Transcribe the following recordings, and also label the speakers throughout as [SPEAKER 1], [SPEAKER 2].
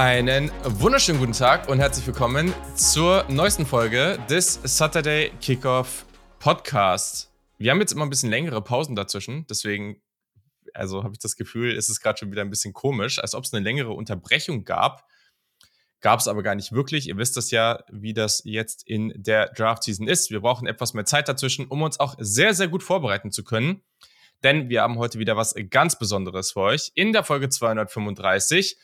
[SPEAKER 1] Einen wunderschönen guten Tag und herzlich willkommen zur neuesten Folge des Saturday Kickoff Podcast. Wir haben jetzt immer ein bisschen längere Pausen dazwischen, deswegen, also habe ich das Gefühl, ist es gerade schon wieder ein bisschen komisch, als ob es eine längere Unterbrechung gab. Gab es aber gar nicht wirklich. Ihr wisst das ja, wie das jetzt in der Draft Season ist. Wir brauchen etwas mehr Zeit dazwischen, um uns auch sehr, sehr gut vorbereiten zu können. Denn wir haben heute wieder was ganz Besonderes für euch. In der Folge 235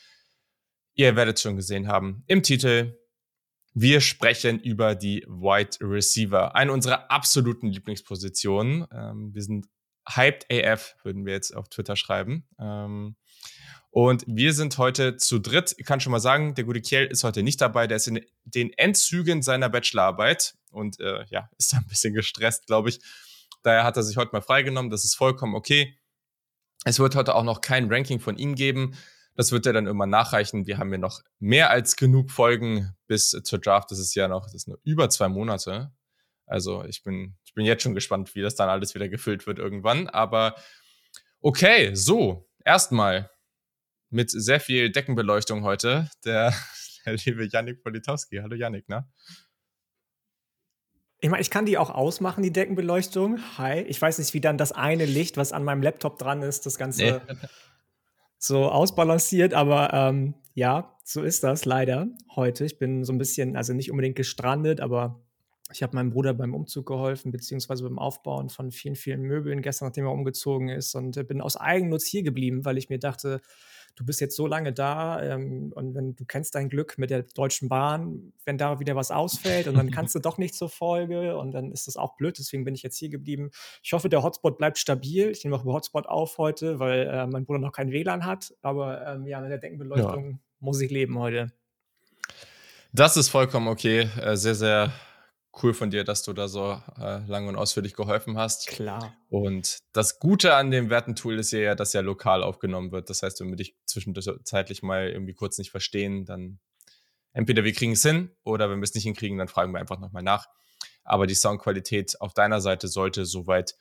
[SPEAKER 1] Ihr werdet schon gesehen haben im Titel. Wir sprechen über die Wide Receiver, eine unserer absoluten Lieblingspositionen. Ähm, wir sind hyped AF, würden wir jetzt auf Twitter schreiben. Ähm, und wir sind heute zu dritt. Ich kann schon mal sagen, der gute Kiel ist heute nicht dabei. Der ist in den Endzügen seiner Bachelorarbeit und äh, ja, ist ein bisschen gestresst, glaube ich. Daher hat er sich heute mal freigenommen. Das ist vollkommen okay. Es wird heute auch noch kein Ranking von ihm geben. Das wird er dann immer nachreichen. Wir haben ja noch mehr als genug Folgen bis zur Draft. Das ist ja noch, das ist nur über zwei Monate. Also ich bin, ich bin jetzt schon gespannt, wie das dann alles wieder gefüllt wird irgendwann. Aber okay, so, erstmal mit sehr viel Deckenbeleuchtung heute, der, der liebe Yannick Politowski. Hallo Yannick, ne?
[SPEAKER 2] Ich meine, ich kann die auch ausmachen, die Deckenbeleuchtung. Hi. Ich weiß nicht, wie dann das eine Licht, was an meinem Laptop dran ist, das Ganze nee so ausbalanciert, aber ähm, ja, so ist das leider heute. Ich bin so ein bisschen, also nicht unbedingt gestrandet, aber ich habe meinem Bruder beim Umzug geholfen, beziehungsweise beim Aufbauen von vielen, vielen Möbeln gestern, nachdem er umgezogen ist und bin aus Eigennutz hier geblieben, weil ich mir dachte, du bist jetzt so lange da ähm, und wenn du kennst dein Glück mit der Deutschen Bahn, wenn da wieder was ausfällt und dann kannst du doch nicht zur Folge und dann ist das auch blöd, deswegen bin ich jetzt hier geblieben. Ich hoffe, der Hotspot bleibt stabil. Ich nehme auch über Hotspot auf heute, weil äh, mein Bruder noch kein WLAN hat, aber ähm, ja, mit der Deckenbeleuchtung ja. muss ich leben heute.
[SPEAKER 1] Das ist vollkommen okay. Äh, sehr, sehr cool von dir, dass du da so äh, lang und ausführlich geholfen hast.
[SPEAKER 2] Klar.
[SPEAKER 1] Und das Gute an dem Werten-Tool ist ja, dass ja lokal aufgenommen wird. Das heißt, wenn wir dich zwischenzeitlich mal irgendwie kurz nicht verstehen, dann entweder wir kriegen es hin oder wenn wir es nicht hinkriegen, dann fragen wir einfach nochmal nach. Aber die Soundqualität auf deiner Seite sollte soweit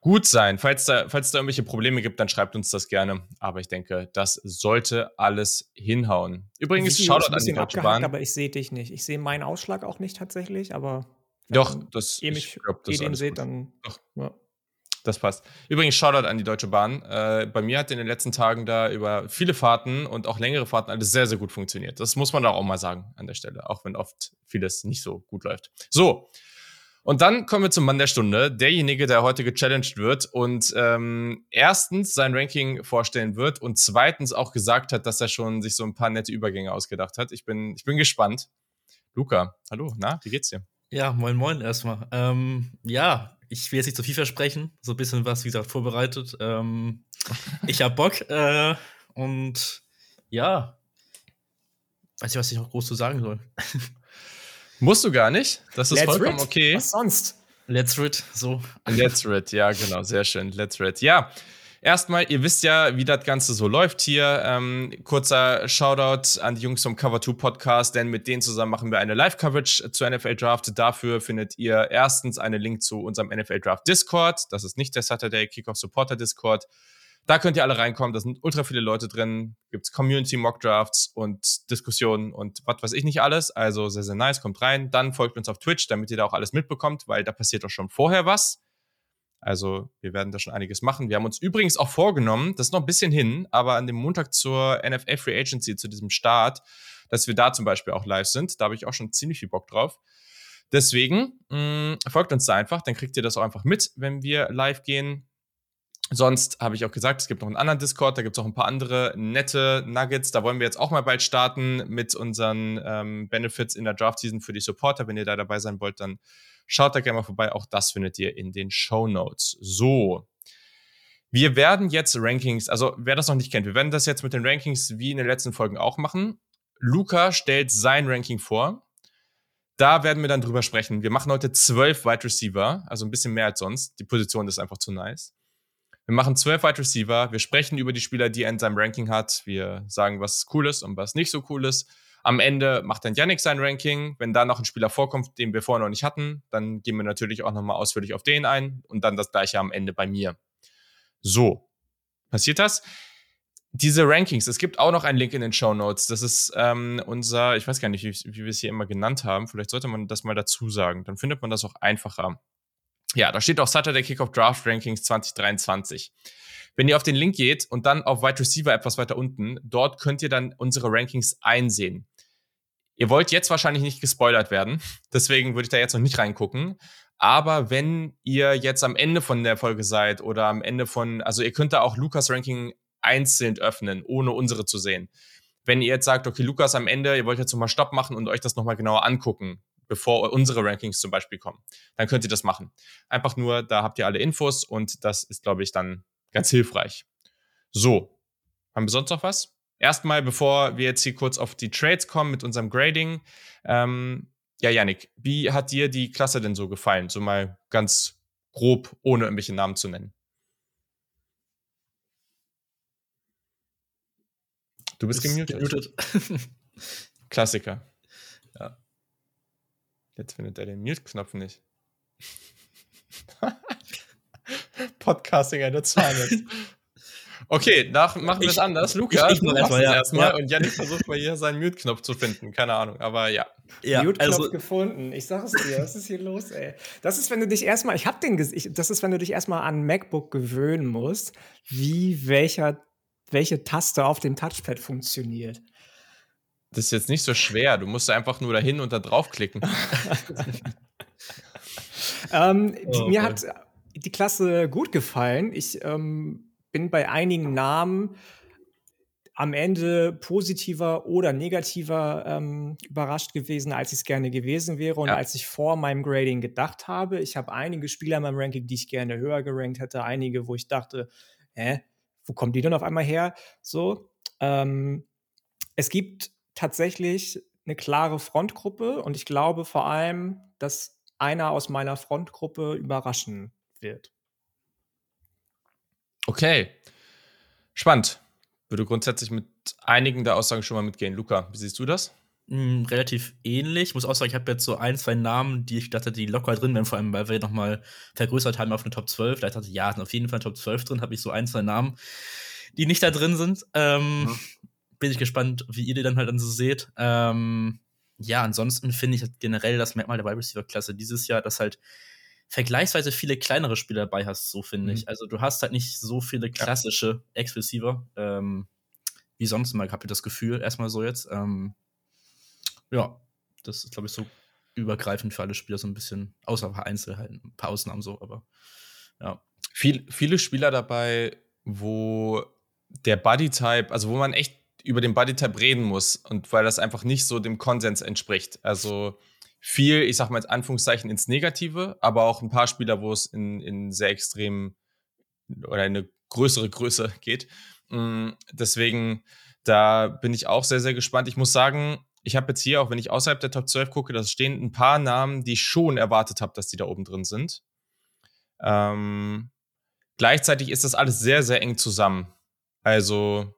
[SPEAKER 1] gut sein. Falls da, falls da irgendwelche Probleme gibt, dann schreibt uns das gerne. Aber ich denke, das sollte alles hinhauen. Übrigens, Shoutout an die Deutsche Bahn.
[SPEAKER 2] Aber ich sehe dich nicht. Ich sehe meinen Ausschlag auch nicht tatsächlich, aber
[SPEAKER 1] doch, das,
[SPEAKER 2] ihr mich, ich glaub, das ihr den seht, dann Doch. Ja.
[SPEAKER 1] Das passt. Übrigens, Shoutout an die Deutsche Bahn. Äh, bei mir hat in den letzten Tagen da über viele Fahrten und auch längere Fahrten alles sehr, sehr gut funktioniert. Das muss man da auch mal sagen an der Stelle, auch wenn oft vieles nicht so gut läuft. So, und dann kommen wir zum Mann der Stunde, derjenige, der heute gechallenged wird und ähm, erstens sein Ranking vorstellen wird und zweitens auch gesagt hat, dass er schon sich so ein paar nette Übergänge ausgedacht hat. Ich bin, ich bin gespannt. Luca, hallo, na, wie geht's dir?
[SPEAKER 3] Ja, moin, moin erstmal. Ähm, ja, ich will jetzt nicht zu viel versprechen, so ein bisschen was, wie gesagt, vorbereitet. Ähm, ich hab Bock äh, und ja, weiß ich, was ich noch groß zu sagen soll.
[SPEAKER 1] Musst du gar nicht. Das ist Let's vollkommen rid. okay.
[SPEAKER 2] Was sonst?
[SPEAKER 3] Let's rid, so.
[SPEAKER 1] Let's rid, ja, genau, sehr schön. Let's rid. Ja, erstmal, ihr wisst ja, wie das Ganze so läuft hier. Ähm, kurzer Shoutout an die Jungs vom Cover 2 Podcast, denn mit denen zusammen machen wir eine Live-Coverage zur NFL Draft. Dafür findet ihr erstens einen Link zu unserem NFL Draft Discord. Das ist nicht der Saturday Kickoff Supporter Discord. Da könnt ihr alle reinkommen. Da sind ultra viele Leute drin. Gibt's Community Mock Drafts und Diskussionen und was weiß ich nicht alles. Also sehr, sehr nice. Kommt rein. Dann folgt uns auf Twitch, damit ihr da auch alles mitbekommt, weil da passiert doch schon vorher was. Also wir werden da schon einiges machen. Wir haben uns übrigens auch vorgenommen, das ist noch ein bisschen hin, aber an dem Montag zur NFL Free Agency, zu diesem Start, dass wir da zum Beispiel auch live sind. Da habe ich auch schon ziemlich viel Bock drauf. Deswegen mh, mm, folgt uns da einfach, dann kriegt ihr das auch einfach mit, wenn wir live gehen. Sonst habe ich auch gesagt, es gibt noch einen anderen Discord, da gibt es auch ein paar andere nette Nuggets. Da wollen wir jetzt auch mal bald starten mit unseren ähm, Benefits in der Draft-Season für die Supporter. Wenn ihr da dabei sein wollt, dann schaut da gerne mal vorbei. Auch das findet ihr in den Show Notes. So. Wir werden jetzt Rankings, also wer das noch nicht kennt, wir werden das jetzt mit den Rankings wie in den letzten Folgen auch machen. Luca stellt sein Ranking vor. Da werden wir dann drüber sprechen. Wir machen heute zwölf Wide Receiver, also ein bisschen mehr als sonst. Die Position ist einfach zu nice. Wir machen zwölf Wide Receiver. Wir sprechen über die Spieler, die er in seinem Ranking hat. Wir sagen, was cool ist und was nicht so cool ist. Am Ende macht dann Yannick sein Ranking. Wenn da noch ein Spieler vorkommt, den wir vorher noch nicht hatten, dann gehen wir natürlich auch nochmal ausführlich auf den ein und dann das gleiche am Ende bei mir. So, passiert das? diese Rankings, es gibt auch noch einen Link in den Show Notes. Das ist ähm, unser, ich weiß gar nicht, wie, wie wir es hier immer genannt haben. Vielleicht sollte man das mal dazu sagen. Dann findet man das auch einfacher. Ja, da steht auch Saturday Kickoff Draft Rankings 2023. Wenn ihr auf den Link geht und dann auf Wide Receiver etwas weiter unten, dort könnt ihr dann unsere Rankings einsehen. Ihr wollt jetzt wahrscheinlich nicht gespoilert werden, deswegen würde ich da jetzt noch nicht reingucken. Aber wenn ihr jetzt am Ende von der Folge seid oder am Ende von, also ihr könnt da auch Lukas Ranking einzeln öffnen, ohne unsere zu sehen. Wenn ihr jetzt sagt, okay, Lukas, am Ende, ihr wollt jetzt nochmal Stopp machen und euch das nochmal genauer angucken, bevor unsere Rankings zum Beispiel kommen, dann könnt ihr das machen. Einfach nur, da habt ihr alle Infos und das ist, glaube ich, dann ganz hilfreich. So, haben wir sonst noch was? Erstmal, bevor wir jetzt hier kurz auf die Trades kommen mit unserem Grading. Ähm, ja, Yannick, wie hat dir die Klasse denn so gefallen? So mal ganz grob, ohne irgendwelche Namen zu nennen. Du bist gemutet. gemutet. Klassiker. Ja. Jetzt findet er den Mute-Knopf nicht. Podcasting eine Zahl Okay, nach, machen wir es anders. Luca, ich, ich erstmal ja. erstmal ja. und Janik versucht mal hier seinen Mute-Knopf zu finden. Keine Ahnung, aber ja.
[SPEAKER 2] ja Mute-Knopf also, gefunden. Ich sag es dir, was ist hier los, ey? Das ist, wenn du dich erstmal, ich hab den, ich, das ist, wenn du dich erstmal an MacBook gewöhnen musst, wie welcher, welche Taste auf dem Touchpad funktioniert.
[SPEAKER 1] Das ist jetzt nicht so schwer. Du musst einfach nur dahin und da draufklicken.
[SPEAKER 2] ähm, oh, mir okay. hat die Klasse gut gefallen. Ich ähm, bin bei einigen Namen am Ende positiver oder negativer ähm, überrascht gewesen, als ich es gerne gewesen wäre und ja. als ich vor meinem Grading gedacht habe. Ich habe einige Spieler in meinem Ranking, die ich gerne höher gerankt hätte, einige, wo ich dachte, hä, wo kommen die denn auf einmal her? So. Ähm, es gibt tatsächlich eine klare Frontgruppe und ich glaube vor allem, dass einer aus meiner Frontgruppe überraschen wird.
[SPEAKER 1] Okay. Spannend. Würde grundsätzlich mit einigen der Aussagen schon mal mitgehen. Luca, wie siehst du das?
[SPEAKER 3] Mm, relativ ähnlich. Ich muss auch sagen, ich habe jetzt so ein, zwei Namen, die ich dachte, die locker drin wären, vor allem, weil wir nochmal vergrößert haben auf eine Top 12. Da dachte ich, ja, sind auf jeden Fall Top 12 drin, habe ich so ein, zwei Namen, die nicht da drin sind. Ähm, mhm. Bin ich gespannt, wie ihr die dann halt dann so seht. Ähm, ja, ansonsten finde ich generell das Merkmal der Wide Receiver Klasse dieses Jahr, dass halt vergleichsweise viele kleinere Spieler dabei hast, so finde mhm. ich. Also du hast halt nicht so viele klassische ja. Ex-Receiver, ähm, wie sonst mal, habe ich das Gefühl, erstmal so jetzt. Ähm, ja, das ist, glaube ich, so übergreifend für alle Spieler so ein bisschen, außer ein paar Einzelheiten, ein paar Ausnahmen so, aber ja.
[SPEAKER 1] Viel, viele Spieler dabei, wo der Bodytype, also wo man echt über den Bodytype reden muss und weil das einfach nicht so dem Konsens entspricht. Also viel, ich sag mal jetzt Anführungszeichen, ins Negative, aber auch ein paar Spieler, wo es in, in sehr extrem oder eine größere Größe geht. Mm, deswegen, da bin ich auch sehr, sehr gespannt. Ich muss sagen, ich habe jetzt hier, auch wenn ich außerhalb der Top 12 gucke, da stehen ein paar Namen, die ich schon erwartet habe, dass die da oben drin sind. Ähm, gleichzeitig ist das alles sehr, sehr eng zusammen. Also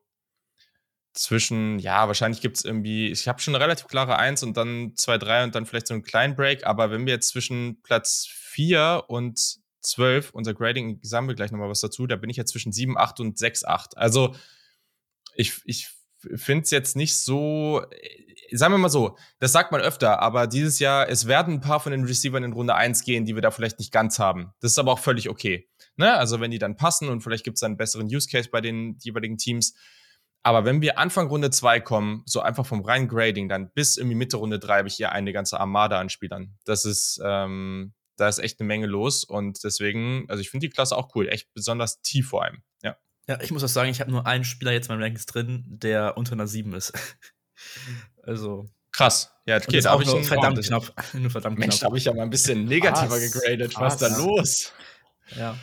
[SPEAKER 1] zwischen, ja, wahrscheinlich gibt es irgendwie, ich habe schon eine relativ klare Eins und dann zwei, drei und dann vielleicht so einen kleinen Break, aber wenn wir jetzt zwischen Platz vier und zwölf, unser Grading sammeln wir gleich nochmal was dazu, da bin ich jetzt zwischen sieben, acht und sechs, acht. Also ich, ich finde es jetzt nicht so, äh, sagen wir mal so, das sagt man öfter, aber dieses Jahr, es werden ein paar von den Receivern in Runde eins gehen, die wir da vielleicht nicht ganz haben. Das ist aber auch völlig okay. Ne? Also wenn die dann passen und vielleicht gibt es einen besseren Use Case bei den jeweiligen Teams, aber wenn wir Anfang Runde 2 kommen, so einfach vom reinen Grading, dann bis irgendwie Mitte Runde 3 habe ich hier eine ganze Armada an Spielern. Das ist, ähm, da ist echt eine Menge los und deswegen, also ich finde die Klasse auch cool, echt besonders tief vor allem, ja.
[SPEAKER 3] Ja, ich muss auch sagen, ich habe nur einen Spieler jetzt in meinem Rankings drin, der unter einer 7 ist. also.
[SPEAKER 1] Krass. Ja,
[SPEAKER 3] okay, da habe ich nur verdammt knapp.
[SPEAKER 1] nur verdammt Mensch, knapp. da habe ich ja mal ein bisschen negativer gegradet. Was ist da los?
[SPEAKER 3] Ja.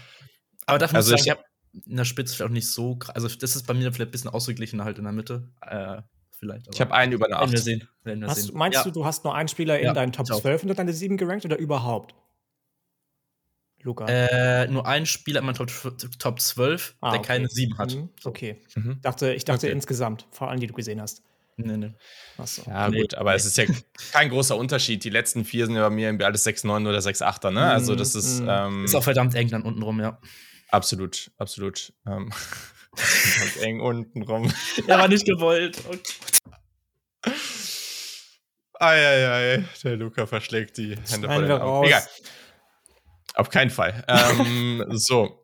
[SPEAKER 3] Aber dafür also muss ich sagen, in der Spitze vielleicht auch nicht so Also, das ist bei mir vielleicht ein bisschen ausgeglichen halt in der Mitte. Äh, vielleicht.
[SPEAKER 1] ich habe einen über eine 8.
[SPEAKER 3] wir sehen.
[SPEAKER 2] Werden wir hast, sehen. Meinst ja. du, du hast nur einen Spieler in ja, deinen Top 12 und deine 7 gerankt oder überhaupt?
[SPEAKER 3] Luca? Äh, nur einen Spieler in meinem Top, Top 12, ah, der okay. keine 7 hat.
[SPEAKER 2] Mhm. Okay. Mhm. Dachte, ich dachte okay. insgesamt, vor allem die du gesehen hast.
[SPEAKER 1] Nee, nee. So. Ja, nee, gut, aber es ist ja kein großer Unterschied. Die letzten vier sind ja bei mir alles 6-9 oder 6-8er, ne? Also, das ist. Mhm.
[SPEAKER 3] Ähm, ist auch verdammt eng dann unten rum, ja.
[SPEAKER 1] Absolut, absolut. Ähm, Ganz eng unten rum.
[SPEAKER 3] Er war nicht gewollt.
[SPEAKER 1] Oh Eieiei, der Luca verschlägt die Hände
[SPEAKER 2] vor den Augen. Egal.
[SPEAKER 1] Auf keinen Fall. ähm, so.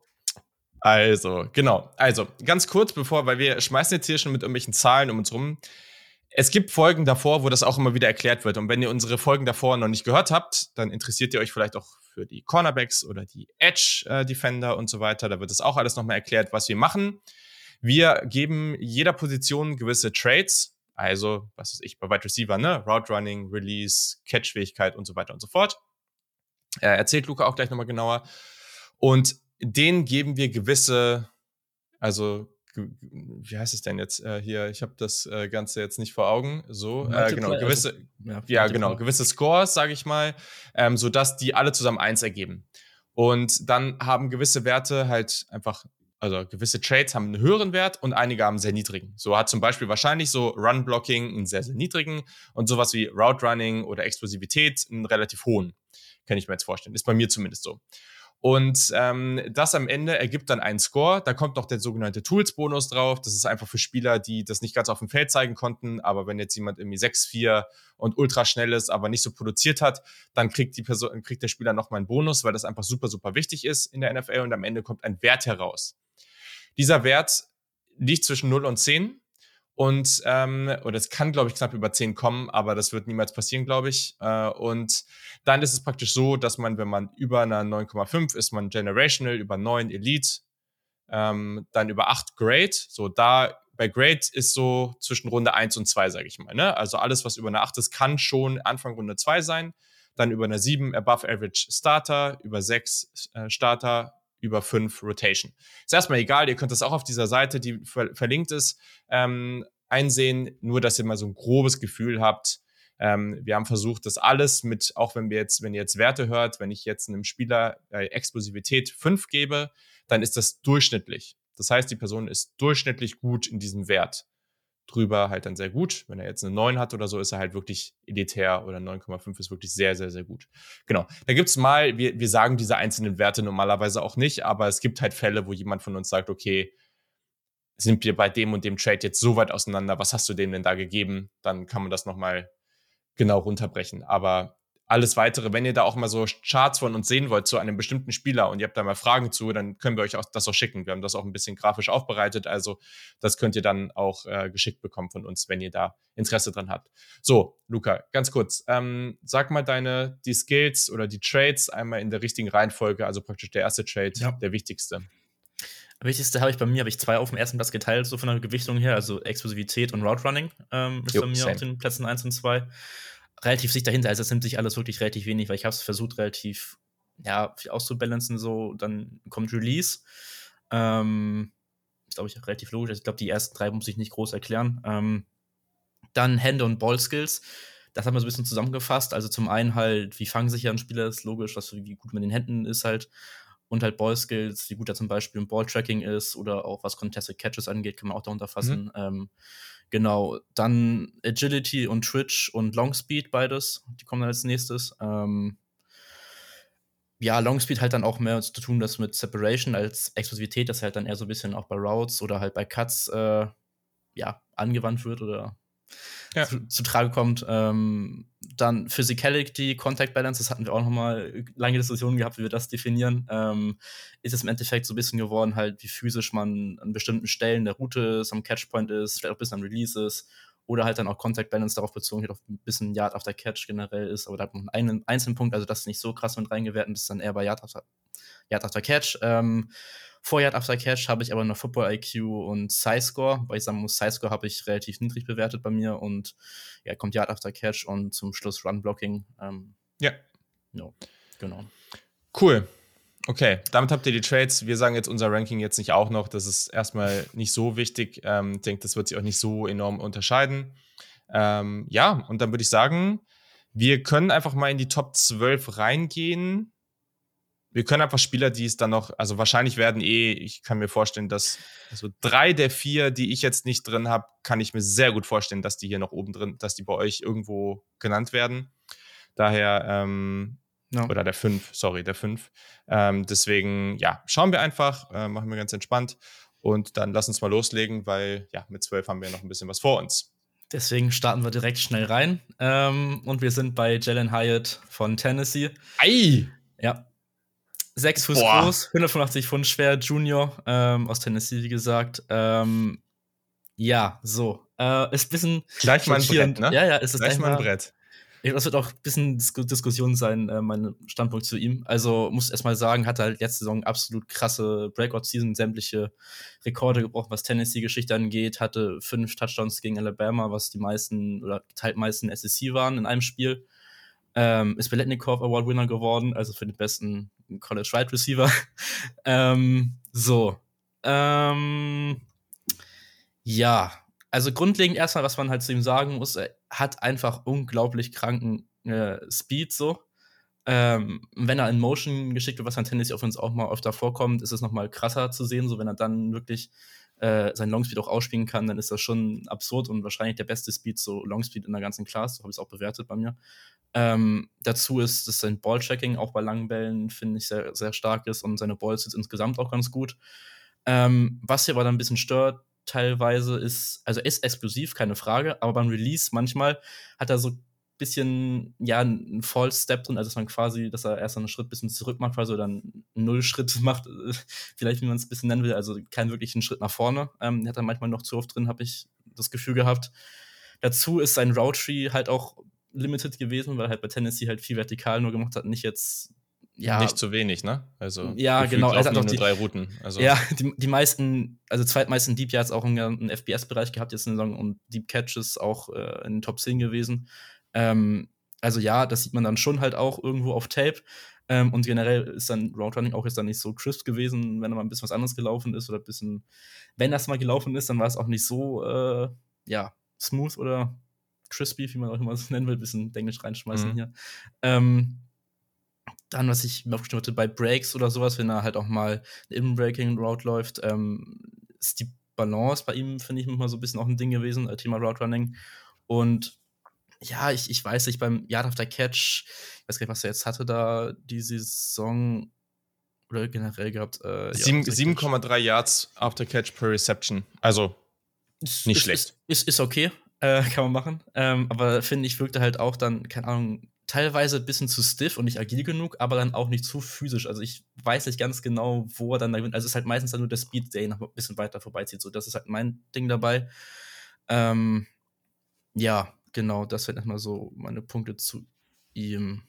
[SPEAKER 1] Also, genau. Also, ganz kurz bevor, weil wir schmeißen jetzt hier schon mit irgendwelchen Zahlen um uns rum. Es gibt Folgen davor, wo das auch immer wieder erklärt wird. Und wenn ihr unsere Folgen davor noch nicht gehört habt, dann interessiert ihr euch vielleicht auch für die Cornerbacks oder die Edge äh, Defender und so weiter. Da wird es auch alles nochmal erklärt, was wir machen. Wir geben jeder Position gewisse Trades. Also, was ist ich, bei Wide Receiver, ne? Route Running, Release, Catch-Fähigkeit und so weiter und so fort. Äh, erzählt Luca auch gleich nochmal genauer. Und denen geben wir gewisse, also wie heißt es denn jetzt äh, hier? Ich habe das äh, Ganze jetzt nicht vor Augen. So, äh, genau, gewisse, also, ja, ja genau, gewisse Scores, sage ich mal, ähm, so dass die alle zusammen eins ergeben. Und dann haben gewisse Werte halt einfach, also gewisse Trades haben einen höheren Wert und einige haben einen sehr niedrigen. So hat zum Beispiel wahrscheinlich so Run Blocking einen sehr sehr niedrigen und sowas wie Route Running oder Explosivität einen relativ hohen. Kann ich mir jetzt vorstellen. Ist bei mir zumindest so. Und ähm, das am Ende ergibt dann einen Score. Da kommt noch der sogenannte Tools-Bonus drauf. Das ist einfach für Spieler, die das nicht ganz auf dem Feld zeigen konnten. Aber wenn jetzt jemand irgendwie 6-4 und ultra schnell ist, aber nicht so produziert hat, dann kriegt die Person, kriegt der Spieler nochmal einen Bonus, weil das einfach super, super wichtig ist in der NFL. Und am Ende kommt ein Wert heraus. Dieser Wert liegt zwischen 0 und 10. Und, ähm, oder es kann, glaube ich, knapp über 10 kommen, aber das wird niemals passieren, glaube ich. Äh, und dann ist es praktisch so, dass man, wenn man über einer 9,5 ist, man Generational, über 9 Elite, ähm, dann über 8 Grade. So, da bei Grade ist so zwischen Runde 1 und 2, sage ich mal. Ne? Also alles, was über eine 8 ist, kann schon Anfang Runde 2 sein. Dann über eine 7 Above Average Starter, über 6 äh, Starter, über 5 Rotation. Ist erstmal egal, ihr könnt das auch auf dieser Seite, die ver verlinkt ist, ähm, einsehen, nur dass ihr mal so ein grobes Gefühl habt. Ähm, wir haben versucht, das alles mit, auch wenn wir jetzt, wenn ihr jetzt Werte hört, wenn ich jetzt einem Spieler äh, Explosivität 5 gebe, dann ist das durchschnittlich. Das heißt, die Person ist durchschnittlich gut in diesem Wert drüber halt dann sehr gut. Wenn er jetzt eine 9 hat oder so, ist er halt wirklich elitär oder 9,5 ist wirklich sehr, sehr, sehr gut. Genau. Da gibt's mal, wir, wir sagen diese einzelnen Werte normalerweise auch nicht, aber es gibt halt Fälle, wo jemand von uns sagt, okay, sind wir bei dem und dem Trade jetzt so weit auseinander, was hast du dem denn da gegeben? Dann kann man das nochmal genau runterbrechen. Aber alles weitere, wenn ihr da auch mal so Charts von uns sehen wollt zu einem bestimmten Spieler und ihr habt da mal Fragen zu, dann können wir euch auch das auch schicken. Wir haben das auch ein bisschen grafisch aufbereitet, also das könnt ihr dann auch äh, geschickt bekommen von uns, wenn ihr da Interesse dran habt. So, Luca, ganz kurz, ähm, sag mal deine die Skills oder die Trades einmal in der richtigen Reihenfolge, also praktisch der erste Trade, ja. der wichtigste.
[SPEAKER 3] Wichtigste habe ich bei mir, habe ich zwei auf dem ersten Platz geteilt, so von der Gewichtung her, also Explosivität und Route Running ähm, ist jo, bei mir same. auf den Plätzen 1 und 2 relativ sich dahinter. Also es nimmt sich alles wirklich relativ wenig, weil ich habe es versucht, relativ ja, auszubalancen. So, dann kommt Release. Ähm, ist, glaube ich, relativ logisch. Also ich glaube, die ersten drei muss ich nicht groß erklären. Ähm, dann Hände und Ball-Skills. Das haben wir so ein bisschen zusammengefasst. Also zum einen halt, wie fangen sich ja ein Spieler, ist logisch, was, wie gut mit den Händen ist halt. Und halt Ball-Skills, wie gut er zum Beispiel im Ball-Tracking ist oder auch was Contested Catches angeht, kann man auch darunter fassen. Mhm. Ähm, Genau, dann Agility und Twitch und Longspeed, beides. Die kommen dann als nächstes. Ähm, ja, Longspeed halt dann auch mehr zu tun, das mit Separation als Explosivität, das halt dann eher so ein bisschen auch bei Routes oder halt bei Cuts äh, ja, angewandt wird oder ja. zu, zu, Trage kommt. Ähm, dann Physicality, Contact Balance, das hatten wir auch noch mal lange Diskussionen gehabt, wie wir das definieren. Ähm, ist es im Endeffekt so ein bisschen geworden, halt, wie physisch man an bestimmten Stellen der Route ist, am Catchpoint ist, vielleicht auch ein bisschen am Release ist. Oder halt dann auch Contact Balance darauf bezogen, halt auf ein bisschen Yard after Catch generell ist, aber da hat man einen einzelnen Punkt, also das ist nicht so krass mit reingewertet, das ist dann eher bei Yard after, Yard Catch. Ähm, vor Yard After Catch habe ich aber noch Football IQ und Size Score, weil ich sagen muss, Size Score habe ich relativ niedrig bewertet bei mir und ja, kommt Yard After Catch und zum Schluss Run Blocking. Ähm,
[SPEAKER 1] ja.
[SPEAKER 3] No, genau.
[SPEAKER 1] Cool. Okay, damit habt ihr die Trades. Wir sagen jetzt unser Ranking jetzt nicht auch noch. Das ist erstmal nicht so wichtig. Ähm, ich denke, das wird sich auch nicht so enorm unterscheiden. Ähm, ja, und dann würde ich sagen, wir können einfach mal in die Top 12 reingehen wir können einfach Spieler, die es dann noch, also wahrscheinlich werden eh, ich kann mir vorstellen, dass also drei der vier, die ich jetzt nicht drin habe, kann ich mir sehr gut vorstellen, dass die hier noch oben drin, dass die bei euch irgendwo genannt werden. Daher, ähm, ja. oder der fünf, sorry, der fünf. Ähm, deswegen, ja, schauen wir einfach, äh, machen wir ganz entspannt. Und dann lass uns mal loslegen, weil ja, mit 12 haben wir noch ein bisschen was vor uns.
[SPEAKER 3] Deswegen starten wir direkt schnell rein. Ähm, und wir sind bei Jalen Hyatt von Tennessee.
[SPEAKER 1] Ei!
[SPEAKER 3] Ja. Sechs Fuß Boah. groß, 185 Pfund schwer, Junior ähm, aus Tennessee, wie gesagt. Ähm, ja, so. Äh, ist ein bisschen.
[SPEAKER 1] Gleich mal ein Brett, ne?
[SPEAKER 3] Ja, ja, ist es
[SPEAKER 1] gleich mal ein Brett.
[SPEAKER 3] Das wird auch ein bisschen Dis Diskussion sein, äh, mein Standpunkt zu ihm. Also muss erstmal sagen, hat er halt letzte Saison absolut krasse Breakout-Season, sämtliche Rekorde gebrochen, was Tennessee-Geschichte angeht, hatte fünf Touchdowns gegen Alabama, was die meisten oder teilt meisten SEC waren in einem Spiel. Ähm, ist Beletnikov Award Winner geworden, also für den besten College Wide Receiver. ähm, so. Ähm, ja, also grundlegend erstmal, was man halt zu ihm sagen muss, er hat einfach unglaublich kranken äh, Speed so. Ähm, wenn er in Motion geschickt wird, was an Tennis auf uns auch mal öfter vorkommt, ist es nochmal krasser zu sehen. So, wenn er dann wirklich äh, sein Longspeed auch ausspielen kann, dann ist das schon absurd und wahrscheinlich der beste Speed, so Longspeed in der ganzen Class. So habe ich es auch bewertet bei mir. Ähm, dazu ist, dass sein Ballchecking auch bei langen Bällen, finde ich, sehr, sehr stark ist und seine Balls jetzt insgesamt auch ganz gut. Ähm, was hier aber dann ein bisschen stört, teilweise ist, also ist explosiv, keine Frage, aber beim Release manchmal hat er so bisschen, ja, einen False Step drin, also dass man quasi, dass er erst einen Schritt ein bisschen zurück macht, quasi oder einen Nullschritt macht, vielleicht wie man es ein bisschen nennen will, also keinen wirklichen Schritt nach vorne. Ähm, hat er manchmal noch zu oft drin, habe ich das Gefühl gehabt. Dazu ist sein Route halt auch limited gewesen, weil er halt bei Tennessee halt viel vertikal nur gemacht hat, nicht jetzt
[SPEAKER 1] ja, nicht zu wenig, ne? Also
[SPEAKER 3] ja, genau.
[SPEAKER 1] Er hat auch die, drei Routen.
[SPEAKER 3] Also. Ja, die, die meisten, also zweitmeisten Deep Yards auch im FBS-Bereich gehabt jetzt in der Saison und Deep Catches auch äh, in den Top 10 gewesen. Ähm, also ja, das sieht man dann schon halt auch irgendwo auf Tape. Ähm, und generell ist dann Route Running auch jetzt dann nicht so crisp gewesen, wenn da mal ein bisschen was anderes gelaufen ist oder ein bisschen, wenn das mal gelaufen ist, dann war es auch nicht so, äh, ja, smooth oder crispy, wie man auch immer es nennen will, ein bisschen Englisch reinschmeißen mhm. hier. Ähm, dann, was ich mir aufgeschrieben hatte, bei Breaks oder sowas, wenn er halt auch mal eine In-Breaking-Route läuft, ähm, ist die Balance bei ihm, finde ich, immer so ein bisschen auch ein Ding gewesen, äh, Thema Route Running. Und ja, ich, ich weiß nicht, beim Yard After Catch, ich weiß gar nicht, was er jetzt hatte da die Saison oder generell gehabt.
[SPEAKER 1] Äh, 7,3 Yards After Catch per Reception. Also nicht ist, schlecht.
[SPEAKER 3] Ist, ist, ist okay, äh, kann man machen. Ähm, aber finde ich, wirkte halt auch dann, keine Ahnung, teilweise ein bisschen zu stiff und nicht agil genug, aber dann auch nicht zu physisch. Also ich weiß nicht ganz genau, wo er dann da gewinnt. Also es ist halt meistens dann nur der Speed, der ihn noch ein bisschen weiter vorbeizieht. So, das ist halt mein Ding dabei. Ähm, ja, genau, das wären erstmal so meine Punkte zu ihm.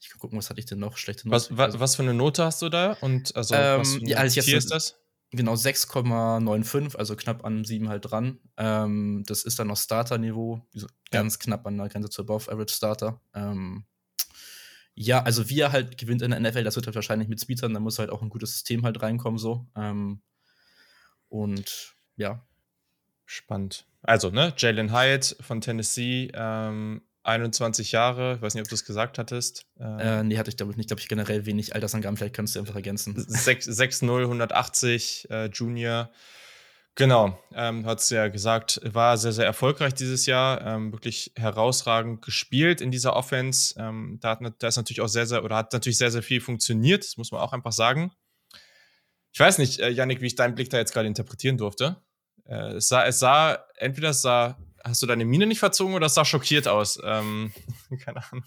[SPEAKER 3] Ich kann gucken, was hatte ich denn noch? Schlechte
[SPEAKER 1] Note. Was, was, was für eine Note hast du da? Und also,
[SPEAKER 3] ähm,
[SPEAKER 1] was
[SPEAKER 3] ja, also jetzt, ist das? Genau, 6,95, also knapp an 7 halt dran. Ähm, das ist dann noch Starter-Niveau, ganz ja. knapp an der Grenze zu Above Average Starter. Ähm, ja, also wie er halt gewinnt in der NFL, das wird halt wahrscheinlich mit Speed sein, da muss halt auch ein gutes System halt reinkommen, so. Ähm, und ja.
[SPEAKER 1] Spannend. Also, ne, Jalen Hyatt von Tennessee, ähm, 21 Jahre, ich weiß nicht, ob du es gesagt hattest.
[SPEAKER 3] Äh, nee, hatte ich glaube ich nicht. Glaube ich generell wenig Altersangaben, vielleicht kannst du einfach ergänzen.
[SPEAKER 1] 6-0, 180 äh, Junior. Genau, ähm, hat es ja gesagt, war sehr, sehr erfolgreich dieses Jahr, ähm, wirklich herausragend gespielt in dieser Offense. Ähm, da, hat, da ist natürlich auch sehr, sehr, oder hat natürlich sehr, sehr viel funktioniert, das muss man auch einfach sagen. Ich weiß nicht, äh, Yannick, wie ich deinen Blick da jetzt gerade interpretieren durfte. Äh, es, sah, es sah, entweder es sah hast du deine Miene nicht verzogen oder sah schockiert aus? Ähm, keine Ahnung.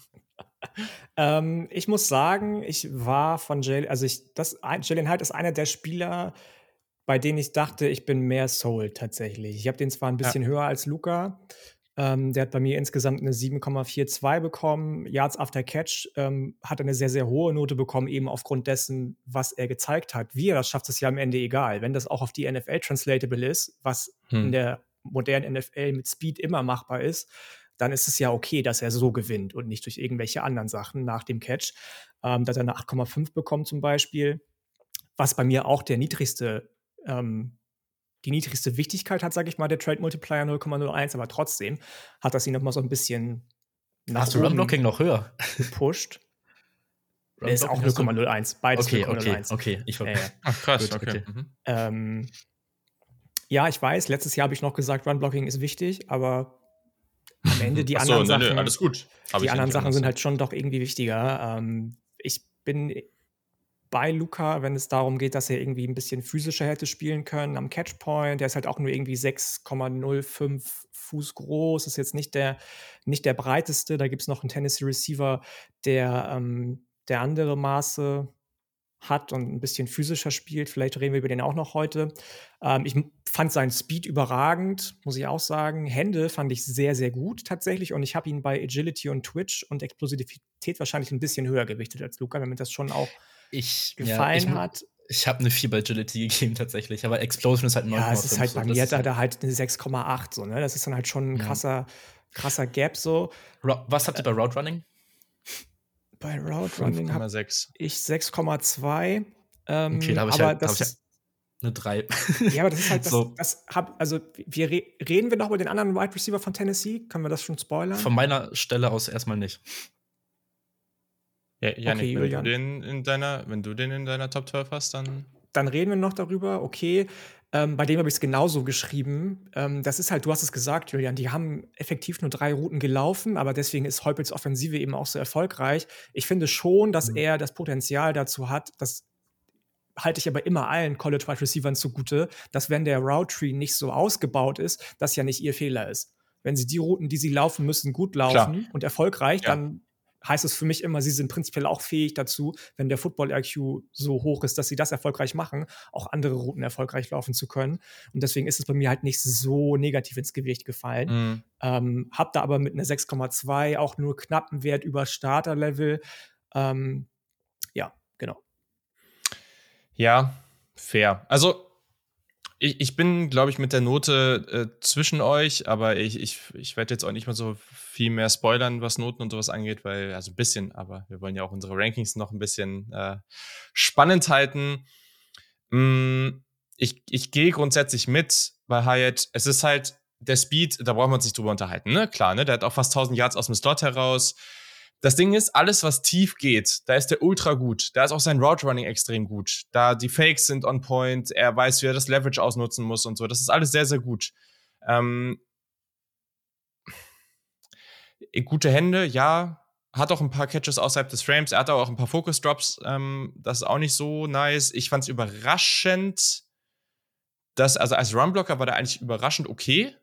[SPEAKER 2] Ähm, ich muss sagen, ich war von Jalen, also ich, das, Jalen Hyde ist einer der Spieler, bei denen ich dachte, ich bin mehr Soul tatsächlich. Ich habe den zwar ein bisschen ja. höher als Luca. Ähm, der hat bei mir insgesamt eine 7,42 bekommen. Yards after Catch ähm, hat eine sehr, sehr hohe Note bekommen, eben aufgrund dessen, was er gezeigt hat. Wie er das schafft, ist ja am Ende egal. Wenn das auch auf die NFL translatable ist, was hm. in der modernen NFL mit Speed immer machbar ist, dann ist es ja okay, dass er so gewinnt und nicht durch irgendwelche anderen Sachen nach dem Catch. Ähm, da hat er eine 8,5 bekommen zum Beispiel, was bei mir auch der niedrigste, ähm, die niedrigste Wichtigkeit hat, sage ich mal, der Trade Multiplier 0,01, aber trotzdem hat das ihn nochmal so ein bisschen
[SPEAKER 3] nach Hast du Runblocking noch höher?
[SPEAKER 2] gepusht. Ist auch 0,01. Beides
[SPEAKER 3] okay, 0,01. Okay, okay. Ich
[SPEAKER 1] ja, ja. Ach, krass, Gut, okay. Mhm.
[SPEAKER 2] Ähm, ja, ich weiß, letztes Jahr habe ich noch gesagt, Run-Blocking ist wichtig, aber am Ende die anderen
[SPEAKER 1] nee,
[SPEAKER 2] Sachen.
[SPEAKER 1] alles gut.
[SPEAKER 2] Hab die anderen Sachen sind halt schon doch irgendwie wichtiger. Ähm, ich bin bei Luca, wenn es darum geht, dass er irgendwie ein bisschen physischer hätte spielen können am Catchpoint. Der ist halt auch nur irgendwie 6,05 Fuß groß, ist jetzt nicht der, nicht der breiteste. Da gibt es noch einen Tennessee Receiver, der, ähm, der andere Maße hat und ein bisschen physischer spielt. Vielleicht reden wir über den auch noch heute. Ähm, ich fand seinen Speed überragend, muss ich auch sagen. Hände fand ich sehr, sehr gut tatsächlich. Und ich habe ihn bei Agility und Twitch und Explosivität wahrscheinlich ein bisschen höher gewichtet als Luca, mir das schon auch
[SPEAKER 3] ich,
[SPEAKER 2] gefallen
[SPEAKER 3] ja, ich,
[SPEAKER 2] hat.
[SPEAKER 3] Ich habe eine 4 bei Agility gegeben tatsächlich, aber Explosion ist halt 9,5.
[SPEAKER 2] Ja, es ist halt bei mir hat er da halt eine 6,8 so, ne? Das ist dann halt schon ein krasser, krasser Gap so.
[SPEAKER 3] Was habt ihr bei Route Running?
[SPEAKER 2] Bei Route Running habe ich 6,2. Ähm,
[SPEAKER 3] okay, da habe ich, halt, hab ich eine 3.
[SPEAKER 2] Ja, aber das ist halt, das, so. das hab, also wir re reden wir noch über den anderen Wide Receiver von Tennessee? Können wir das schon spoilern?
[SPEAKER 3] Von meiner Stelle aus erstmal nicht.
[SPEAKER 1] Ja, Janik, okay, wenn, du den in deiner, wenn du den in deiner Top 12 hast, dann.
[SPEAKER 2] Dann reden wir noch darüber, okay. Ähm, bei dem habe ich es genauso geschrieben. Ähm, das ist halt, du hast es gesagt, Julian, die haben effektiv nur drei Routen gelaufen, aber deswegen ist Heupels Offensive eben auch so erfolgreich. Ich finde schon, dass mhm. er das Potenzial dazu hat, das halte ich aber immer allen College Wide Receivern zugute, dass wenn der Route Tree nicht so ausgebaut ist, das ja nicht ihr Fehler ist. Wenn sie die Routen, die sie laufen müssen, gut laufen Klar. und erfolgreich, ja. dann heißt es für mich immer, sie sind prinzipiell auch fähig dazu, wenn der Football-IQ so hoch ist, dass sie das erfolgreich machen, auch andere Routen erfolgreich laufen zu können. Und deswegen ist es bei mir halt nicht so negativ ins Gewicht gefallen. Mhm. Ähm, hab da aber mit einer 6,2 auch nur knappen Wert über Starter-Level. Ähm, ja, genau.
[SPEAKER 1] Ja, fair. Also ich, ich bin, glaube ich, mit der Note äh, zwischen euch, aber ich, ich, ich werde jetzt auch nicht mal so viel mehr spoilern, was Noten und sowas angeht, weil, also ein bisschen, aber wir wollen ja auch unsere Rankings noch ein bisschen äh, spannend halten. Mm, ich, ich gehe grundsätzlich mit bei Hyatt. Es ist halt der Speed, da brauchen wir uns nicht drüber unterhalten, ne? Klar, ne? Der hat auch fast 1000 Yards aus dem Slot heraus. Das Ding ist, alles, was tief geht, da ist der ultra gut. Da ist auch sein Route Running extrem gut. Da die Fakes sind on point, er weiß, wie er das Leverage ausnutzen muss und so. Das ist alles sehr, sehr gut. Ähm, gute Hände, ja. Hat auch ein paar Catches außerhalb des Frames. Er hat auch ein paar Focus Drops. Ähm, das ist auch nicht so nice. Ich fand es überraschend, dass, also als Runblocker war der eigentlich überraschend okay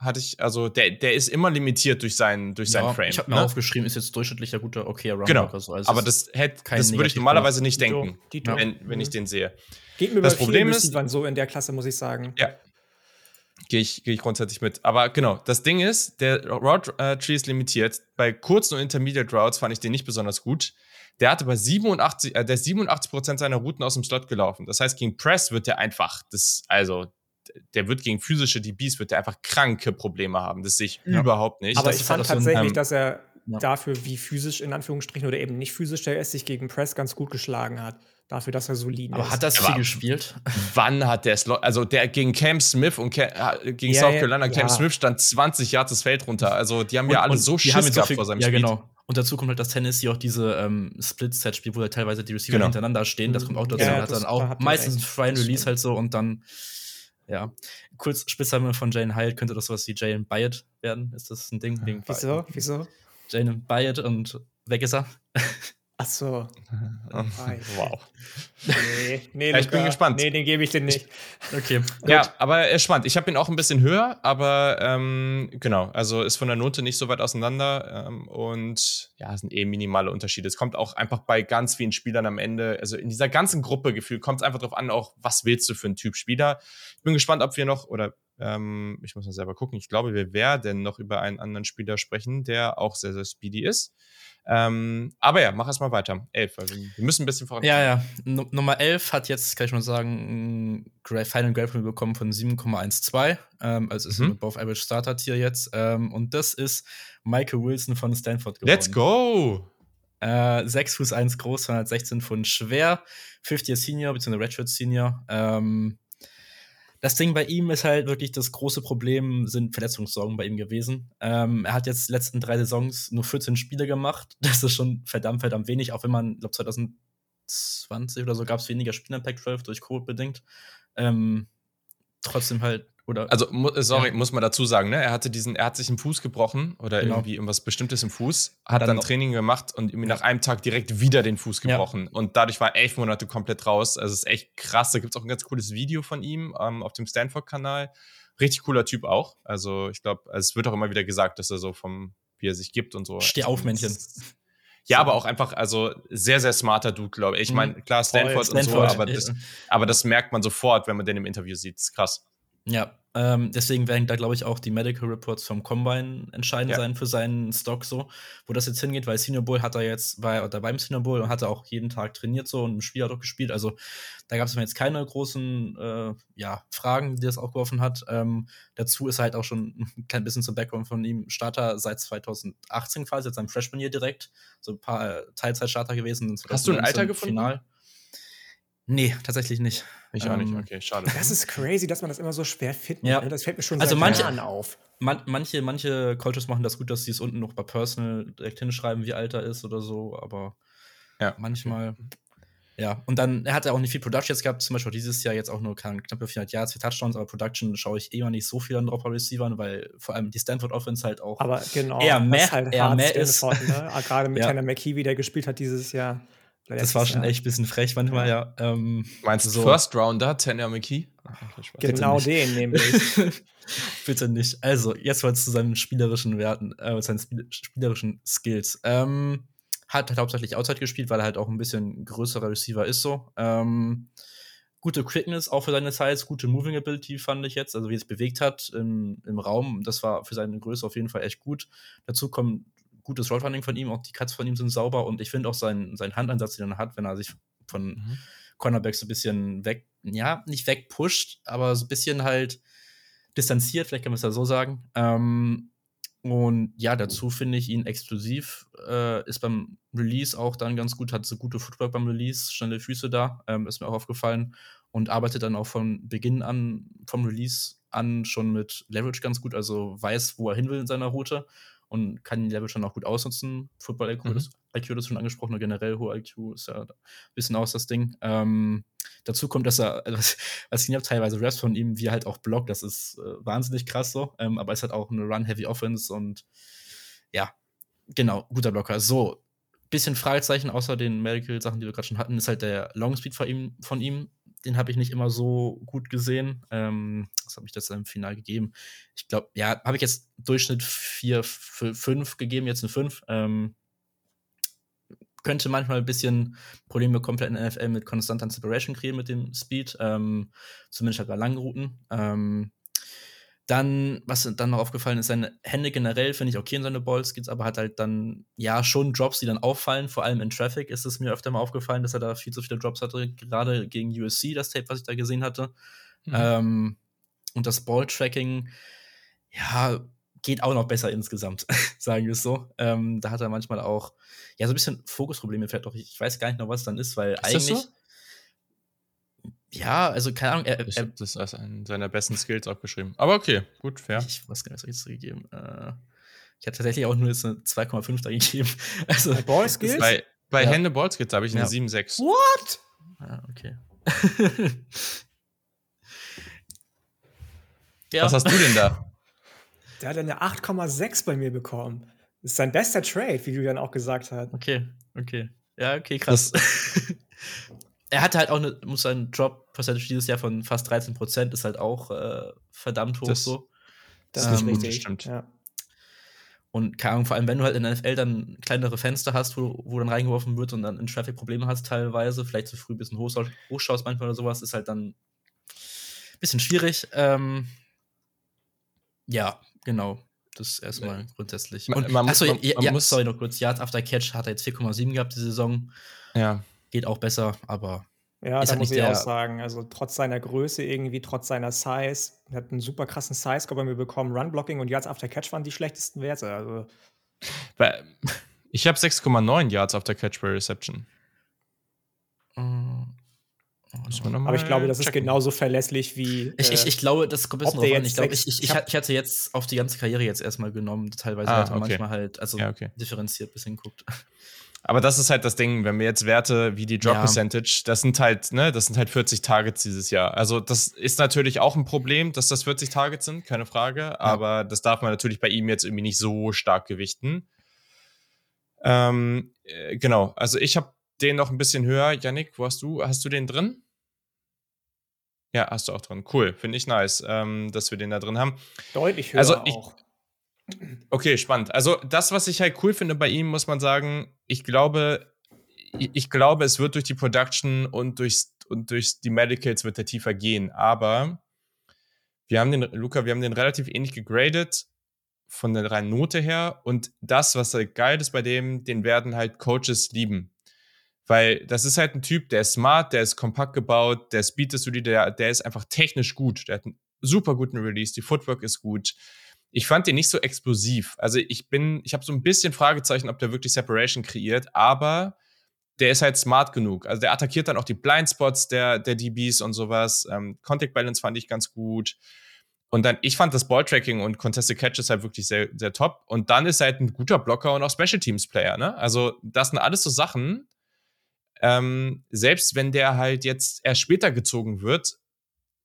[SPEAKER 1] hatte ich, also der, der ist immer limitiert durch seinen, durch ja, seinen Frame.
[SPEAKER 3] Ich habe mir ne? aufgeschrieben, ist jetzt durchschnittlicher guter okayer Runner.
[SPEAKER 1] Genau. So. Also aber das, hätte, das würde ich normalerweise nicht denken, Dito. wenn, wenn ich den sehe.
[SPEAKER 2] Geht mir das Problem ist, so in der Klasse, muss ich sagen.
[SPEAKER 1] Ja. Gehe ich, geh ich grundsätzlich mit. Aber genau, das Ding ist, der Route äh, Tree ist limitiert. Bei kurzen und Intermediate Routes fand ich den nicht besonders gut. Der hatte bei 87, äh, der 87% seiner Routen aus dem Slot gelaufen. Das heißt, gegen Press wird der einfach, das, also der wird gegen physische DBs, wird der einfach kranke Probleme haben. Das sehe ich ja. überhaupt nicht.
[SPEAKER 2] Aber ich fand tatsächlich, ähm, dass er ja. dafür, wie physisch in Anführungsstrichen oder eben nicht physisch der ist, sich gegen Press ganz gut geschlagen hat. Dafür, dass er solide
[SPEAKER 3] Aber
[SPEAKER 2] ist.
[SPEAKER 3] hat das viel gespielt?
[SPEAKER 1] Wann hat der es? Also der gegen Cam Smith und Cam, äh, gegen ja, South Carolina, Cam Smith stand 20 Yards das Feld runter. Also die haben und, ja alle so Schiss gehabt so vor seinem
[SPEAKER 3] ja, Spiel. Ja, genau. Und dazu kommt halt, dass Tennessee auch diese ähm, Split-Set spielt, wo halt teilweise die Receiver genau. hintereinander stehen. Das kommt auch dazu. Ja, hat dann auch meistens einen freien Release halt so und dann ja. Kurz Spitzname von Jane Hyatt könnte das sowas wie Jane Byatt werden. Ist das ein Ding? Wegen
[SPEAKER 2] Wieso? Wieso?
[SPEAKER 3] Jane Byatt und weg ist er.
[SPEAKER 2] Ach so.
[SPEAKER 1] wow.
[SPEAKER 2] Nee, nee
[SPEAKER 1] ja, ich bin gespannt.
[SPEAKER 2] Nee, den gebe ich dir nicht.
[SPEAKER 1] Okay. Ja, aber er ist spannend. Ich habe ihn auch ein bisschen höher, aber ähm, genau, also ist von der Note nicht so weit auseinander ähm, und ja, es sind eh minimale Unterschiede. Es kommt auch einfach bei ganz vielen Spielern am Ende, also in dieser ganzen Gruppe gefühlt, kommt es einfach darauf an, auch was willst du für einen Typ Spieler. Ich bin gespannt, ob wir noch oder ähm, ich muss mal selber gucken. Ich glaube, wir werden noch über einen anderen Spieler sprechen, der auch sehr, sehr speedy ist. Ähm, aber ja, mach erst mal weiter. Elf, also wir müssen ein bisschen voran.
[SPEAKER 3] Ja, ja. N Nummer 11 hat jetzt, kann ich mal sagen, ein Final Grade bekommen von 7,12. Ähm, also ist mhm. ein Above Average Starter Tier jetzt. Ähm, und das ist Michael Wilson von Stanford
[SPEAKER 1] geworden. Let's go!
[SPEAKER 3] Äh, 6 Fuß 1 groß, 216 Pfund schwer, 50er Senior bzw. Redshirt Senior. Ähm, das Ding bei ihm ist halt wirklich das große Problem, sind Verletzungssorgen bei ihm gewesen. Ähm, er hat jetzt die letzten drei Saisons nur 14 Spiele gemacht. Das ist schon verdammt, verdammt wenig, auch wenn man, ich glaube 2020 oder so gab es weniger Spiele in Pac-12 durch Covid bedingt. Ähm, trotzdem halt. Oder?
[SPEAKER 1] Also, sorry, ja. muss man dazu sagen, ne? Er hatte diesen, er hat sich einen Fuß gebrochen oder genau. irgendwie irgendwas Bestimmtes im Fuß, hat dann, dann Training gemacht und irgendwie nach einem Tag direkt wieder den Fuß gebrochen. Ja. Und dadurch war er elf Monate komplett raus. Also, es ist echt krass. Da gibt es auch ein ganz cooles Video von ihm ähm, auf dem Stanford-Kanal. Richtig cooler Typ auch. Also, ich glaube, also es wird auch immer wieder gesagt, dass er so vom, wie er sich gibt und so.
[SPEAKER 3] Steh auf, Männchen.
[SPEAKER 1] Ja, aber auch einfach, also sehr, sehr smarter Dude, glaube ich. Ich meine, mhm. klar, Stanford, Stanford, und so, aber das, aber das merkt man sofort, wenn man den im Interview sieht. Das ist krass.
[SPEAKER 3] Ja, ähm, deswegen werden da, glaube ich, auch die Medical Reports vom Combine entscheidend ja. sein für seinen Stock so, wo das jetzt hingeht, weil Senior Bowl hat er jetzt, war er beim Senior Bowl und hat er auch jeden Tag trainiert so und im Spiel hat auch gespielt. Also da gab es jetzt keine großen äh, ja, Fragen, die das auch geworfen hat. Ähm, dazu ist halt auch schon ein klein bisschen zum Background von ihm Starter seit 2018 quasi, seit seinem Freshman Year direkt. So ein paar äh, Teilzeitstarter gewesen.
[SPEAKER 1] Hast du ein Alter gefunden? Final.
[SPEAKER 3] Nee, tatsächlich nicht.
[SPEAKER 1] Ich ähm, auch nicht, ähm, okay, schade.
[SPEAKER 2] Das ist crazy, dass man das immer so schwer findet.
[SPEAKER 3] Ja.
[SPEAKER 2] Ne? Das fällt mir schon
[SPEAKER 3] also seit manche, Jahren auf. Man, manche, manche Coaches machen das gut, dass sie es unten noch bei Personal direkt hinschreiben, wie alt er ist oder so, aber ja. manchmal. Ja, und dann er hat er auch nicht viel Production jetzt gehabt, zum Beispiel dieses Jahr jetzt auch nur knappe 400 Yards, 4 Touchdowns, aber Production schaue ich immer nicht so viel an Dropper Receivern, weil vor allem die Stanford Offense halt auch
[SPEAKER 2] aber genau,
[SPEAKER 3] eher mehr, halt eher mehr ist.
[SPEAKER 2] ne? Gerade mit ja. Tanner McKee, der gespielt hat dieses Jahr.
[SPEAKER 3] Das war schon Jahr. echt ein bisschen frech manchmal, ja. ja. Ähm,
[SPEAKER 1] Meinst du so. First Rounder, Tanner McKee?
[SPEAKER 2] Genau den nämlich.
[SPEAKER 3] Bitte nicht. Also, jetzt mal zu seinen spielerischen Werten, äh, seinen spielerischen Skills. Ähm, hat halt hauptsächlich Outside gespielt, weil er halt auch ein bisschen größerer Receiver ist so. Ähm, gute Quickness auch für seine Size, gute Moving Ability fand ich jetzt, also wie es bewegt hat im, im Raum, das war für seine Größe auf jeden Fall echt gut. Dazu kommen gutes Rollrunning von ihm, auch die Cuts von ihm sind sauber und ich finde auch seinen, seinen Handeinsatz, den er hat, wenn er sich von mhm. Cornerbacks so ein bisschen weg, ja, nicht wegpusht, aber so ein bisschen halt distanziert, vielleicht kann man es ja so sagen. Ähm, und ja, dazu finde ich ihn exklusiv, äh, ist beim Release auch dann ganz gut, hat so gute Footwork beim Release, schnelle Füße da, ähm, ist mir auch aufgefallen und arbeitet dann auch von Beginn an, vom Release an schon mit Leverage ganz gut, also weiß, wo er hin will in seiner Route und kann die Level schon auch gut ausnutzen. Football IQ, mhm. das, IQ das schon angesprochen, oder generell hohe IQ ist ja ein bisschen aus das Ding. Ähm, dazu kommt, dass er, was, was ich habe, teilweise Raps von ihm, wie er halt auch blockt, das ist äh, wahnsinnig krass so, ähm, aber es hat auch eine Run-Heavy-Offense und ja, genau, guter Blocker. So, bisschen Fragezeichen, außer den Medical-Sachen, die wir gerade schon hatten, ist halt der Longspeed von ihm, von ihm den habe ich nicht immer so gut gesehen. Ähm, was habe ich das im Final gegeben? Ich glaube, ja, habe ich jetzt Durchschnitt 4, 5 gegeben, jetzt eine 5. Ähm, könnte manchmal ein bisschen Probleme komplett in NFL mit konstanter Separation kriegen mit dem Speed, ähm, zumindest halt bei langen Routen. Ähm, dann, was dann noch aufgefallen ist, seine Hände generell finde ich okay in seine Ballskits, aber hat halt dann, ja, schon Drops, die dann auffallen. Vor allem in Traffic ist es mir öfter mal aufgefallen, dass er da viel zu viele Drops hatte, gerade gegen USC, das Tape, was ich da gesehen hatte. Mhm. Ähm, und das Ball-Tracking, ja, geht auch noch besser insgesamt, sagen wir es so. Ähm, da hat er manchmal auch, ja, so ein bisschen Fokusprobleme, vielleicht auch, ich weiß gar nicht noch, was dann ist, weil ist eigentlich. So? Ja, also keine Ahnung. Er,
[SPEAKER 1] ich habe das als einen seiner besten Skills auch geschrieben. Aber okay, gut, fair.
[SPEAKER 3] Ich weiß gar nicht, was ich jetzt gegeben äh, Ich hatte tatsächlich auch nur jetzt eine 2,5 da gegeben. Also,
[SPEAKER 2] bei Ball Skills?
[SPEAKER 1] Bei, bei ja. Hände Ball Skills habe ich eine ja. 7,6.
[SPEAKER 2] What?
[SPEAKER 3] Ah, okay.
[SPEAKER 1] ja. Was hast du denn da?
[SPEAKER 2] Der hat eine 8,6 bei mir bekommen. Das ist sein bester Trade, wie Julian auch gesagt hat.
[SPEAKER 3] Okay, okay. Ja, okay, krass. er hatte halt auch eine, muss sein Drop Percentage dieses Jahr von fast 13 Prozent, ist halt auch äh, verdammt hoch
[SPEAKER 1] das,
[SPEAKER 3] so.
[SPEAKER 2] Das ähm, ist richtig,
[SPEAKER 1] stimmt.
[SPEAKER 2] Ja.
[SPEAKER 3] Und keine Ahnung, vor allem wenn du halt in der NFL dann kleinere Fenster hast, wo, wo dann reingeworfen wird und dann in Traffic Probleme hast teilweise, vielleicht zu früh ein bisschen hochschaust manchmal oder sowas, ist halt dann ein bisschen schwierig. Ähm, ja, genau. Das erstmal grundsätzlich.
[SPEAKER 1] Und, man, man achso,
[SPEAKER 3] man, ja, ja, sorry, noch kurz. Yards after Catch hat er jetzt 4,7 gehabt die Saison.
[SPEAKER 1] Ja
[SPEAKER 3] geht auch besser, aber.
[SPEAKER 2] Ja, da halt muss ich auch sagen, also trotz seiner Größe irgendwie, trotz seiner Size, hat einen super krassen Size-Score bei mir bekommen. Run-Blocking und Yards after Catch waren die schlechtesten Werte. Also.
[SPEAKER 1] Ich habe 6,9 Yards after Catch bei Reception.
[SPEAKER 2] Mm. Aber ich glaube, das checken. ist genauso verlässlich wie.
[SPEAKER 3] Ich, ich, ich glaube, das kommt ein bisschen drauf an. Ich glaube, ich, ich, ich, ich hatte jetzt auf die ganze Karriere jetzt erstmal genommen, teilweise
[SPEAKER 1] ah,
[SPEAKER 3] halt
[SPEAKER 1] okay.
[SPEAKER 3] manchmal halt, also
[SPEAKER 1] ja, okay.
[SPEAKER 3] differenziert ein bisschen guckt.
[SPEAKER 1] Aber das ist halt das Ding, wenn wir jetzt Werte wie die Drop ja. Percentage, das sind halt, ne, das sind halt 40 Targets dieses Jahr. Also das ist natürlich auch ein Problem, dass das 40 Targets sind, keine Frage. Ja. Aber das darf man natürlich bei ihm jetzt irgendwie nicht so stark gewichten. Ähm, äh, genau, also ich habe den noch ein bisschen höher. Yannick, wo hast du? Hast du den drin? Ja, hast du auch drin. Cool, finde ich nice, ähm, dass wir den da drin haben.
[SPEAKER 2] Deutlich höher also ich, auch.
[SPEAKER 1] Okay, spannend. Also das, was ich halt cool finde bei ihm, muss man sagen, ich glaube, ich glaube, es wird durch die Production und durch, und durch die Medicals wird er tiefer gehen. Aber wir haben den, Luca, wir haben den relativ ähnlich gegradet von der reinen Note her. Und das, was halt geil ist bei dem, den werden halt Coaches lieben. Weil das ist halt ein Typ, der ist smart, der ist kompakt gebaut, der Speed ist der, der ist einfach technisch gut. Der hat einen super guten Release, die Footwork ist gut ich fand den nicht so explosiv. Also ich bin, ich habe so ein bisschen Fragezeichen, ob der wirklich Separation kreiert, aber der ist halt smart genug. Also der attackiert dann auch die Blindspots der, der DBs und sowas. Ähm, Contact Balance fand ich ganz gut. Und dann, ich fand das Balltracking und Contested Catches halt wirklich sehr, sehr top. Und dann ist er halt ein guter Blocker und auch Special Teams Player, ne? Also, das sind alles so Sachen. Ähm, selbst wenn der halt jetzt erst später gezogen wird,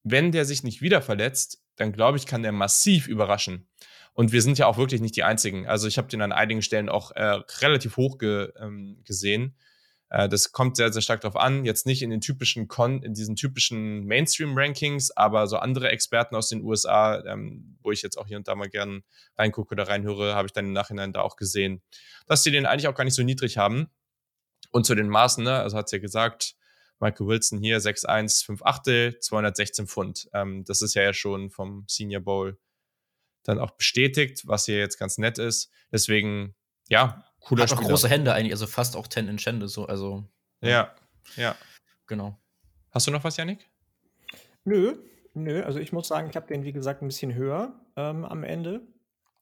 [SPEAKER 1] wenn der sich nicht wieder verletzt, dann glaube ich, kann der massiv überraschen. Und wir sind ja auch wirklich nicht die Einzigen. Also ich habe den an einigen Stellen auch äh, relativ hoch ge, ähm, gesehen. Äh, das kommt sehr, sehr stark darauf an. Jetzt nicht in den typischen Con in diesen typischen Mainstream-Rankings, aber so andere Experten aus den USA, ähm, wo ich jetzt auch hier und da mal gern reingucke oder reinhöre, habe ich dann im Nachhinein da auch gesehen, dass die den eigentlich auch gar nicht so niedrig haben. Und zu den Maßen, ne, also hat es ja gesagt, Michael Wilson hier 6'1, 5 Achtel, 216 Pfund. Ähm, das ist ja, ja schon vom Senior Bowl dann auch bestätigt, was hier jetzt ganz nett ist. Deswegen, ja,
[SPEAKER 3] cooler Hat auch große Hände eigentlich, also fast auch 10 Inch Hände, so, also.
[SPEAKER 1] Ja, ja.
[SPEAKER 3] Genau.
[SPEAKER 1] Hast du noch was, Yannick?
[SPEAKER 2] Nö, nö. Also ich muss sagen, ich habe den, wie gesagt, ein bisschen höher ähm, am Ende.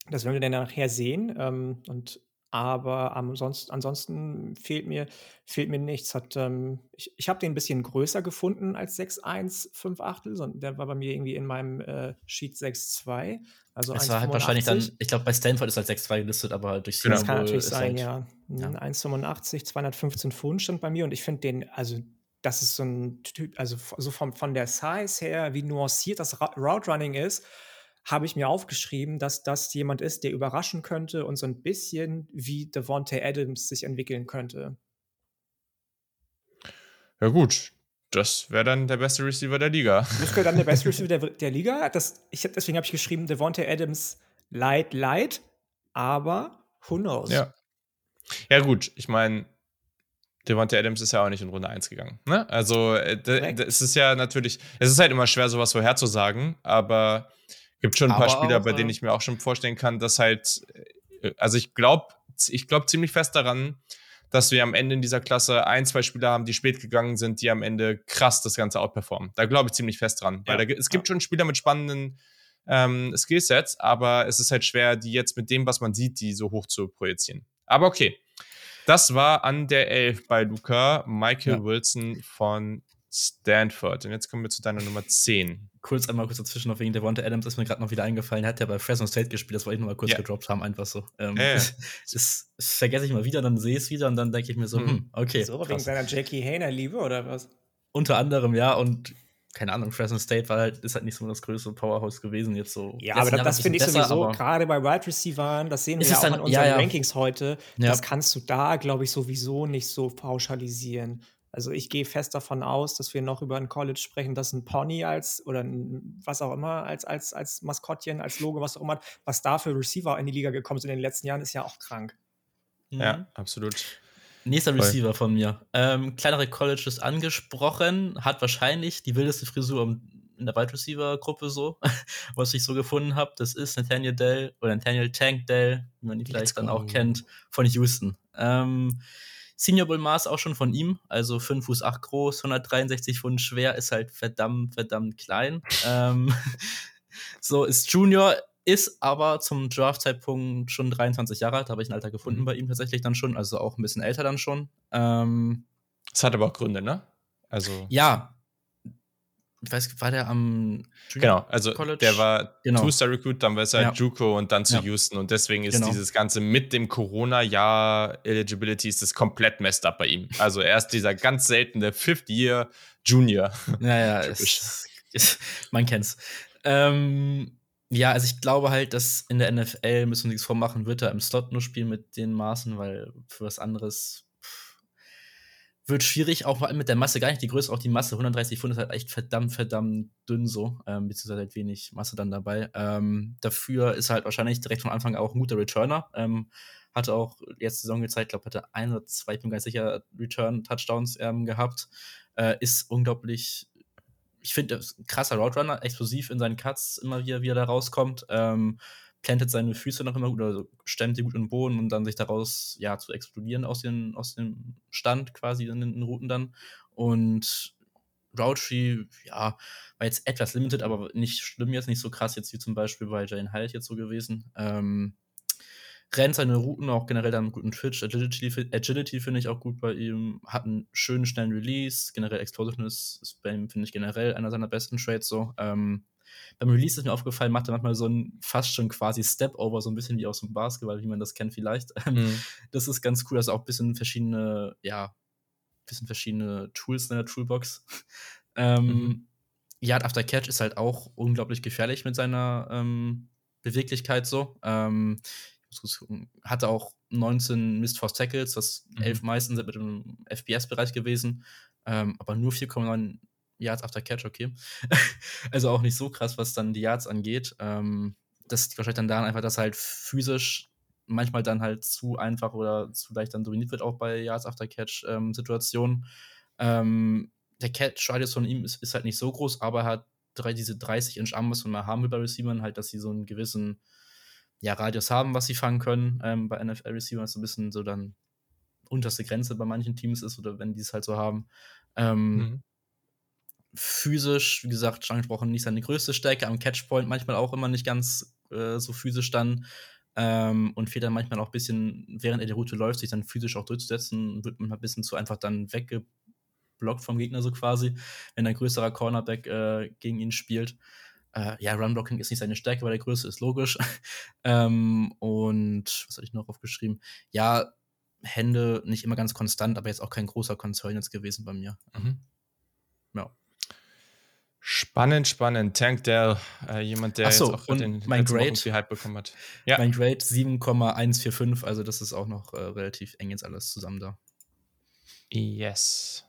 [SPEAKER 2] Das werden wir dann nachher sehen. Ähm, und aber ansonsten, ansonsten fehlt mir, fehlt mir nichts. Hat, ähm, ich ich habe den ein bisschen größer gefunden als 6,1, Achtel, sondern der war bei mir irgendwie in meinem äh, Sheet 6,2.
[SPEAKER 3] Also es war halt wahrscheinlich dann, ich glaube, bei Stanford ist halt 6,2 gelistet, aber durch
[SPEAKER 2] genau. Das kann natürlich sein, halt, ja. ja. 1,85, 215 Pfund stand bei mir und ich finde den, also das ist so ein Typ, also so vom, von der Size her, wie nuanciert das Route Running ist, habe ich mir aufgeschrieben, dass das jemand ist, der überraschen könnte und so ein bisschen wie Devontae Adams sich entwickeln könnte.
[SPEAKER 1] Ja, gut. Das wäre dann der beste Receiver der Liga.
[SPEAKER 2] Das wäre dann der beste Receiver der, der Liga. Das, ich, deswegen habe ich geschrieben, Devontae Adams light, light, aber who knows?
[SPEAKER 1] Ja. Ja, gut. Ich meine, Devontae Adams ist ja auch nicht in Runde 1 gegangen. Ne? Also, äh, es ist ja natürlich, es ist halt immer schwer, sowas vorherzusagen, aber Gibt schon ein paar Spieler, auch, bei denen ich mir auch schon vorstellen kann, dass halt, äh, also ich glaube, ich glaube ziemlich fest daran, dass wir am Ende in dieser Klasse ein, zwei Spieler haben, die spät gegangen sind, die am Ende krass das Ganze outperformen. Da glaube ich ziemlich fest dran. Ja, weil da, es gibt ja. schon Spieler mit spannenden ähm, Skillsets, aber es ist halt schwer, die jetzt mit dem, was man sieht, die so hoch zu projizieren. Aber okay. Das war an der 11 bei Luca, Michael ja. Wilson von Stanford. Und jetzt kommen wir zu deiner Nummer 10
[SPEAKER 3] kurz einmal kurz dazwischen noch wegen Devonta Adams ist mir gerade noch wieder eingefallen. Hat ja bei Fresno State gespielt, das wollte ich nur mal kurz ja. gedroppt haben, einfach so. Ähm, ja, ja. Das, das, vergesse ich mal wieder, dann sehe ich es wieder und dann denke ich mir so, mhm. hm, okay.
[SPEAKER 2] So, wegen seiner Jackie Hayner-Liebe oder was?
[SPEAKER 3] Unter anderem, ja, und keine Ahnung, Fresno State war halt, ist halt nicht so das größte Powerhouse gewesen jetzt so.
[SPEAKER 2] Ja, aber das, das finde ich besser, sowieso, gerade bei Wide Receivern, das sehen wir ja auch dann, an unseren ja, ja. Rankings heute, das kannst du da, glaube ich, sowieso nicht so pauschalisieren. Also ich gehe fest davon aus, dass wir noch über ein College sprechen, das ein Pony als oder ein, was auch immer als, als, als Maskottchen, als Logo, was auch immer, was da für Receiver in die Liga gekommen sind in den letzten Jahren, ist ja auch krank.
[SPEAKER 1] Ja, mhm. absolut.
[SPEAKER 3] Nächster Receiver von mir. Ähm, kleinere Colleges angesprochen, hat wahrscheinlich die wildeste Frisur in der Wide Receiver Gruppe so, was ich so gefunden habe. Das ist Nathaniel Dell oder Nathaniel Tank Dell, wie man ihn vielleicht dann auch kennt, von Houston. Ähm, Senior Bowl Maß auch schon von ihm, also 5 Fuß 8 groß, 163 Pfund schwer, ist halt verdammt, verdammt klein. ähm, so ist Junior, ist aber zum Draft-Zeitpunkt schon 23 Jahre alt, habe ich ein Alter gefunden mhm. bei ihm tatsächlich dann schon, also auch ein bisschen älter dann schon. Ähm,
[SPEAKER 1] das hat aber auch Gründe, ne?
[SPEAKER 3] Also. Ja. Ich weiß, war der am
[SPEAKER 1] Junior Genau, also College? der war genau. Two-Star-Recruit, dann war es halt ja. Juco und dann zu ja. Houston und deswegen ist genau. dieses Ganze mit dem Corona-Jahr Eligibility ist das komplett messed up bei ihm. Also er ist dieser ganz seltene Fifth-Year Junior.
[SPEAKER 3] Ja, ja, ist, ist, man kennt's. Ähm, ja, also ich glaube halt, dass in der NFL, müssen wir nichts vormachen, wird er im Slot nur spielen mit den Maßen, weil für was anderes wird schwierig, auch mit der Masse gar nicht die Größe, auch die Masse. 130 Pfund ist halt echt verdammt, verdammt dünn so, ähm, beziehungsweise halt wenig Masse dann dabei. Ähm, dafür ist halt wahrscheinlich direkt von Anfang auch ein guter Returner. Ähm, hatte auch letzte Saison gezeigt, glaube hatte ein oder zwei, ich bin ganz sicher, Return-Touchdowns ähm, gehabt. Äh, ist unglaublich ich finde, krasser Roadrunner, explosiv in seinen Cuts, immer wieder, wie er da rauskommt. Ähm, plantet seine Füße noch immer gut oder stemmt die gut in den Boden und dann sich daraus ja zu explodieren aus, den, aus dem Stand quasi in den Routen dann. Und Roundtree, ja, war jetzt etwas limited, aber nicht schlimm jetzt, nicht so krass jetzt wie zum Beispiel bei Jane Hyatt jetzt so gewesen. Ähm, rennt seine Routen auch generell dann guten Twitch. Agility, Agility finde ich auch gut bei ihm. Hat einen schönen, schnellen Release. Generell Explosiveness ist bei ihm, finde ich, generell einer seiner besten Trades so. Ähm, beim Release ist mir aufgefallen, macht er manchmal so ein fast schon quasi Step-Over, so ein bisschen wie aus dem Basketball, wie man das kennt vielleicht. Ähm, mhm. Das ist ganz cool, also auch ein bisschen verschiedene, ja, bisschen verschiedene Tools in der Toolbox. ähm, mhm. Yard After Catch ist halt auch unglaublich gefährlich mit seiner ähm, Beweglichkeit so. Ähm, hatte auch 19 Missed Force Tackles, was mhm. elf meisten sind mit dem FBS-Bereich gewesen, ähm, aber nur 4,9 Yards after Catch, okay. also auch nicht so krass, was dann die Yards angeht. Ähm, das liegt wahrscheinlich dann daran einfach, dass halt physisch manchmal dann halt zu einfach oder zu leicht dann dominiert wird, auch bei Yards after Catch ähm. Ähm, der Catch-Radius von ihm ist, ist, halt nicht so groß, aber er hat drei, diese 30 Inch Arm, und man haben wir bei Receivern halt, dass sie so einen gewissen ja, Radius haben, was sie fangen können. Ähm, bei NFL-Receivern ist so ein bisschen so dann unterste Grenze bei manchen Teams ist oder wenn die es halt so haben. Ähm, mhm. Physisch, wie gesagt, schon angesprochen, nicht seine größte Stärke, am Catchpoint manchmal auch immer nicht ganz äh, so physisch dann. Ähm, und fehlt dann manchmal auch ein bisschen, während er die Route läuft, sich dann physisch auch durchzusetzen, wird man ein bisschen zu einfach dann weggeblockt vom Gegner so quasi, wenn ein größerer Cornerback äh, gegen ihn spielt. Äh, ja, Runblocking ist nicht seine Stärke, weil der Größe ist logisch. ähm, und was hatte ich noch aufgeschrieben? Ja, Hände nicht immer ganz konstant, aber jetzt auch kein großer Konzern jetzt gewesen bei mir. Mhm.
[SPEAKER 1] Spannend, spannend. Tank Dell, äh, jemand, der
[SPEAKER 3] so,
[SPEAKER 1] jetzt
[SPEAKER 3] auch den mein Grade,
[SPEAKER 1] viel Hype bekommen hat.
[SPEAKER 3] Ja. Mein Grade 7,145, also das ist auch noch äh, relativ eng jetzt alles zusammen da.
[SPEAKER 1] Yes.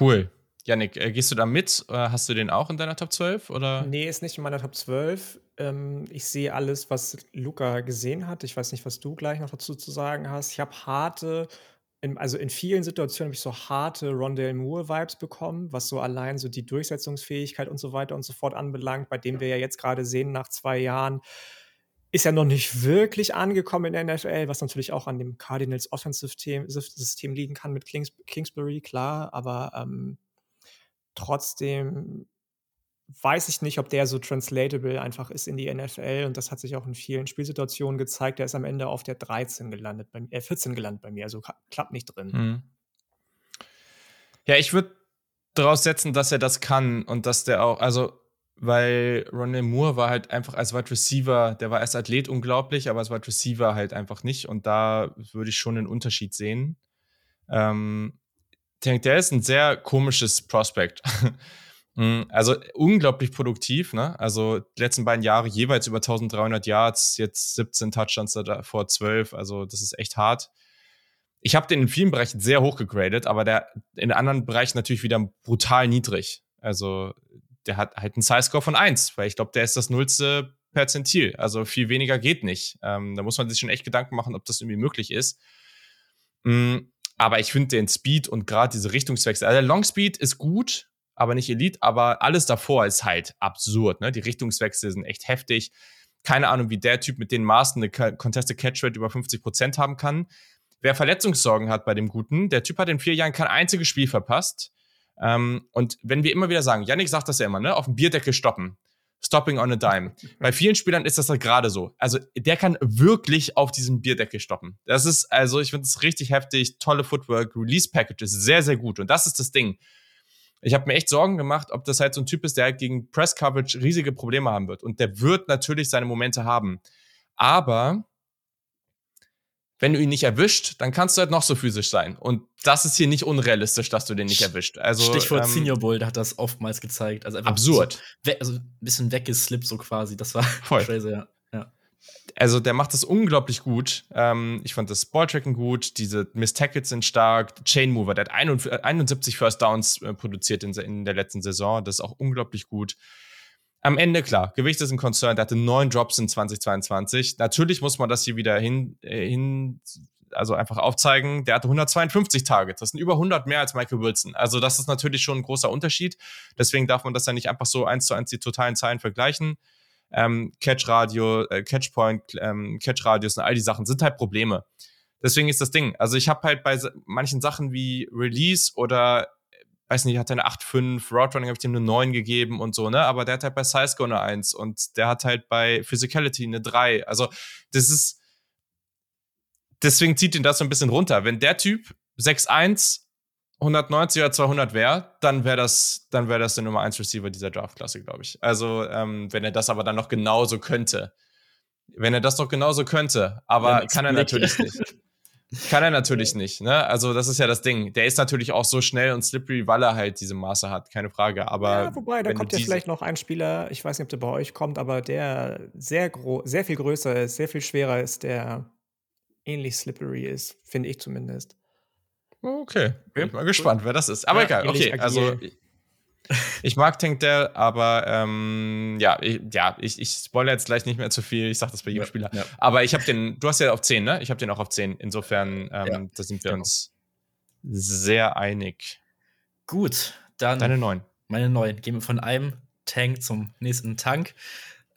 [SPEAKER 1] Cool. Janik, äh, gehst du da mit? Hast du den auch in deiner Top 12? Oder?
[SPEAKER 2] Nee, ist nicht in meiner Top 12. Ähm, ich sehe alles, was Luca gesehen hat. Ich weiß nicht, was du gleich noch dazu zu sagen hast. Ich habe harte, in, also in vielen Situationen habe ich so harte Rondell Moore-Vibes bekommen, was so allein so die Durchsetzungsfähigkeit und so weiter und so fort anbelangt, bei dem wir ja jetzt gerade sehen, nach zwei Jahren ist ja noch nicht wirklich angekommen in der NFL, was natürlich auch an dem Cardinals Offensive-System liegen kann mit Kings Kingsbury, klar, aber ähm, Trotzdem weiß ich nicht, ob der so translatable einfach ist in die NFL und das hat sich auch in vielen Spielsituationen gezeigt. Der ist am Ende auf der 13 gelandet, bei, äh, 14 gelandet bei mir, also klappt nicht drin. Mhm.
[SPEAKER 1] Ja, ich würde daraus setzen, dass er das kann und dass der auch, also weil Ronald Moore war halt einfach als Wide Receiver, der war als Athlet unglaublich, aber als Wide Receiver halt einfach nicht und da würde ich schon einen Unterschied sehen. Ähm, Tank Dell ist ein sehr komisches Prospect. Mm, also unglaublich produktiv, ne? Also die letzten beiden Jahre jeweils über 1300 Yards, jetzt 17 Touchdowns vor 12, also das ist echt hart. Ich habe den in vielen Bereichen sehr hoch gegradet, aber der in anderen Bereichen natürlich wieder brutal niedrig. Also der hat halt einen Size-Score von 1, weil ich glaube, der ist das nullste Perzentil. Also viel weniger geht nicht. Ähm, da muss man sich schon echt Gedanken machen, ob das irgendwie möglich ist. Mhm. Aber ich finde den Speed und gerade diese Richtungswechsel, also der Long Speed ist gut, aber nicht Elite, aber alles davor ist halt absurd. Ne? Die Richtungswechsel sind echt heftig. Keine Ahnung, wie der Typ mit den Maßen eine Contested Catch Rate über 50% haben kann. Wer Verletzungssorgen hat bei dem Guten, der Typ hat in vier Jahren kein einziges Spiel verpasst. Ähm, und wenn wir immer wieder sagen, Yannick sagt das ja immer, ne, auf dem Bierdeckel stoppen. Stopping on a dime. Bei vielen Spielern ist das halt gerade so. Also der kann wirklich auf diesem Bierdeckel stoppen. Das ist, also ich finde es richtig heftig, tolle Footwork, Release Packages, sehr, sehr gut. Und das ist das Ding. Ich habe mir echt Sorgen gemacht, ob das halt so ein Typ ist, der halt gegen Press Coverage riesige Probleme haben wird. Und der wird natürlich seine Momente haben. Aber wenn du ihn nicht erwischt, dann kannst du halt noch so physisch sein. Und das ist hier nicht unrealistisch, dass du den nicht erwischt. Also,
[SPEAKER 3] Stichwort ähm, Senior Bowl, der hat das oftmals gezeigt. Also
[SPEAKER 1] absurd.
[SPEAKER 3] So, also ein bisschen weggeslippt so quasi. Das war Voll. crazy, ja.
[SPEAKER 1] Also der macht das unglaublich gut. Ähm, ich fand das Balltracken gut, diese Miss Tackles sind stark, Chain Mover, der hat 71 First Downs äh, produziert in, in der letzten Saison. Das ist auch unglaublich gut am Ende, klar, Gewicht ist ein Concern. Der hatte neun Drops in 2022. Natürlich muss man das hier wieder hin, äh, hin also einfach aufzeigen. Der hatte 152 Targets. Das sind über 100 mehr als Michael Wilson. Also das ist natürlich schon ein großer Unterschied. Deswegen darf man das ja nicht einfach so eins zu eins die totalen Zahlen vergleichen. Ähm, Catch Radio, äh, Catch Point, ähm, Catch Radius und all die Sachen sind halt Probleme. Deswegen ist das Ding. Also ich habe halt bei manchen Sachen wie Release oder weiß nicht, hat er eine 8,5, Route habe ich dem eine 9 gegeben und so, ne? Aber der hat halt bei Size eine 1 und der hat halt bei Physicality eine 3. Also, das ist, deswegen zieht ihn das so ein bisschen runter. Wenn der Typ 6,1, 190 oder 200 wäre, dann wäre das, dann wäre das der Nummer 1 Receiver dieser Draftklasse, glaube ich. Also, ähm, wenn er das aber dann noch genauso könnte. Wenn er das noch genauso könnte, aber kann er natürlich nicht. Kann er natürlich nicht, ne? Also, das ist ja das Ding. Der ist natürlich auch so schnell und slippery, weil er halt diese Maße hat, keine Frage. Aber. Ja,
[SPEAKER 2] wobei, da kommt ja vielleicht noch ein Spieler, ich weiß nicht, ob der bei euch kommt, aber der sehr groß, sehr viel größer ist, sehr viel schwerer ist, der ähnlich slippery ist, finde ich zumindest.
[SPEAKER 1] Okay, bin mal gespannt, wer das ist. Aber ja, egal, okay, also ich mag Tank Dell, aber ähm, ja, ich, ja, ich, ich spoilere jetzt gleich nicht mehr zu viel. Ich sage das bei jedem ja, Spieler. Ja. Aber ich habe den, du hast ja auf 10, ne? Ich habe den auch auf 10. Insofern, ähm, ja, da sind wir genau. uns sehr einig.
[SPEAKER 3] Gut, dann.
[SPEAKER 1] Deine 9.
[SPEAKER 3] Meine 9. Gehen wir von einem Tank zum nächsten Tank.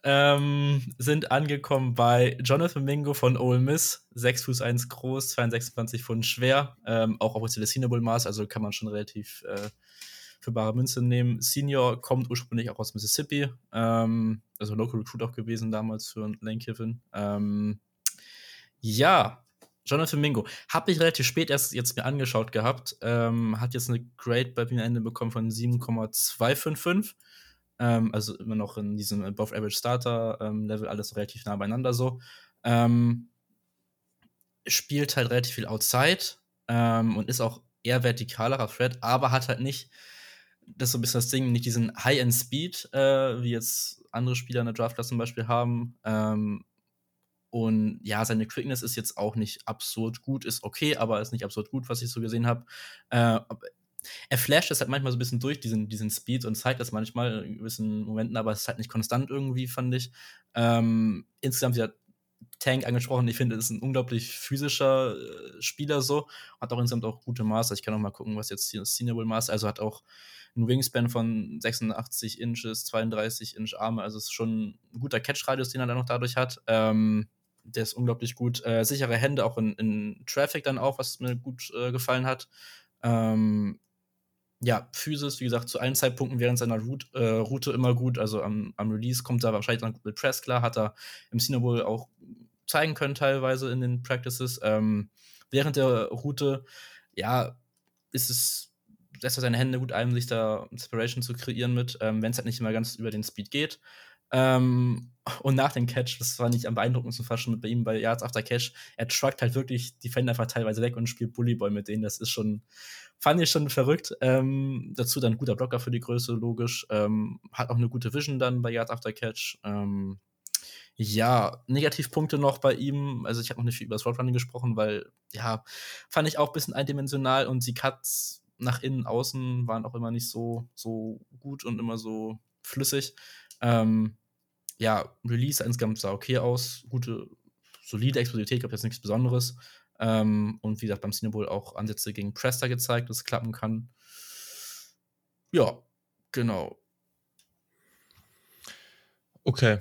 [SPEAKER 3] Ähm, sind angekommen bei Jonathan Mingo von Ole Miss. 6 Fuß 1 groß, 226 Pfund schwer. Ähm, auch auf Celestina Maß, also kann man schon relativ äh, für bare Münze nehmen. Senior kommt ursprünglich auch aus Mississippi, ähm, also Local Recruit auch gewesen damals für Lane Kiffin. Ähm, ja, Jonathan Mingo. Habe ich relativ spät erst jetzt mir angeschaut gehabt. Ähm, hat jetzt eine Grade bei mir Ende bekommen von 7,255. Ähm, also immer noch in diesem Above Average Starter ähm, Level, alles relativ nah beieinander so. Ähm, spielt halt relativ viel Outside ähm, und ist auch eher vertikalerer Thread, aber hat halt nicht das ist so ein bisschen das Ding, nicht diesen High-End-Speed, äh, wie jetzt andere Spieler in der Draftklasse zum Beispiel haben. Ähm, und ja, seine Quickness ist jetzt auch nicht absurd gut, ist okay, aber ist nicht absurd gut, was ich so gesehen habe. Äh, er flasht es halt manchmal so ein bisschen durch, diesen, diesen Speed, und zeigt das manchmal in gewissen Momenten, aber es ist halt nicht konstant irgendwie, fand ich. Ähm, insgesamt, ja, Tank angesprochen, ich finde, ist ein unglaublich physischer äh, Spieler so, hat auch insgesamt auch gute Maße. Ich kann auch mal gucken, was jetzt hier das Senior Maß, also hat auch ein Wingspan von 86 Inches, 32 Inch Arme, also ist schon ein guter Catch-Radius, den er dann noch dadurch hat. Ähm, der ist unglaublich gut. Äh, sichere Hände auch in, in, Traffic dann auch, was mir gut äh, gefallen hat. Ähm, ja, Physis, wie gesagt, zu allen Zeitpunkten während seiner Route, äh, Route immer gut. Also am, am, Release kommt er wahrscheinlich dann gut mit Press klar, hat er im Cinnabol auch zeigen können, teilweise in den Practices. Ähm, während der Route, ja, ist es lässt er seine Hände gut ein, sich da Inspiration zu kreieren mit, ähm, wenn es halt nicht immer ganz über den Speed geht. Ähm, und nach dem Catch, das war nicht am beeindruckendsten fast schon bei ihm bei Yards After Catch, er truckt halt wirklich Defender einfach teilweise weg und spielt Bullyboy mit denen. Das ist schon, fand ich schon verrückt. Ähm, dazu dann guter Blocker für die Größe, logisch. Ähm, hat auch eine gute Vision dann bei Yards After Catch. Ähm, ja, Negativpunkte noch bei ihm. Also ich habe noch nicht viel über das Roadrunning gesprochen, weil, ja, fand ich auch ein bisschen eindimensional und die Cuts nach innen, außen waren auch immer nicht so, so gut und immer so flüssig. Ähm, ja, Release insgesamt sah okay aus. Gute, solide Explosivität, glaube jetzt nichts Besonderes. Ähm, und wie gesagt, beim Cinebull auch Ansätze gegen Prester gezeigt, dass es klappen kann. Ja, genau.
[SPEAKER 1] Okay,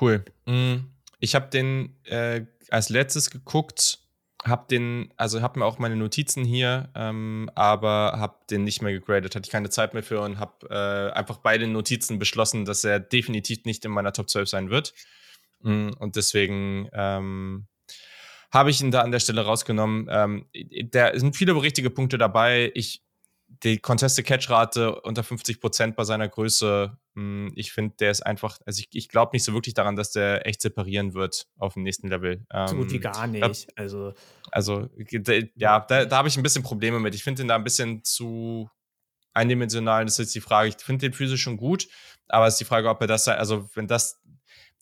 [SPEAKER 1] cool. Mm, ich habe den äh, als letztes geguckt hab den, also hab mir auch meine Notizen hier, ähm, aber hab den nicht mehr gegradet, hatte ich keine Zeit mehr für und hab äh, einfach bei den Notizen beschlossen, dass er definitiv nicht in meiner Top 12 sein wird. Mm, und deswegen ähm, habe ich ihn da an der Stelle rausgenommen. Ähm, da sind viele richtige Punkte dabei. Ich die Contested Catch-Rate unter 50 Prozent bei seiner Größe, mh, hm, ich finde, der ist einfach, also ich, ich glaube nicht so wirklich daran, dass der echt separieren wird auf dem nächsten Level.
[SPEAKER 2] so gut wie ähm, gar nicht.
[SPEAKER 1] Da, also, also ja, da, da habe ich ein bisschen Probleme mit. Ich finde ihn da ein bisschen zu eindimensional. Das ist jetzt die Frage. Ich finde den physisch schon gut, aber es ist die Frage, ob er das, also wenn das,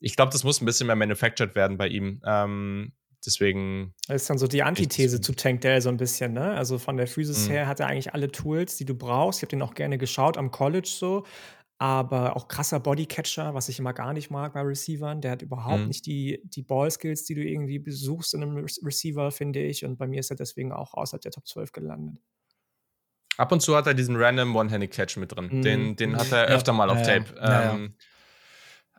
[SPEAKER 1] ich glaube, das muss ein bisschen mehr manufactured werden bei ihm. Ähm, Deswegen.
[SPEAKER 2] Das ist dann so die Antithese zu Tank Dell so ein bisschen, ne? Also von der Physis mhm. her hat er eigentlich alle Tools, die du brauchst. Ich habe den auch gerne geschaut am College so. Aber auch krasser Bodycatcher, was ich immer gar nicht mag bei Receivern. Der hat überhaupt mhm. nicht die, die Ballskills, die du irgendwie besuchst in einem Receiver, finde ich. Und bei mir ist er deswegen auch außerhalb der Top 12 gelandet.
[SPEAKER 1] Ab und zu hat er diesen random One-Handed-Catch mit drin. Mhm. Den, den hat er öfter ja, mal auf ja, Tape. Ja, ähm,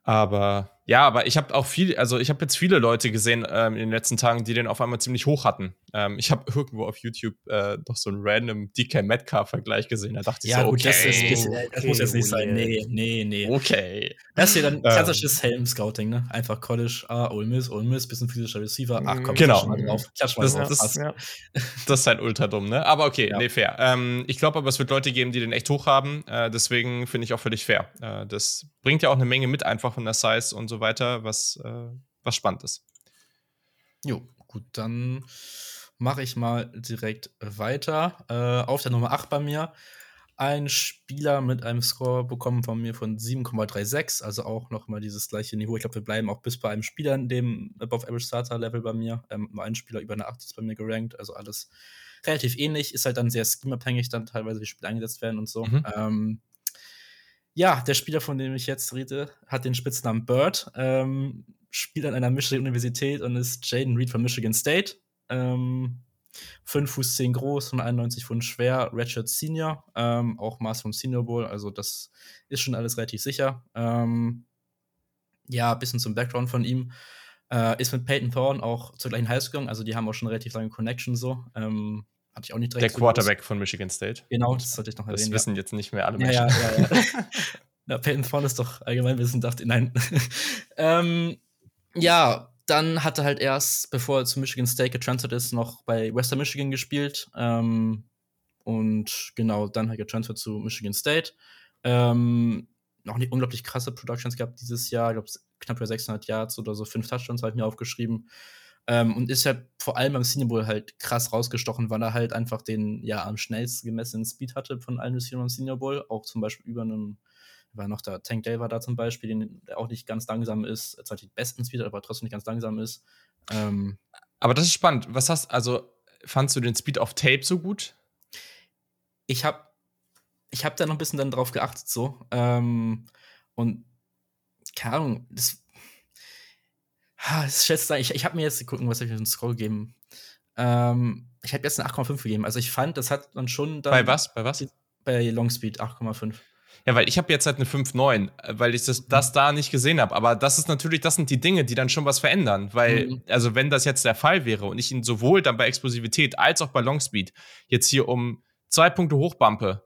[SPEAKER 1] aber ja, aber ich habe auch viel, also ich habe jetzt viele Leute gesehen ähm, in den letzten Tagen, die den auf einmal ziemlich hoch hatten. Ähm, ich habe irgendwo auf YouTube äh, doch so einen random DK Metcalf-Vergleich gesehen. Da dachte ich ja, so, gut, okay, das, ist,
[SPEAKER 3] das, das okay, muss jetzt nicht sein. Nee, nee, nee.
[SPEAKER 1] Okay.
[SPEAKER 3] Das ist ja dann ähm. klassisches Helm-Scouting, ne? Einfach College, ah, Ole Miss, Ole Miss, bisschen physischer Receiver. Ach komm,
[SPEAKER 1] genau.
[SPEAKER 3] mal drauf. Klatsch mal
[SPEAKER 1] das, drauf. Das, ja. das ist halt ultra dumm, ne? Aber okay, ja. nee, fair. Ähm, ich glaube aber, es wird Leute geben, die den echt hoch haben. Äh, deswegen finde ich auch völlig fair. Äh, das bringt ja auch eine Menge mit, einfach von der Size und so weiter, was äh, was spannend ist.
[SPEAKER 3] Jo, gut, dann mache ich mal direkt weiter. Äh, auf der Nummer 8 bei mir ein Spieler mit einem Score bekommen von mir von 7,36, also auch nochmal dieses gleiche Niveau. Ich glaube, wir bleiben auch bis bei einem Spieler in dem Above Average Starter Level bei mir. Ähm, ein Spieler über eine 8 ist bei mir gerankt, also alles relativ ähnlich. Ist halt dann sehr schemabhängig, dann teilweise wie Spiele eingesetzt werden und so. Mhm. Ähm, ja, der Spieler, von dem ich jetzt rede, hat den Spitznamen Bird, ähm, spielt an einer Michigan-Universität und ist Jaden Reed von Michigan State. Ähm, 5 Fuß 10 groß und 91 Pfund schwer, Redshirt Senior, ähm, auch Maß vom Senior Bowl, also das ist schon alles relativ sicher. Ähm, ja, ein bisschen zum Background von ihm. Äh, ist mit Peyton Thorne auch zur gleichen Highschool gegangen, also die haben auch schon relativ lange Connection so. Ähm, hatte ich auch nicht
[SPEAKER 1] direkt. Der Quarterback von Michigan State.
[SPEAKER 3] Genau, das sollte ich noch
[SPEAKER 1] erwähnen. Das wissen ja. jetzt nicht mehr alle
[SPEAKER 3] Menschen. Ja, ja, ja. ja. Peyton Thorne ist doch Allgemeinwissen, dachte ich. Nein. ähm, ja, dann hat er halt erst, bevor er zu Michigan State getransfert ist, noch bei Western Michigan gespielt. Ähm, und genau, dann hat er getransfert zu Michigan State. Ähm, noch nicht unglaublich krasse Productions gehabt dieses Jahr. Ich glaube, knapp über 600 Yards oder so, fünf Touchdowns habe ich mir aufgeschrieben. Ähm, und ist halt vor allem beim Senior Bowl halt krass rausgestochen, weil er halt einfach den ja am schnellsten gemessenen Speed hatte von allen Receivern im Senior Bowl. Auch zum Beispiel über einem, war noch da, Tank Dale war da zum Beispiel, den, der auch nicht ganz langsam ist, zwar die besten Speed, aber trotzdem nicht ganz langsam ist. Ähm,
[SPEAKER 1] aber das ist spannend. Was hast, also, fandst du den Speed auf Tape so gut?
[SPEAKER 3] Ich habe ich hab da noch ein bisschen dann drauf geachtet, so. Ähm, und keine Ahnung, das ich schätze, ich, ich habe mir jetzt gucken, was ich für einen Scroll gegeben. Ähm, ich habe jetzt eine 8,5 gegeben. Also ich fand, das hat dann schon
[SPEAKER 1] dann Bei was? Bei was?
[SPEAKER 3] Bei Longspeed 8,5.
[SPEAKER 1] Ja, weil ich habe jetzt halt eine 5,9, weil ich das, das da nicht gesehen habe. Aber das ist natürlich, das sind die Dinge, die dann schon was verändern. Weil, mhm. also wenn das jetzt der Fall wäre und ich ihn sowohl dann bei Explosivität als auch bei Longspeed jetzt hier um zwei Punkte hochbumpe,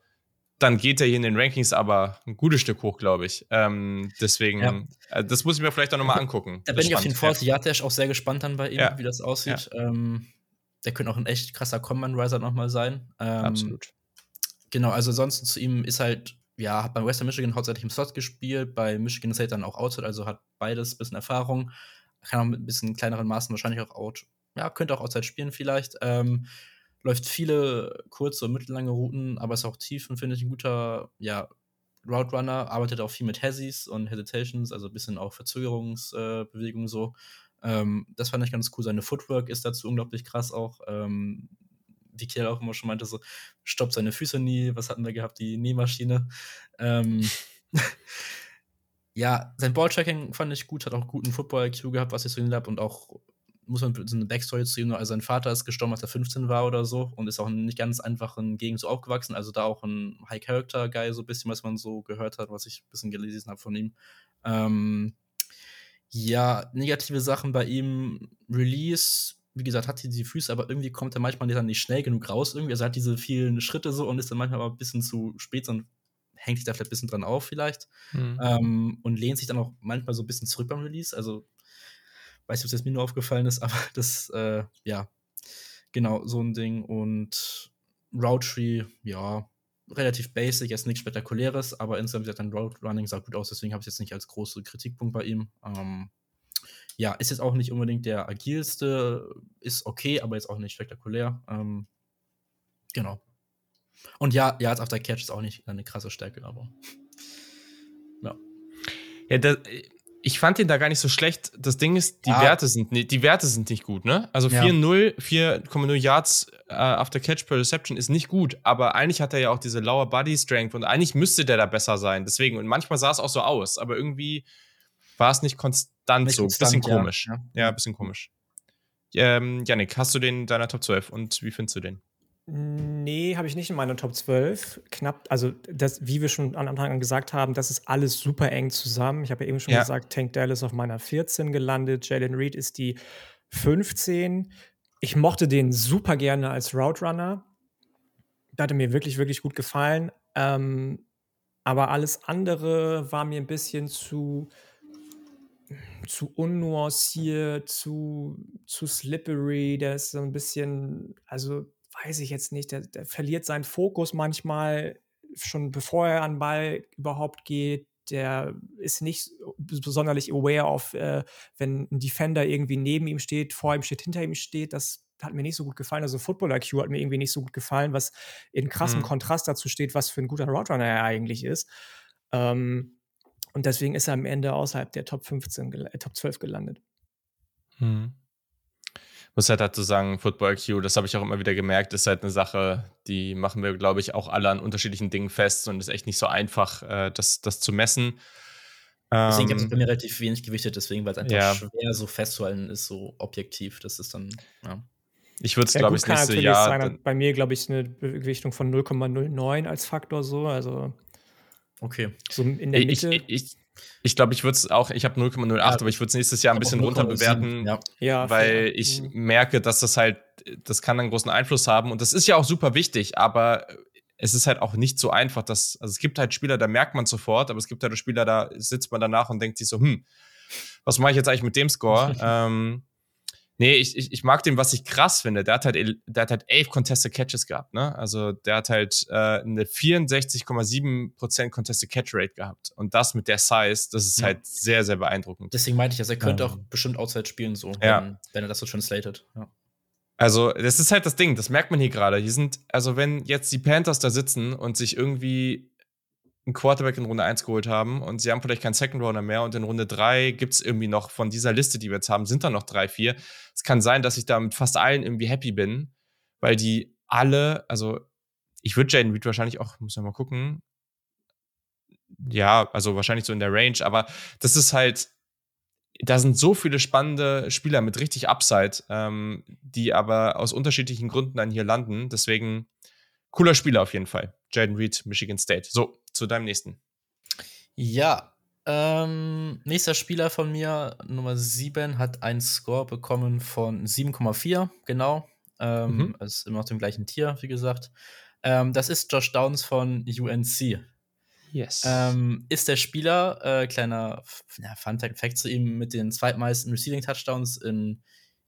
[SPEAKER 1] dann geht er hier in den Rankings aber ein gutes Stück hoch, glaube ich. Ähm, deswegen, ja. äh, das muss ich mir vielleicht auch nochmal angucken.
[SPEAKER 3] Da bin ich auf den Force Yatesh auch sehr gespannt dann bei ihm, ja. wie das aussieht. Ja. Ähm, der könnte auch ein echt krasser Command Riser nochmal sein. Ähm,
[SPEAKER 1] Absolut.
[SPEAKER 3] Genau, also ansonsten zu ihm ist halt, ja, hat bei Western Michigan hauptsächlich im Slot gespielt, bei Michigan State dann auch Outside, also hat beides ein bisschen Erfahrung. Kann auch mit ein bisschen kleineren Maßen wahrscheinlich auch Out, ja, könnte auch Outside spielen vielleicht. Ähm, läuft viele kurze und mittellange Routen, aber ist auch tief und finde ich ein guter, ja, Route Runner, arbeitet auch viel mit Hezzies und Hesitations, also ein bisschen auch Verzögerungsbewegungen äh, so. Ähm, das fand ich ganz cool. Seine Footwork ist dazu unglaublich krass auch. Ähm, wie Kiel auch immer schon meinte, so stoppt seine Füße nie. Was hatten wir gehabt? Die Nähmaschine. Ähm, ja, sein Balltracking fand ich gut, hat auch guten Football-IQ gehabt, was ich so habe und auch muss man so eine Backstory zu ihm, also sein Vater ist gestorben, als er 15 war oder so und ist auch in nicht ganz einfachen Gegend so aufgewachsen, also da auch ein High-Character-Guy, so ein bisschen, was man so gehört hat, was ich ein bisschen gelesen habe von ihm. Ähm, ja, negative Sachen bei ihm, Release, wie gesagt, hat die Füße, aber irgendwie kommt er manchmal dann nicht schnell genug raus, irgendwie, also er hat diese vielen Schritte so und ist dann manchmal aber ein bisschen zu spät und hängt sich da vielleicht ein bisschen dran auf vielleicht mhm. ähm, und lehnt sich dann auch manchmal so ein bisschen zurück beim Release, also weiß nicht, ob das mir nur aufgefallen ist, aber das, äh, ja, genau, so ein Ding. Und Route Tree, ja, relativ basic, jetzt nichts Spektakuläres, aber insgesamt sieht dann Roadrunning sah gut aus, deswegen habe ich es jetzt nicht als großen Kritikpunkt bei ihm. Ähm, ja, ist jetzt auch nicht unbedingt der agilste, ist okay, aber jetzt auch nicht spektakulär. Ähm, genau. Und ja, ja, als After Catch ist auch nicht eine krasse Stärke, aber
[SPEAKER 1] ja. Ja, das, ich fand ihn da gar nicht so schlecht. Das Ding ist, die, ja. Werte, sind, die Werte sind nicht gut, ne? Also 4-0, 4,0 Yards äh, after Catch per Reception ist nicht gut, aber eigentlich hat er ja auch diese lower Body Strength und eigentlich müsste der da besser sein. Deswegen, und manchmal sah es auch so aus, aber irgendwie war es nicht konstant nicht so. Bisschen komisch. Ja, ja bisschen komisch. Ähm, Yannick, hast du den in deiner Top 12 und wie findest du den?
[SPEAKER 2] Nee, habe ich nicht in meiner Top 12. Knapp, also das, wie wir schon am Anfang gesagt haben, das ist alles super eng zusammen. Ich habe ja eben schon ja. gesagt, Tank Dell ist auf meiner 14 gelandet, Jalen Reed ist die 15. Ich mochte den super gerne als Route Runner. Der hatte mir wirklich, wirklich gut gefallen. Ähm, aber alles andere war mir ein bisschen zu, zu unnuanciert, zu, zu slippery. Der ist so ein bisschen, also weiß ich jetzt nicht, der, der verliert seinen Fokus manchmal schon bevor er an den Ball überhaupt geht. Der ist nicht besonders aware of, äh, wenn ein Defender irgendwie neben ihm steht, vor ihm steht, hinter ihm steht. Das hat mir nicht so gut gefallen. Also Football IQ hat mir irgendwie nicht so gut gefallen, was in krassem mhm. Kontrast dazu steht, was für ein guter Roadrunner er eigentlich ist. Ähm, und deswegen ist er am Ende außerhalb der Top 15, äh, Top 12 gelandet.
[SPEAKER 1] Mhm muss halt dazu sagen, Football Q, das habe ich auch immer wieder gemerkt, ist halt eine Sache, die machen wir, glaube ich, auch alle an unterschiedlichen Dingen fest und ist echt nicht so einfach, äh, das, das zu messen.
[SPEAKER 3] Deswegen ähm, habe ich bei mir relativ wenig gewichtet, deswegen, weil es einfach ja. schwer so festzuhalten ist, so objektiv. Das ist dann, ja.
[SPEAKER 1] Ich würde es, ja, glaube ich, nächste Jahr.
[SPEAKER 2] Sein, bei mir, glaube ich, eine Gewichtung von 0,09 als Faktor so. Also.
[SPEAKER 3] Okay.
[SPEAKER 2] So in der Mitte.
[SPEAKER 1] Ich, ich, ich glaube, ich würde es auch, ich habe 0,08, ja, aber ich würde es nächstes Jahr ein bisschen runter bewerten, ja. Ja, weil fair. ich mhm. merke, dass das halt, das kann einen großen Einfluss haben und das ist ja auch super wichtig, aber es ist halt auch nicht so einfach, dass, also es gibt halt Spieler, da merkt man sofort, aber es gibt halt Spieler, da sitzt man danach und denkt sich so, hm, was mache ich jetzt eigentlich mit dem Score? ähm, Nee, ich, ich, ich mag den, was ich krass finde. Der hat halt, der hat halt elf Contested Catches gehabt, ne? Also der hat halt äh, eine 64,7% Contested Catch Rate gehabt. Und das mit der Size, das ist ja. halt sehr, sehr beeindruckend.
[SPEAKER 3] Deswegen meinte ich, also er könnte ähm. auch bestimmt Outside spielen, so, ja. wenn, wenn er das so translated. Ja.
[SPEAKER 1] Also, das ist halt das Ding, das merkt man hier gerade. Hier sind, also wenn jetzt die Panthers da sitzen und sich irgendwie einen Quarterback in Runde 1 geholt haben und sie haben vielleicht keinen Second Runner mehr und in Runde 3 gibt es irgendwie noch von dieser Liste, die wir jetzt haben, sind da noch drei, vier. Es kann sein, dass ich da mit fast allen irgendwie happy bin, weil die alle, also ich würde Jaden Reed wahrscheinlich auch, muss ja mal gucken. Ja, also wahrscheinlich so in der Range, aber das ist halt, da sind so viele spannende Spieler mit richtig Upside, ähm, die aber aus unterschiedlichen Gründen dann hier landen. Deswegen cooler Spieler auf jeden Fall. Jaden Reed, Michigan State. So, zu deinem nächsten.
[SPEAKER 3] Ja, ähm, nächster Spieler von mir, Nummer 7, hat einen Score bekommen von 7,4, genau. Ähm, mhm. Ist immer auf dem gleichen Tier, wie gesagt. Ähm, das ist Josh Downs von UNC.
[SPEAKER 1] Yes.
[SPEAKER 3] Ähm, ist der Spieler, äh, kleiner ja, Fun Fact zu ihm, mit den zweitmeisten Receiving Touchdowns in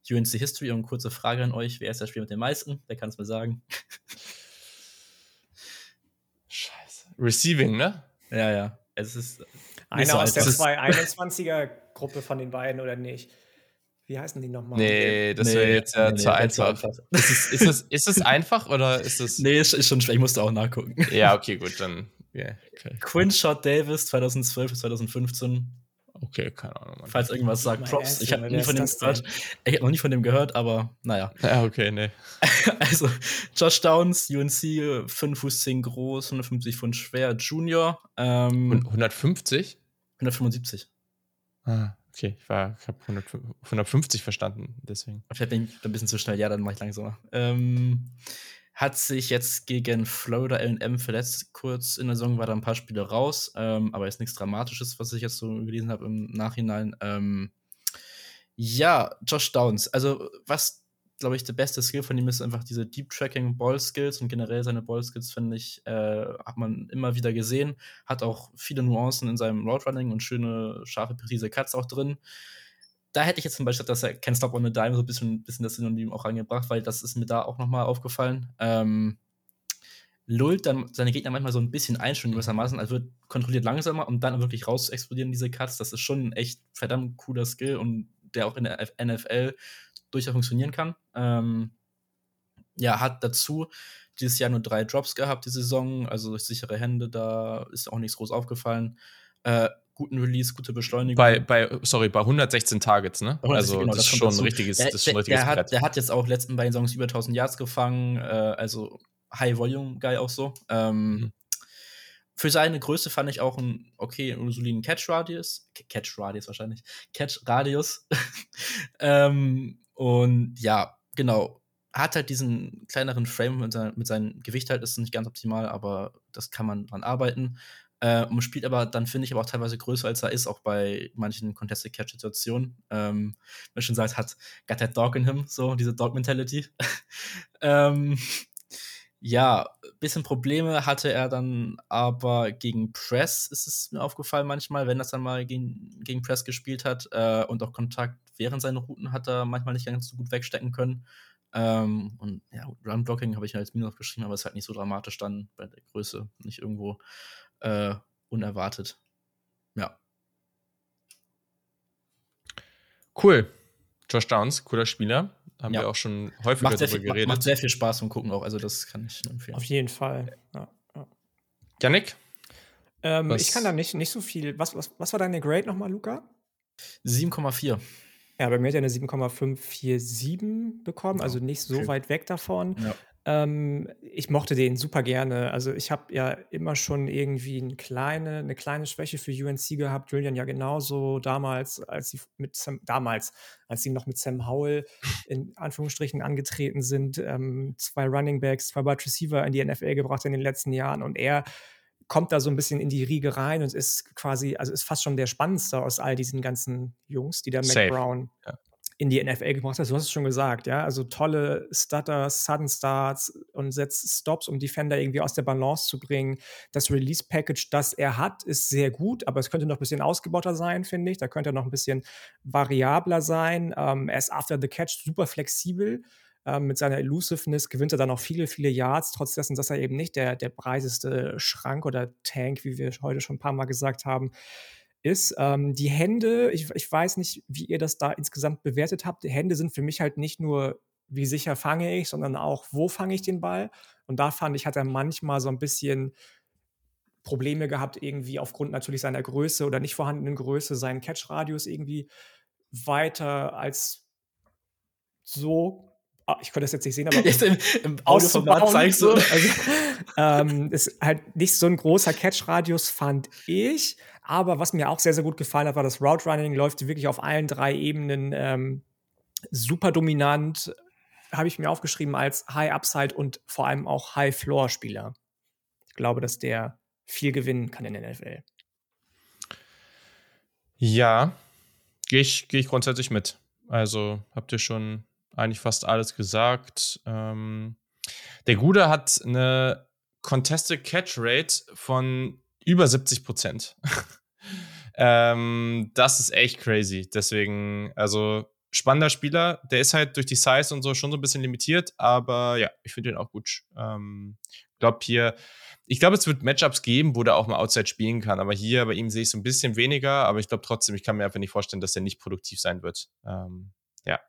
[SPEAKER 3] UNC History. Und kurze Frage an euch: Wer ist der Spieler mit den meisten? Wer kann es mir sagen?
[SPEAKER 1] Receiving, ne?
[SPEAKER 3] Ja, ja. Es ist
[SPEAKER 2] einer so aus der 221er-Gruppe von den beiden oder nicht? Wie heißen die nochmal?
[SPEAKER 1] Nee, das nee, wäre jetzt ja nee, zu nee, einfach. einfach. Ist, es, ist, es, ist es einfach oder ist es.
[SPEAKER 3] Nee, ist, ist schon schwer. Ich musste auch nachgucken.
[SPEAKER 1] Ja, okay, gut, dann.
[SPEAKER 3] Yeah, okay. Quinshot Davis 2012 bis 2015
[SPEAKER 1] Okay, keine Ahnung.
[SPEAKER 3] Mann. Falls irgendwas sagt, Props. Ich habe nie von dem gehört. Ich habe noch nie von dem gehört, aber naja.
[SPEAKER 1] Ja, okay, nee.
[SPEAKER 3] also, Josh Downs, UNC, 5 Fuß 10 groß, 150 Pfund schwer, Junior. Ähm,
[SPEAKER 1] 150?
[SPEAKER 3] 175.
[SPEAKER 1] Ah, okay. Ich, ich habe 150 verstanden, deswegen.
[SPEAKER 3] Vielleicht bin ich ein bisschen zu schnell. Ja, dann mache ich langsamer. Ähm, hat sich jetzt gegen Florida LM verletzt. Kurz in der Saison war da ein paar Spiele raus, ähm, aber ist nichts Dramatisches, was ich jetzt so gelesen habe im Nachhinein. Ähm, ja, Josh Downs. Also, was, glaube ich, der beste Skill von ihm ist, einfach diese Deep Tracking Ball Skills und generell seine Ball Skills, finde ich, äh, hat man immer wieder gesehen. Hat auch viele Nuancen in seinem Road Running und schöne, scharfe, präzise Cuts auch drin da hätte ich jetzt zum Beispiel, dass er Can't Stop on a Dime so ein bisschen, bisschen das Synonym auch angebracht, weil das ist mir da auch nochmal aufgefallen. Ähm, lullt dann seine Gegner manchmal so ein bisschen ein, schon gewissermaßen, also wird kontrolliert langsamer und dann wirklich raus explodieren diese Cuts. Das ist schon ein echt verdammt cooler Skill und der auch in der NFL durchaus funktionieren kann. Ähm, ja, hat dazu dieses Jahr nur drei Drops gehabt, die Saison, also durch sichere Hände, da ist auch nichts groß aufgefallen. Äh, guten Release, gute Beschleunigung.
[SPEAKER 1] Bei, bei, sorry, bei 116 Targets, ne? 116, also genau, das, ist schon ein richtiges,
[SPEAKER 3] der, das ist schon ein richtiges der, hat, der hat jetzt auch letzten beiden Songs über 1000 Yards gefangen, äh, also High-Volume-Guy auch so. Ähm, mhm. Für seine Größe fand ich auch einen okay, einen soliden Catch-Radius. Catch-Radius wahrscheinlich. Catch-Radius. ähm, und ja, genau. Hat halt diesen kleineren Frame mit, sein, mit seinem Gewicht halt, ist nicht ganz optimal, aber das kann man dran arbeiten. Äh, und spielt aber dann, finde ich, aber auch teilweise größer, als er ist, auch bei manchen Contested Catch-Situationen. Ähm, man schon sagt, hat got that dog in him, so diese Dog-Mentality. ähm, ja, bisschen Probleme hatte er dann aber gegen Press, ist es mir aufgefallen manchmal, wenn das dann mal gegen, gegen Press gespielt hat äh, und auch Kontakt während seiner Routen hat er manchmal nicht ganz so gut wegstecken können. Ähm, und ja, Run-Blocking habe ich mir als Minus geschrieben, aber es ist halt nicht so dramatisch dann bei der Größe, nicht irgendwo äh, unerwartet. Ja.
[SPEAKER 1] Cool. Josh Downs, cooler Spieler. Haben ja. wir auch schon häufiger
[SPEAKER 3] macht darüber geredet. Macht sehr viel Spaß zum Gucken auch, also das kann ich empfehlen.
[SPEAKER 2] Auf jeden Fall. Ja,
[SPEAKER 1] ja. Janik?
[SPEAKER 2] Ähm, ich kann da nicht, nicht so viel. Was, was, was war deine Grade nochmal, Luca?
[SPEAKER 3] 7,4.
[SPEAKER 2] Ja, bei mir hat er eine 7,547 bekommen, also nicht so okay. weit weg davon. Ja. Ähm, ich mochte den super gerne. Also ich habe ja immer schon irgendwie eine kleine, eine kleine Schwäche für UNC gehabt. Julian ja genauso damals, als sie mit Sam, damals, als sie noch mit Sam Howell in Anführungsstrichen angetreten sind, ähm, zwei Running Backs, zwei Wide Receiver in die NFL gebracht in den letzten Jahren und er kommt da so ein bisschen in die Riege rein und ist quasi, also ist fast schon der spannendste aus all diesen ganzen Jungs, die da Mac Brown ja in die NFL gebracht hast. Du hast es schon gesagt, ja. Also tolle Stutter, Sudden Starts und setzt Stops, um Defender irgendwie aus der Balance zu bringen. Das Release-Package, das er hat, ist sehr gut, aber es könnte noch ein bisschen ausgebauter sein, finde ich. Da könnte er noch ein bisschen variabler sein. Ähm, er ist after the catch super flexibel. Ähm, mit seiner Elusiveness gewinnt er dann auch viele, viele Yards, trotz dessen, dass er eben nicht der, der breiteste Schrank oder Tank, wie wir heute schon ein paar Mal gesagt haben, ist. Ähm, die Hände, ich, ich weiß nicht, wie ihr das da insgesamt bewertet habt. Die Hände sind für mich halt nicht nur, wie sicher fange ich, sondern auch, wo fange ich den Ball. Und da fand ich, hat er manchmal so ein bisschen Probleme gehabt, irgendwie aufgrund natürlich seiner Größe oder nicht vorhandenen Größe, seinen Catch-Radius irgendwie weiter als so ich konnte das jetzt nicht sehen, aber
[SPEAKER 3] jetzt im, im Audioformat zeigst du. Also,
[SPEAKER 2] ähm, ist halt nicht so ein großer Catch-Radius, fand ich. Aber was mir auch sehr, sehr gut gefallen hat, war das Route Running läuft wirklich auf allen drei Ebenen ähm, super dominant. Habe ich mir aufgeschrieben als High Upside und vor allem auch High Floor Spieler. Ich glaube, dass der viel gewinnen kann in der NFL.
[SPEAKER 1] Ja, gehe ich, geh ich grundsätzlich mit. Also habt ihr schon eigentlich fast alles gesagt. Ähm, der Gude hat eine Contested Catch Rate von über 70 Prozent. ähm, das ist echt crazy. Deswegen, also spannender Spieler. Der ist halt durch die Size und so schon so ein bisschen limitiert, aber ja, ich finde den auch gut. Ähm, glaube hier, ich glaube, es wird Matchups geben, wo der auch mal Outside spielen kann, aber hier bei ihm sehe ich so ein bisschen weniger, aber ich glaube trotzdem, ich kann mir einfach nicht vorstellen, dass er nicht produktiv sein wird. Ähm, ja.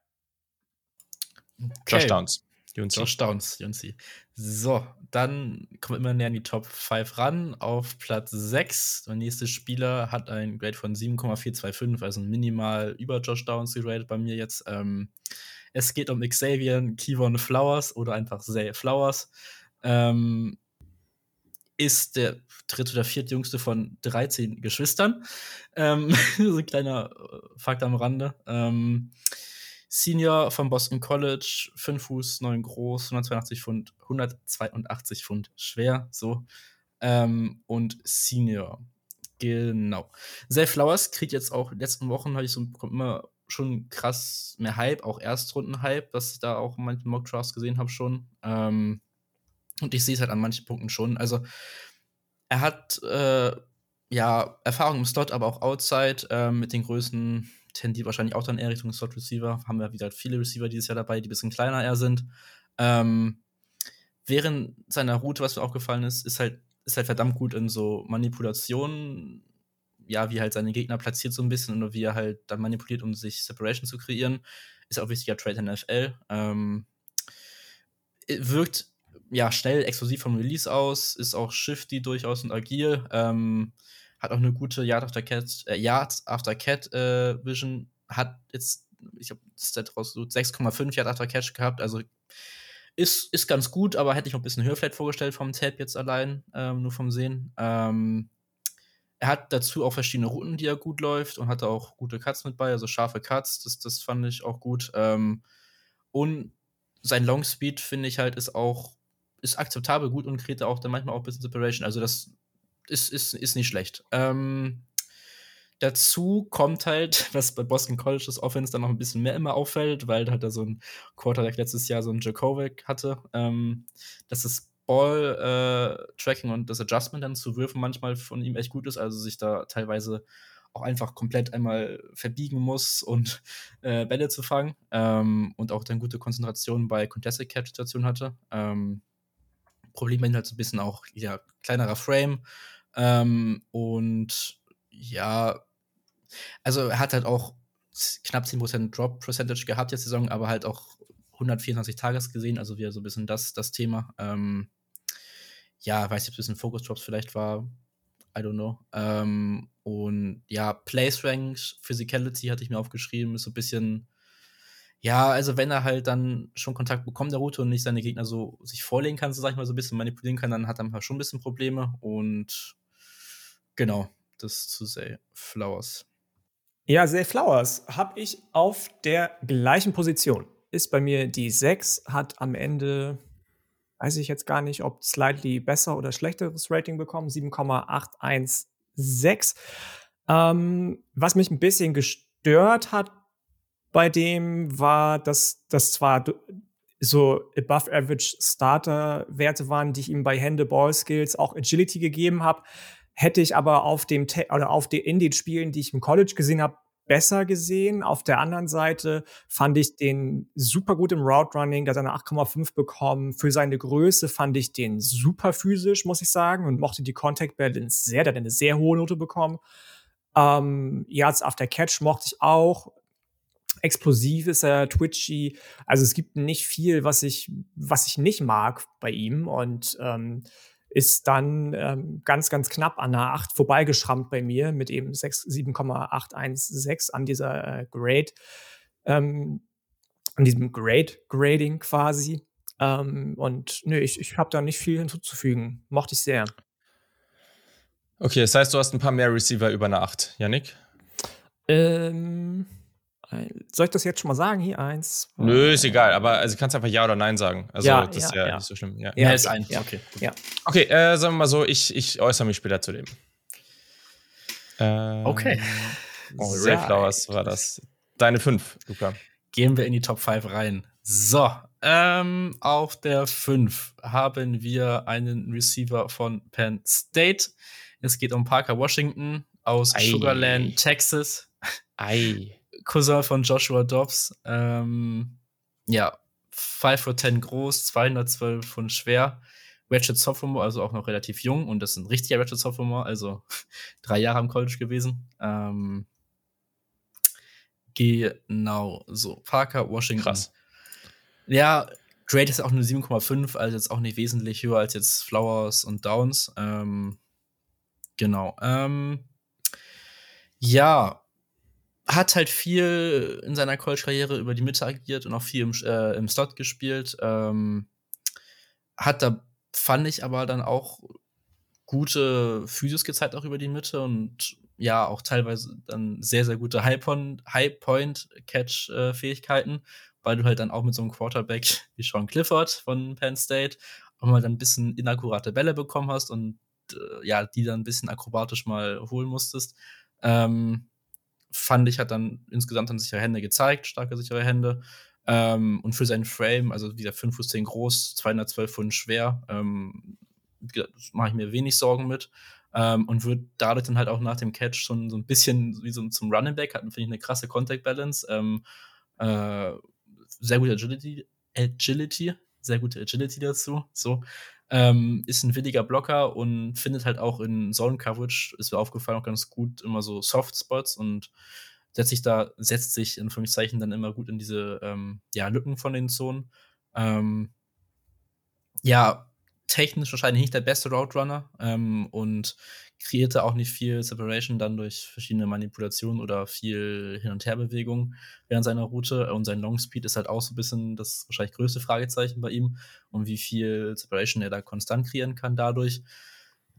[SPEAKER 3] Josh Downs. Junzi. Josh Downs, Junzi. So, dann kommen wir immer näher an die Top 5 ran. Auf Platz 6, der nächste Spieler hat ein Grade von 7,425, also minimal über Josh Downs geratet bei mir jetzt. Ähm, es geht um Xavier Kivon Flowers oder einfach Zay Flowers. Ähm, ist der dritte oder viertjüngste von 13 Geschwistern. Ähm, so ein kleiner äh, Fakt am Rande. Ähm, Senior vom Boston College, 5 Fuß, 9 groß, 182 Pfund, 182 Pfund schwer, so. Ähm, und Senior. Genau. Zay Flowers kriegt jetzt auch in den letzten Wochen, habe ich so immer schon krass mehr Hype, auch Erstrunden-Hype, was ich da auch in manchen Mock Drafts gesehen habe schon. Ähm, und ich sehe es halt an manchen Punkten schon. Also, er hat äh, ja Erfahrung im Slot, aber auch Outside äh, mit den Größen tendiert wahrscheinlich auch dann eher Richtung Slot Receiver. Haben wir wieder viele Receiver dieses Jahr dabei, die ein bisschen kleiner eher sind. Ähm, während seiner Route, was mir aufgefallen ist, ist halt, ist halt verdammt gut in so Manipulationen, ja, wie halt seine Gegner platziert so ein bisschen oder wie er halt dann manipuliert, um sich Separation zu kreieren. Ist auch wichtiger Trade in der NFL. Ähm, wirkt ja schnell, explosiv vom Release aus, ist auch shifty durchaus und agil. Ähm, hat auch eine gute Yard after Cat, äh, Yard after Cat äh, Vision. Hat jetzt, ich habe Stat rausgesucht, 6,5 Yard after Catch gehabt. Also ist, ist ganz gut, aber hätte ich noch ein bisschen höher vielleicht vorgestellt vom Tab jetzt allein, ähm, nur vom Sehen. Ähm, er hat dazu auch verschiedene Routen, die er gut läuft und hatte auch gute Cuts mit bei, also scharfe Cuts, das, das fand ich auch gut. Ähm, und sein Long Speed, finde ich halt, ist auch ist akzeptabel gut und kriegt auch dann manchmal auch ein bisschen Separation. Also das ist, ist, ist nicht schlecht. Ähm, dazu kommt halt, was bei Boston College das Offense dann noch ein bisschen mehr immer auffällt, weil halt da so ein Quarterback letztes Jahr so ein Djokovic hatte, ähm, dass das Ball-Tracking äh, und das Adjustment dann zu Würfen manchmal von ihm echt gut ist, also sich da teilweise auch einfach komplett einmal verbiegen muss und äh, Bälle zu fangen ähm, und auch dann gute Konzentration bei Contested Catch Situationen hatte. Ähm, Problem ist halt so ein bisschen auch ja kleinerer Frame ähm, und ja, also er hat halt auch knapp 10% Drop Percentage gehabt jetzt Saison, aber halt auch 124 Tages gesehen, also wieder so ein bisschen das, das Thema. Ähm, ja, weiß nicht, ob es ein bisschen Focus Drops vielleicht war. I don't know. Ähm, und ja, Place Rank, Physicality hatte ich mir aufgeschrieben, ist so ein bisschen, ja, also wenn er halt dann schon Kontakt bekommt der Route und nicht seine Gegner so sich vorlegen kann, so sag ich mal, so ein bisschen manipulieren kann, dann hat er schon ein bisschen Probleme und genau, das zu Say Flowers.
[SPEAKER 2] Ja, Zay Flowers habe ich auf der gleichen Position. Ist bei mir die 6, hat am Ende, weiß ich jetzt gar nicht, ob slightly besser oder schlechteres Rating bekommen, 7,816. Ähm, was mich ein bisschen gestört hat bei dem, war, dass das zwar so above average Starter-Werte waren, die ich ihm bei Hände, Ball Skills, auch Agility gegeben habe, hätte ich aber auf dem oder auf den in den Spielen, die ich im College gesehen habe, besser gesehen. Auf der anderen Seite fand ich den super gut im Route Running, da hat er eine 8,5 bekommen. Für seine Größe fand ich den super physisch, muss ich sagen, und mochte die Contact Balance sehr, der hat eine sehr hohe Note bekommen. Ähm, Yards after Catch mochte ich auch. Explosiv ist er, twitchy. Also es gibt nicht viel, was ich, was ich nicht mag bei ihm. Und ähm, ist dann ähm, ganz, ganz knapp an der 8 vorbeigeschrammt bei mir mit eben 7,816 an dieser äh, Grade, ähm, an diesem Grade-Grading quasi. Ähm, und nö, ich, ich habe da nicht viel hinzuzufügen. Mochte ich sehr.
[SPEAKER 1] Okay, das heißt, du hast ein paar mehr Receiver über eine 8, Yannick?
[SPEAKER 2] Ähm, soll ich das jetzt schon mal sagen? Hier eins.
[SPEAKER 1] Zwei, Nö, ist egal, aber also kannst einfach Ja oder Nein sagen. Also
[SPEAKER 2] ja,
[SPEAKER 1] das ist
[SPEAKER 2] ja,
[SPEAKER 1] ja, nicht so schlimm. Ja,
[SPEAKER 3] ja ist eins.
[SPEAKER 2] Ja.
[SPEAKER 3] Okay.
[SPEAKER 2] Ja.
[SPEAKER 1] Okay, äh, sagen wir mal so, ich, ich äußere mich später zu dem.
[SPEAKER 3] Ähm, okay.
[SPEAKER 1] Oh, Ray Flowers war das. Deine fünf, Luca.
[SPEAKER 3] Gehen wir in die Top 5 rein. So, ähm, auf der 5 haben wir einen Receiver von Penn State. Es geht um Parker Washington aus Ei. Sugarland, Texas.
[SPEAKER 1] Ei.
[SPEAKER 3] Cousin von Joshua Dobbs. Ähm, ja, 5 for 10 groß, 212 Pfund schwer. Ratchet Sophomore, also auch noch relativ jung und das ist ein richtiger Ratchet Sophomore, also drei Jahre am College gewesen. Ähm, genau, so. Parker, Washington.
[SPEAKER 1] Krass.
[SPEAKER 3] Ja, Grade ist auch nur 7,5, also jetzt auch nicht wesentlich höher als jetzt Flowers und Downs. Ähm, genau. Ähm, ja, hat halt viel in seiner College-Karriere über die Mitte agiert und auch viel im, äh, im Slot gespielt. Ähm, hat da, fand ich aber dann auch gute Physis gezeigt, auch über die Mitte und ja, auch teilweise dann sehr, sehr gute High-Point-Catch-Fähigkeiten, äh, weil du halt dann auch mit so einem Quarterback wie Sean Clifford von Penn State auch mal dann ein bisschen inakkurate Bälle bekommen hast und äh, ja, die dann ein bisschen akrobatisch mal holen musstest. Ähm, fand ich, hat dann insgesamt dann sichere Hände gezeigt, starke sichere Hände. Ähm, und für seinen Frame, also wieder 5 Fuß 10 groß, 212 Pfund schwer, ähm, mache ich mir wenig Sorgen mit. Ähm, und wird dadurch dann halt auch nach dem Catch schon so ein bisschen wie so zum Running Back, hat, finde ich, eine krasse Contact Balance. Ähm, äh, sehr gute Agility, Agility sehr gute Agility dazu. So. Ähm, ist ein williger Blocker und findet halt auch in Zone Coverage, ist mir aufgefallen, auch ganz gut immer so Soft Spots und setzt sich da, setzt sich in Anführungszeichen dann immer gut in diese ähm, ja, Lücken von den Zonen. Ähm, ja, technisch wahrscheinlich nicht der beste Route Runner ähm, und kreierte auch nicht viel Separation dann durch verschiedene Manipulationen oder viel Hin- und Herbewegung während seiner Route. Und sein Long Speed ist halt auch so ein bisschen das wahrscheinlich größte Fragezeichen bei ihm und wie viel Separation er da konstant kreieren kann dadurch.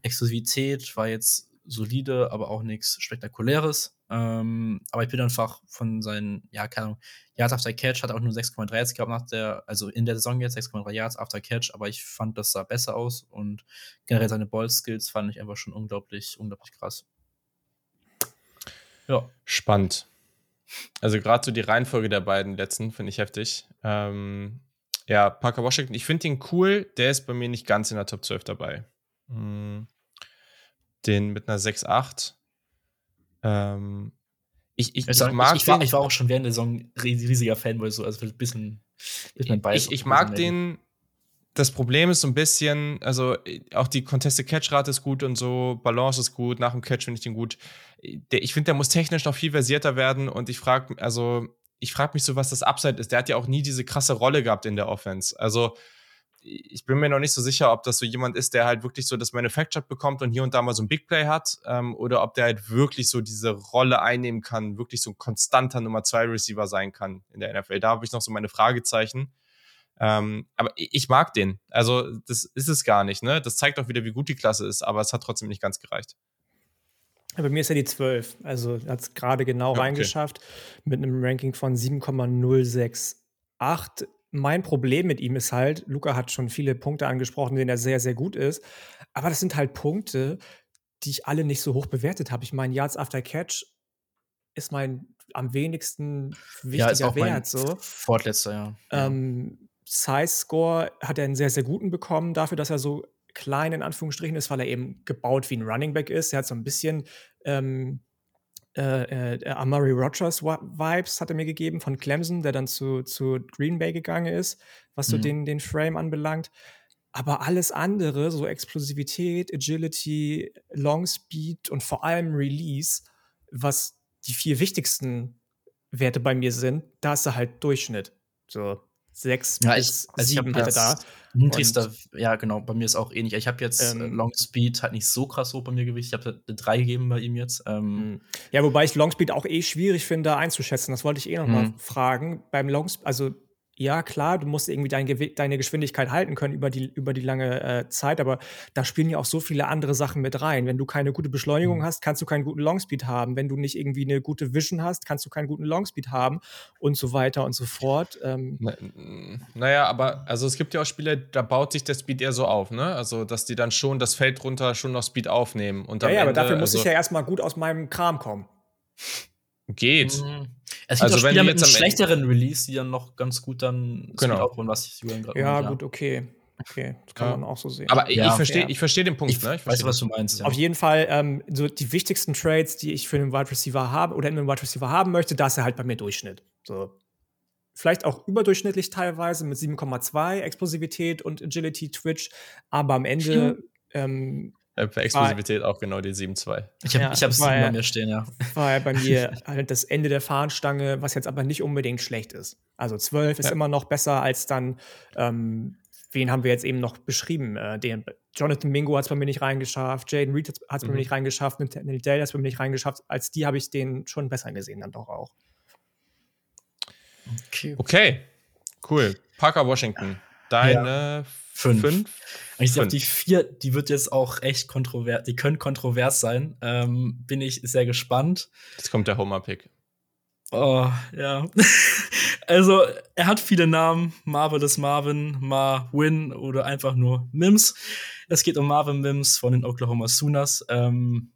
[SPEAKER 3] Exklusivität war jetzt solide, aber auch nichts Spektakuläres. Ähm, aber ich bin einfach von seinen, ja, keine Ahnung, Yards after Catch hat auch nur 6,3 jetzt gehabt nach der, also in der Saison jetzt 6,3 Yards after Catch, aber ich fand, das sah besser aus und generell seine Ball-Skills fand ich einfach schon unglaublich, unglaublich krass.
[SPEAKER 1] Ja. Spannend. Also gerade so die Reihenfolge der beiden letzten finde ich heftig. Ähm, ja, Parker Washington, ich finde ihn cool, der ist bei mir nicht ganz in der Top 12 dabei. Hm. Den mit einer 6,8 ähm, ich, ich,
[SPEAKER 3] ich, mag ich, ich, war, ich war auch schon während der Saison riesiger Fanboy, so, also ein bisschen,
[SPEAKER 1] bisschen Ich, ich mag den. Das Problem ist so ein bisschen, also auch die Contested Catch-Rate ist gut und so, Balance ist gut, nach dem Catch finde ich den gut. Der, ich finde, der muss technisch noch viel versierter werden und ich frage, also ich frage mich so, was das Upside ist. Der hat ja auch nie diese krasse Rolle gehabt in der Offense. Also ich bin mir noch nicht so sicher, ob das so jemand ist, der halt wirklich so das Manufactured bekommt und hier und da mal so ein Big Play hat, ähm, oder ob der halt wirklich so diese Rolle einnehmen kann, wirklich so ein konstanter Nummer 2 Receiver sein kann in der NFL. Da habe ich noch so meine Fragezeichen. Ähm, aber ich mag den. Also, das ist es gar nicht, ne? Das zeigt auch wieder, wie gut die Klasse ist, aber es hat trotzdem nicht ganz gereicht.
[SPEAKER 2] Bei mir ist er die 12. Also hat es gerade genau ja, reingeschafft mit einem Ranking von 7,068 mein Problem mit ihm ist halt, Luca hat schon viele Punkte angesprochen, denen er sehr, sehr gut ist. Aber das sind halt Punkte, die ich alle nicht so hoch bewertet habe. Ich meine, Yards After Catch ist mein am wenigsten wichtiger ja, Wert. So.
[SPEAKER 3] Fortletzter, ja.
[SPEAKER 2] Ähm, Size Score hat er einen sehr, sehr guten bekommen, dafür, dass er so klein in Anführungsstrichen ist, weil er eben gebaut wie ein Running Back ist. Er hat so ein bisschen ähm, äh, äh, Amari Rogers Vibes hat er mir gegeben von Clemson, der dann zu, zu Green Bay gegangen ist, was so mhm. den, den Frame anbelangt. Aber alles andere, so Explosivität, Agility, Long Speed und vor allem Release, was die vier wichtigsten Werte bei mir sind, da ist er halt Durchschnitt. So sechs
[SPEAKER 3] ja, bis ich, also sieben hatte da. Niedrigster, ja, genau, bei mir ist auch ähnlich. Ich habe jetzt äh, ähm, Long Speed halt nicht so krass hoch bei mir gewicht. Ich habe eine 3 gegeben bei ihm jetzt. Ähm,
[SPEAKER 2] hm. ja, wobei ich Long Speed auch eh schwierig finde einzuschätzen. Das wollte ich eh noch mal hm. fragen. Beim Long also ja, klar, du musst irgendwie dein deine Geschwindigkeit halten können über die, über die lange äh, Zeit, aber da spielen ja auch so viele andere Sachen mit rein. Wenn du keine gute Beschleunigung mhm. hast, kannst du keinen guten Longspeed haben. Wenn du nicht irgendwie eine gute Vision hast, kannst du keinen guten Longspeed haben und so weiter und so fort. Ähm. Na,
[SPEAKER 1] naja, aber also es gibt ja auch Spiele, da baut sich der Speed eher so auf, ne? Also, dass die dann schon das Feld runter schon noch Speed aufnehmen. Und
[SPEAKER 2] ja, ja, Ende, aber dafür muss also, ich ja erstmal gut aus meinem Kram kommen.
[SPEAKER 1] Geht. Mhm.
[SPEAKER 3] Es gibt also auch Spieler mit einem schlechteren Release, die dann noch ganz gut dann
[SPEAKER 2] genau. aufholen, was ich Julian gerade Ja, gut, okay. Okay, das kann ja. man auch so sehen.
[SPEAKER 1] Aber ja. ich verstehe ich versteh den Punkt.
[SPEAKER 3] Ich, ne? ich weiß, was du meinst.
[SPEAKER 2] Ja. Auf jeden Fall, ähm, so die wichtigsten Trades, die ich für einen Wide Receiver habe oder in einem Wide Receiver haben möchte, da ist er halt bei mir Durchschnitt. So. Vielleicht auch überdurchschnittlich teilweise mit 7,2 Explosivität und Agility, Twitch, aber am Ende ähm,
[SPEAKER 1] für Explosivität auch genau die 7-2.
[SPEAKER 3] Ich habe ja, es bei mir stehen, ja.
[SPEAKER 2] War ja bei mir halt das Ende der Fahnenstange, was jetzt aber nicht unbedingt schlecht ist. Also 12 ist ja. immer noch besser als dann, ähm, wen haben wir jetzt eben noch beschrieben? Äh, den, Jonathan Mingo hat es bei mir nicht reingeschafft, Jaden Reed hat es bei mhm. mir nicht reingeschafft, Nathaniel Dale hat es bei mir nicht reingeschafft. Als die habe ich den schon besser gesehen, dann doch auch.
[SPEAKER 1] Okay. okay. Cool. Parker Washington. Deine
[SPEAKER 3] Fünf. Fünf? Ich glaube, die vier, die wird jetzt auch echt kontrovers, die können kontrovers sein. Ähm, bin ich sehr gespannt.
[SPEAKER 1] Jetzt kommt der Homer-Pick.
[SPEAKER 3] Oh, ja. also, er hat viele Namen. Marvelous Marvin, Marvin oder einfach nur Mims. Es geht um Marvin Mims von den Oklahoma Sooners. Ähm,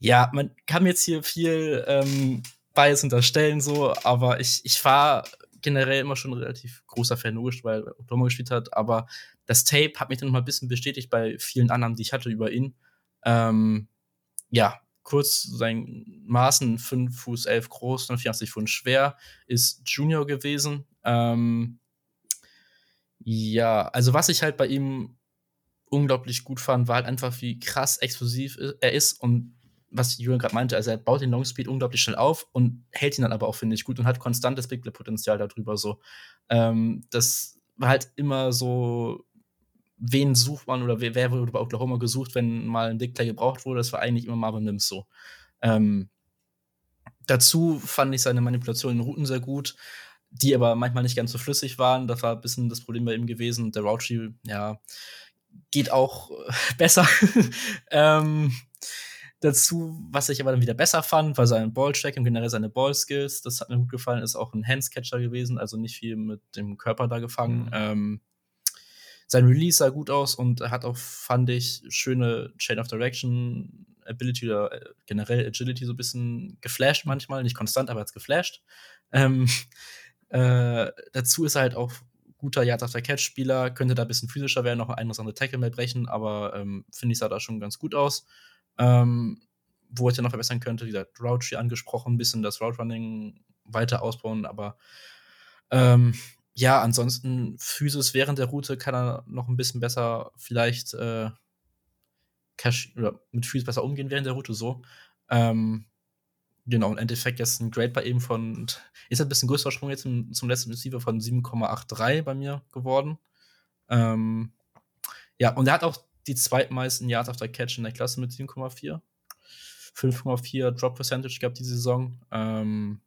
[SPEAKER 3] ja, man kann jetzt hier viel ähm, Bias unterstellen, so, aber ich, ich war generell immer schon relativ großer Fan, logisch, weil Oklahoma gespielt hat, aber das Tape hat mich dann noch mal ein bisschen bestätigt bei vielen anderen, die ich hatte über ihn. Ähm, ja, kurz sein Maßen 5 Fuß 11 groß, 84 Pfund schwer, ist Junior gewesen. Ähm, Ja, also was ich halt bei ihm unglaublich gut fand, war halt einfach, wie krass explosiv er ist und was Julian gerade meinte, also er baut den Longspeed unglaublich schnell auf und hält ihn dann aber auch, finde ich, gut und hat konstantes Big Play-Potenzial darüber so. Ähm, das war halt immer so, wen sucht man oder wer, wer wurde bei Oklahoma gesucht, wenn mal ein Big Play gebraucht wurde, das war eigentlich immer Marvin Mims so. Ähm, dazu fand ich seine Manipulation in Routen sehr gut, die aber manchmal nicht ganz so flüssig waren. Das war ein bisschen das Problem bei ihm gewesen. Der Route ja, geht auch besser. ähm, Dazu, was ich aber dann wieder besser fand, war sein Ballcheck und generell seine Ballskills. Das hat mir gut gefallen. Ist auch ein Handscatcher gewesen, also nicht viel mit dem Körper da gefangen. Mhm. Ähm, sein Release sah gut aus und er hat auch, fand ich, schöne Chain of Direction Ability oder äh, generell Agility so ein bisschen geflasht manchmal. Nicht konstant, aber hat geflasht. Ähm, äh, dazu ist er halt auch guter Yard after Catch Spieler, könnte da ein bisschen physischer werden, noch ein anderes andere Tackle mehr brechen, aber ähm, finde ich sah da schon ganz gut aus. Ähm, wo ich ja noch verbessern könnte, wie gesagt, Route hier angesprochen, ein bisschen das Route Running weiter ausbauen, aber ähm, ja, ansonsten Physis während der Route kann er noch ein bisschen besser vielleicht äh, mit Physis besser umgehen während der Route so. Ähm, genau, im Endeffekt jetzt ein Grade bei ihm von, ist ein bisschen größerer Sprung jetzt zum, zum letzten Receiver von 7,83 bei mir geworden. Ähm, ja, und er hat auch die zweitmeisten Yards after Catch in der Klasse mit 7,4. 5,4 Drop Percentage gab die Saison. Ähm,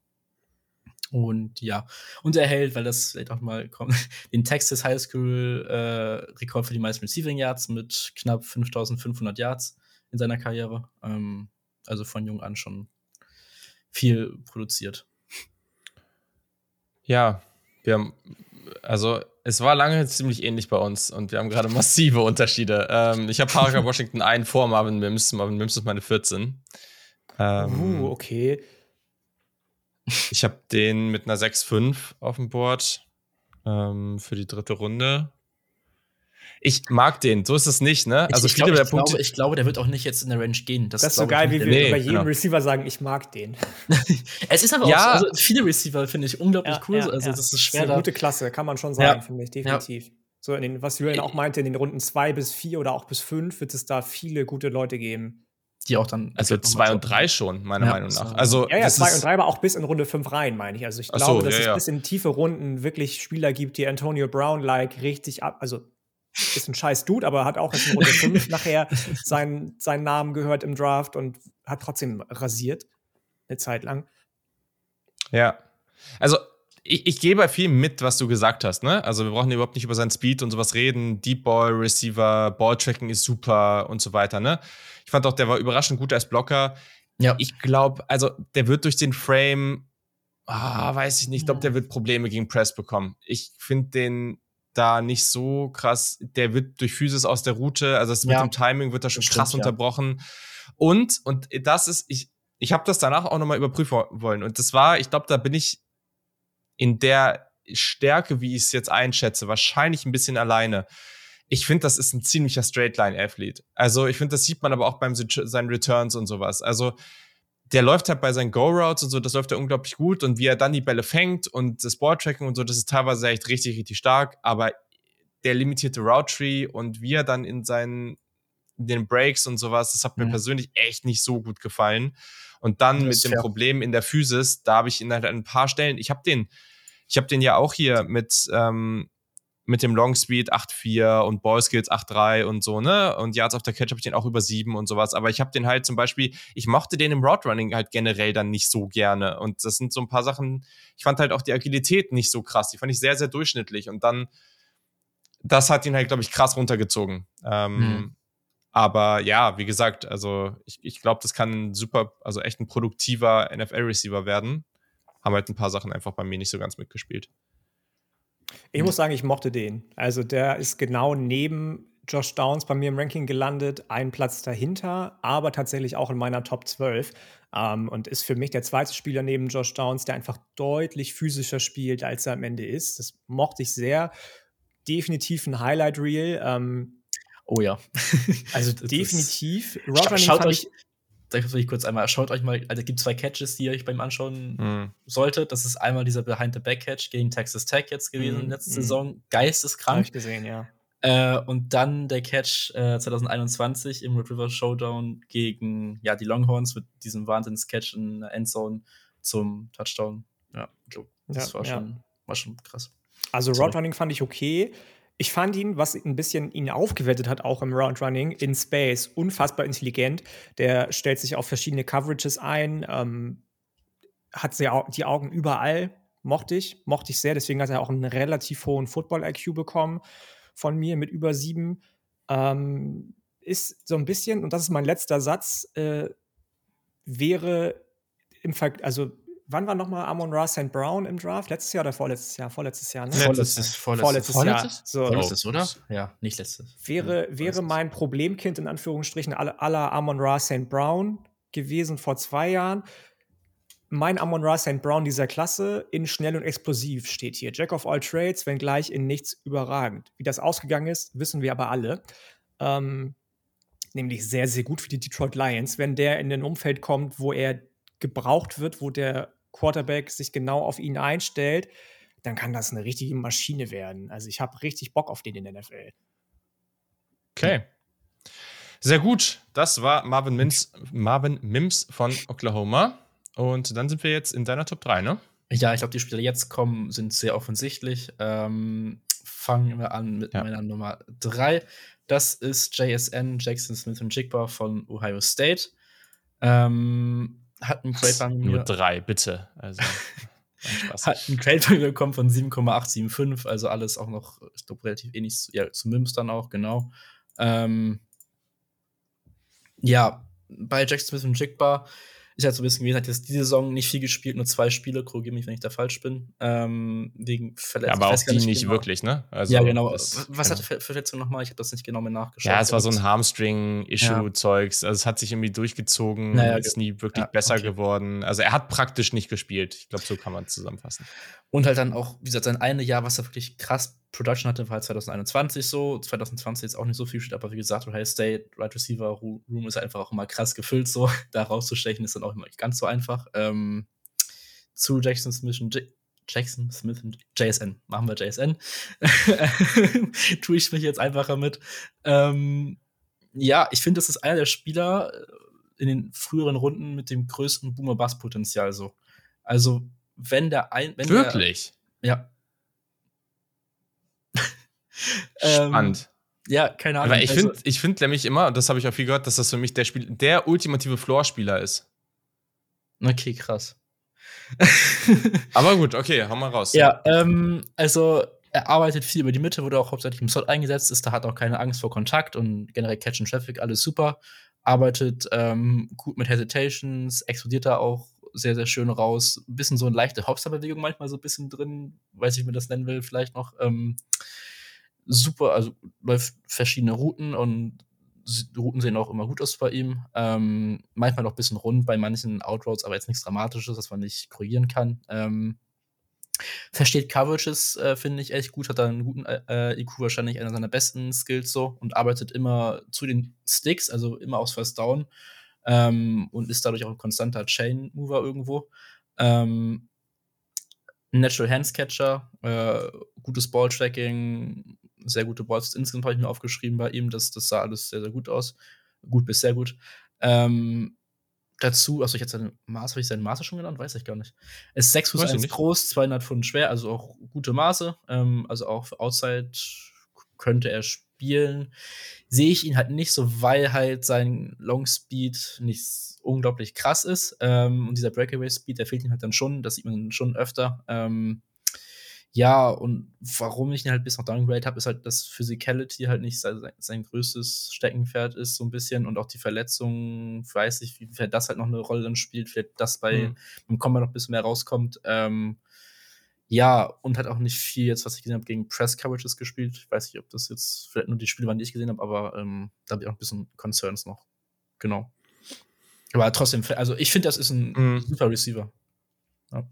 [SPEAKER 3] und ja, und er hält, weil das vielleicht auch mal kommt, den Texas High School äh, Rekord für die meisten Receiving Yards mit knapp 5500 Yards in seiner Karriere. Ähm, also von jung an schon viel produziert.
[SPEAKER 1] Ja, wir haben, also es war lange ziemlich ähnlich bei uns und wir haben gerade massive Unterschiede. Ähm, ich habe Parker Washington einen vor Marvin Mims. Marvin Mims ist meine 14.
[SPEAKER 2] Ähm, uh, okay.
[SPEAKER 1] Ich habe den mit einer 6-5 auf dem Board ähm, für die dritte Runde ich mag den, so ist es nicht, ne?
[SPEAKER 3] Also ich, viele glaub, der Punkte. Glaube, ich glaube, der wird auch nicht jetzt in der Range gehen.
[SPEAKER 2] Das, das ist so geil, wie wir nee, bei jedem genau. Receiver sagen, ich mag den.
[SPEAKER 3] es ist aber ja. auch so, also viele Receiver finde ich unglaublich ja, cool. Ja, also das ist schwer. Das ist
[SPEAKER 2] eine gute Klasse, kann man schon sagen, finde ich, definitiv. So in den, was Julian auch meinte, in den Runden zwei bis vier oder auch bis fünf wird es da viele gute Leute geben.
[SPEAKER 3] Die auch dann.
[SPEAKER 1] Also zwei und drei schon, meiner Meinung nach. Also,
[SPEAKER 2] ja, ja, zwei und drei, aber auch bis in Runde fünf rein, meine ich. Also ich glaube, so, dass es bis in tiefe Runden wirklich Spieler gibt, die Antonio Brown-like richtig ab, also ist ein scheiß Dude, aber hat auch in Runde 5 nachher seinen, seinen Namen gehört im Draft und hat trotzdem rasiert. Eine Zeit lang.
[SPEAKER 1] Ja. Also, ich, ich gehe bei viel mit, was du gesagt hast, ne? Also, wir brauchen überhaupt nicht über seinen Speed und sowas reden. Deep Ball, Receiver, Balltracking ist super und so weiter, ne? Ich fand auch, der war überraschend gut als Blocker. Ja. Ich glaube, also, der wird durch den Frame, ah, weiß ich nicht, ich glaube, der wird Probleme gegen Press bekommen. Ich finde den da nicht so krass. Der wird durch Physis aus der Route, also das ja. mit dem Timing wird da schon krass stimmt, unterbrochen. Ja. Und, und das ist, ich, ich habe das danach auch nochmal überprüfen wollen. Und das war, ich glaube, da bin ich in der Stärke, wie ich es jetzt einschätze, wahrscheinlich ein bisschen alleine. Ich finde, das ist ein ziemlicher Straightline-Athlet. Also, ich finde, das sieht man aber auch beim seinen Returns und sowas. Also, der läuft halt bei seinen Go-Routes und so, das läuft ja unglaublich gut und wie er dann die Bälle fängt und das Board-Tracking und so, das ist teilweise echt richtig, richtig stark, aber der limitierte Route-Tree und wie er dann in seinen in den Breaks und sowas, das hat mir mhm. persönlich echt nicht so gut gefallen. Und dann mit dem fair. Problem in der Physis, da habe ich ihn halt an ein paar Stellen, ich habe den, ich habe den ja auch hier mit, ähm, mit dem Long Speed 8,4 und Ball Skills 8,3 und so, ne? Und Yards auf der Catch habe ich den auch über 7 und sowas. Aber ich habe den halt zum Beispiel, ich mochte den im Route Running halt generell dann nicht so gerne. Und das sind so ein paar Sachen, ich fand halt auch die Agilität nicht so krass. Die fand ich sehr, sehr durchschnittlich. Und dann, das hat ihn halt, glaube ich, krass runtergezogen. Ähm, mhm. Aber ja, wie gesagt, also ich, ich glaube, das kann ein super, also echt ein produktiver NFL-Receiver werden. Haben halt ein paar Sachen einfach bei mir nicht so ganz mitgespielt.
[SPEAKER 2] Ich muss sagen, ich mochte den. Also der ist genau neben Josh Downs bei mir im Ranking gelandet, einen Platz dahinter, aber tatsächlich auch in meiner Top 12. Ähm, und ist für mich der zweite Spieler neben Josh Downs, der einfach deutlich physischer spielt, als er am Ende ist. Das mochte ich sehr. Definitiv ein Highlight-Reel. Ähm,
[SPEAKER 3] oh ja.
[SPEAKER 2] also definitiv.
[SPEAKER 3] Schaut euch, will ich kurz einmal, schaut euch mal, also es gibt zwei Catches, die ihr euch beim Anschauen mhm. solltet. Das ist einmal dieser Behind-the-Back-Catch gegen Texas Tech jetzt gewesen mhm. letzte mhm. Saison. Geisteskrank. Hab
[SPEAKER 2] ich gesehen, ja.
[SPEAKER 3] Äh, und dann der Catch äh, 2021 im Red River Showdown gegen ja, die Longhorns mit diesem Wahnsinns-Catch in der Endzone zum Touchdown. Ja, das ja, war, ja. Schon, war schon krass.
[SPEAKER 2] Also Route Running fand ich okay. Ich fand ihn, was ein bisschen ihn aufgewertet hat, auch im Route Running in Space, unfassbar intelligent. Der stellt sich auf verschiedene Coverages ein, ähm, hat sehr, die Augen überall. Mochte ich, mochte ich sehr. Deswegen hat er auch einen relativ hohen Football-IQ bekommen von mir mit über sieben. Ähm, ist so ein bisschen, und das ist mein letzter Satz, äh, wäre im Ver also wann war nochmal Amon Ra St. Brown im Draft? Letztes Jahr oder vorletztes Jahr? Vorletztes Jahr, ne?
[SPEAKER 3] Vorletztes, vorletztes, vorletztes, Jahr. So.
[SPEAKER 1] Vorletztes, oder?
[SPEAKER 3] Ja, nicht letztes.
[SPEAKER 2] Wäre, wäre mein Problemkind in Anführungsstrichen aller Amon Ra St. Brown gewesen vor zwei Jahren. Mein Amon Ra St. Brown dieser Klasse in schnell und explosiv steht hier. Jack of all trades, wenngleich in nichts überragend. Wie das ausgegangen ist, wissen wir aber alle. Ähm, nämlich sehr, sehr gut für die Detroit Lions. Wenn der in ein Umfeld kommt, wo er gebraucht wird, wo der Quarterback sich genau auf ihn einstellt, dann kann das eine richtige Maschine werden. Also ich habe richtig Bock auf den in der NFL.
[SPEAKER 1] Okay. Sehr gut. Das war Marvin Mims, Marvin Mims von Oklahoma. Und dann sind wir jetzt in deiner Top 3, ne?
[SPEAKER 3] Ja, ich glaube, die Spieler, die jetzt kommen, sind sehr offensichtlich. Ähm, fangen wir an mit ja. meiner Nummer 3. Das ist JSN, Jackson Smith und Jigba von Ohio State. Ähm, hat ein mir.
[SPEAKER 1] Nur drei, bitte. Also,
[SPEAKER 3] hat ein mir bekommen von 7,875, also alles auch noch, ich glaube, relativ ähnlich zu, ja, zu Mims dann auch, genau. Ähm, ja, bei Jack Smith und Jigba ist halt so ein bisschen gewesen, hat jetzt diese Saison nicht viel gespielt, nur zwei Spiele, korrigiere mich, wenn ich da falsch bin. Ähm, wegen
[SPEAKER 1] Verletzungen. Ja, aber auch die nicht, nicht genau. wirklich, ne?
[SPEAKER 3] Also, ja, genau. Das, Was genau. hatte Verletzung nochmal? Ich habe das nicht genau mehr nachgeschaut.
[SPEAKER 1] Ja, es war so ein Hamstring-Issue-Zeugs. Ja. Also es hat sich irgendwie durchgezogen, naja, ist nie wirklich ja, besser okay. geworden. Also er hat praktisch nicht gespielt. Ich glaube, so kann man es zusammenfassen.
[SPEAKER 3] Und halt dann auch, wie gesagt, sein eine Jahr, was er wirklich krass Production hatte, war halt 2021 so. 2020 ist auch nicht so viel steht, aber wie gesagt, Ohio State, Right Receiver Room ist einfach auch immer krass gefüllt so. Da rauszustechen ist dann auch immer nicht ganz so einfach. Ähm, zu Jackson Smith und J Jackson Smith und JSN. Machen wir JSN. Tue ich mich jetzt einfacher mit. Ähm, ja, ich finde, das ist einer der Spieler äh, in den früheren Runden mit dem größten Boomer-Bass-Potenzial so. Also, wenn der ein. Wenn
[SPEAKER 1] Wirklich?
[SPEAKER 3] Der, ja,
[SPEAKER 1] Spannend.
[SPEAKER 3] Ähm, ja, keine Ahnung.
[SPEAKER 1] Aber ich also, finde ich find nämlich immer, und das habe ich auch viel gehört, dass das für mich der, Spiel, der ultimative Floor-Spieler ist.
[SPEAKER 3] Okay, krass.
[SPEAKER 1] Aber gut, okay, hau mal raus.
[SPEAKER 3] Ja, ähm, also er arbeitet viel über die Mitte, wurde auch hauptsächlich im Slot eingesetzt ist, da hat auch keine Angst vor Kontakt und generell Catch and Traffic, alles super. Arbeitet ähm, gut mit Hesitations, explodiert da auch sehr, sehr schön raus. Ein bisschen so eine leichte Hopster-Bewegung manchmal so ein bisschen drin, weiß ich, wie man das nennen will, vielleicht noch. Ähm, super, also läuft verschiedene Routen und Routen sehen auch immer gut aus bei ihm. Ähm, manchmal noch ein bisschen rund bei manchen Outroads, aber jetzt nichts Dramatisches, was man nicht korrigieren kann. Ähm, versteht Coverages, äh, finde ich echt gut, hat da einen guten äh, IQ, wahrscheinlich einer seiner besten Skills so und arbeitet immer zu den Sticks, also immer aufs First Down ähm, und ist dadurch auch ein konstanter Chain-Mover irgendwo. Ähm, Natural Hands Catcher, äh, gutes Ball-Tracking, sehr gute Balls. Insgesamt habe ich mir aufgeschrieben bei ihm, das, das sah alles sehr, sehr gut aus. Gut bis sehr gut. Ähm, dazu, also ich hatte seine Maße, habe ich seine Maße schon genannt? Weiß ich gar nicht. Es ist 6 Fuß 1 groß, 200 Pfund schwer, also auch gute Maße. Ähm, also auch für Outside könnte er spielen. Sehe ich ihn halt nicht so, weil halt sein Long Speed nicht unglaublich krass ist. Ähm, und dieser Breakaway Speed, der fehlt ihm halt dann schon. Das sieht man schon öfter. Ähm, ja, und warum ich ihn halt bis noch downgrade habe, ist halt, dass Physicality halt nicht sein, sein, größtes Steckenpferd ist, so ein bisschen. Und auch die Verletzungen, weiß ich, wie das halt noch eine Rolle dann spielt, vielleicht das bei mhm. beim Combat noch ein bisschen mehr rauskommt. Ähm, ja, und hat auch nicht viel jetzt, was ich gesehen habe, gegen Press Coverages gespielt. Ich weiß nicht, ob das jetzt vielleicht nur die Spiele waren, die ich gesehen habe, aber ähm, da habe ich auch ein bisschen Concerns noch. Genau. Aber trotzdem, also ich finde, das ist ein mhm. super Receiver.
[SPEAKER 1] Ja.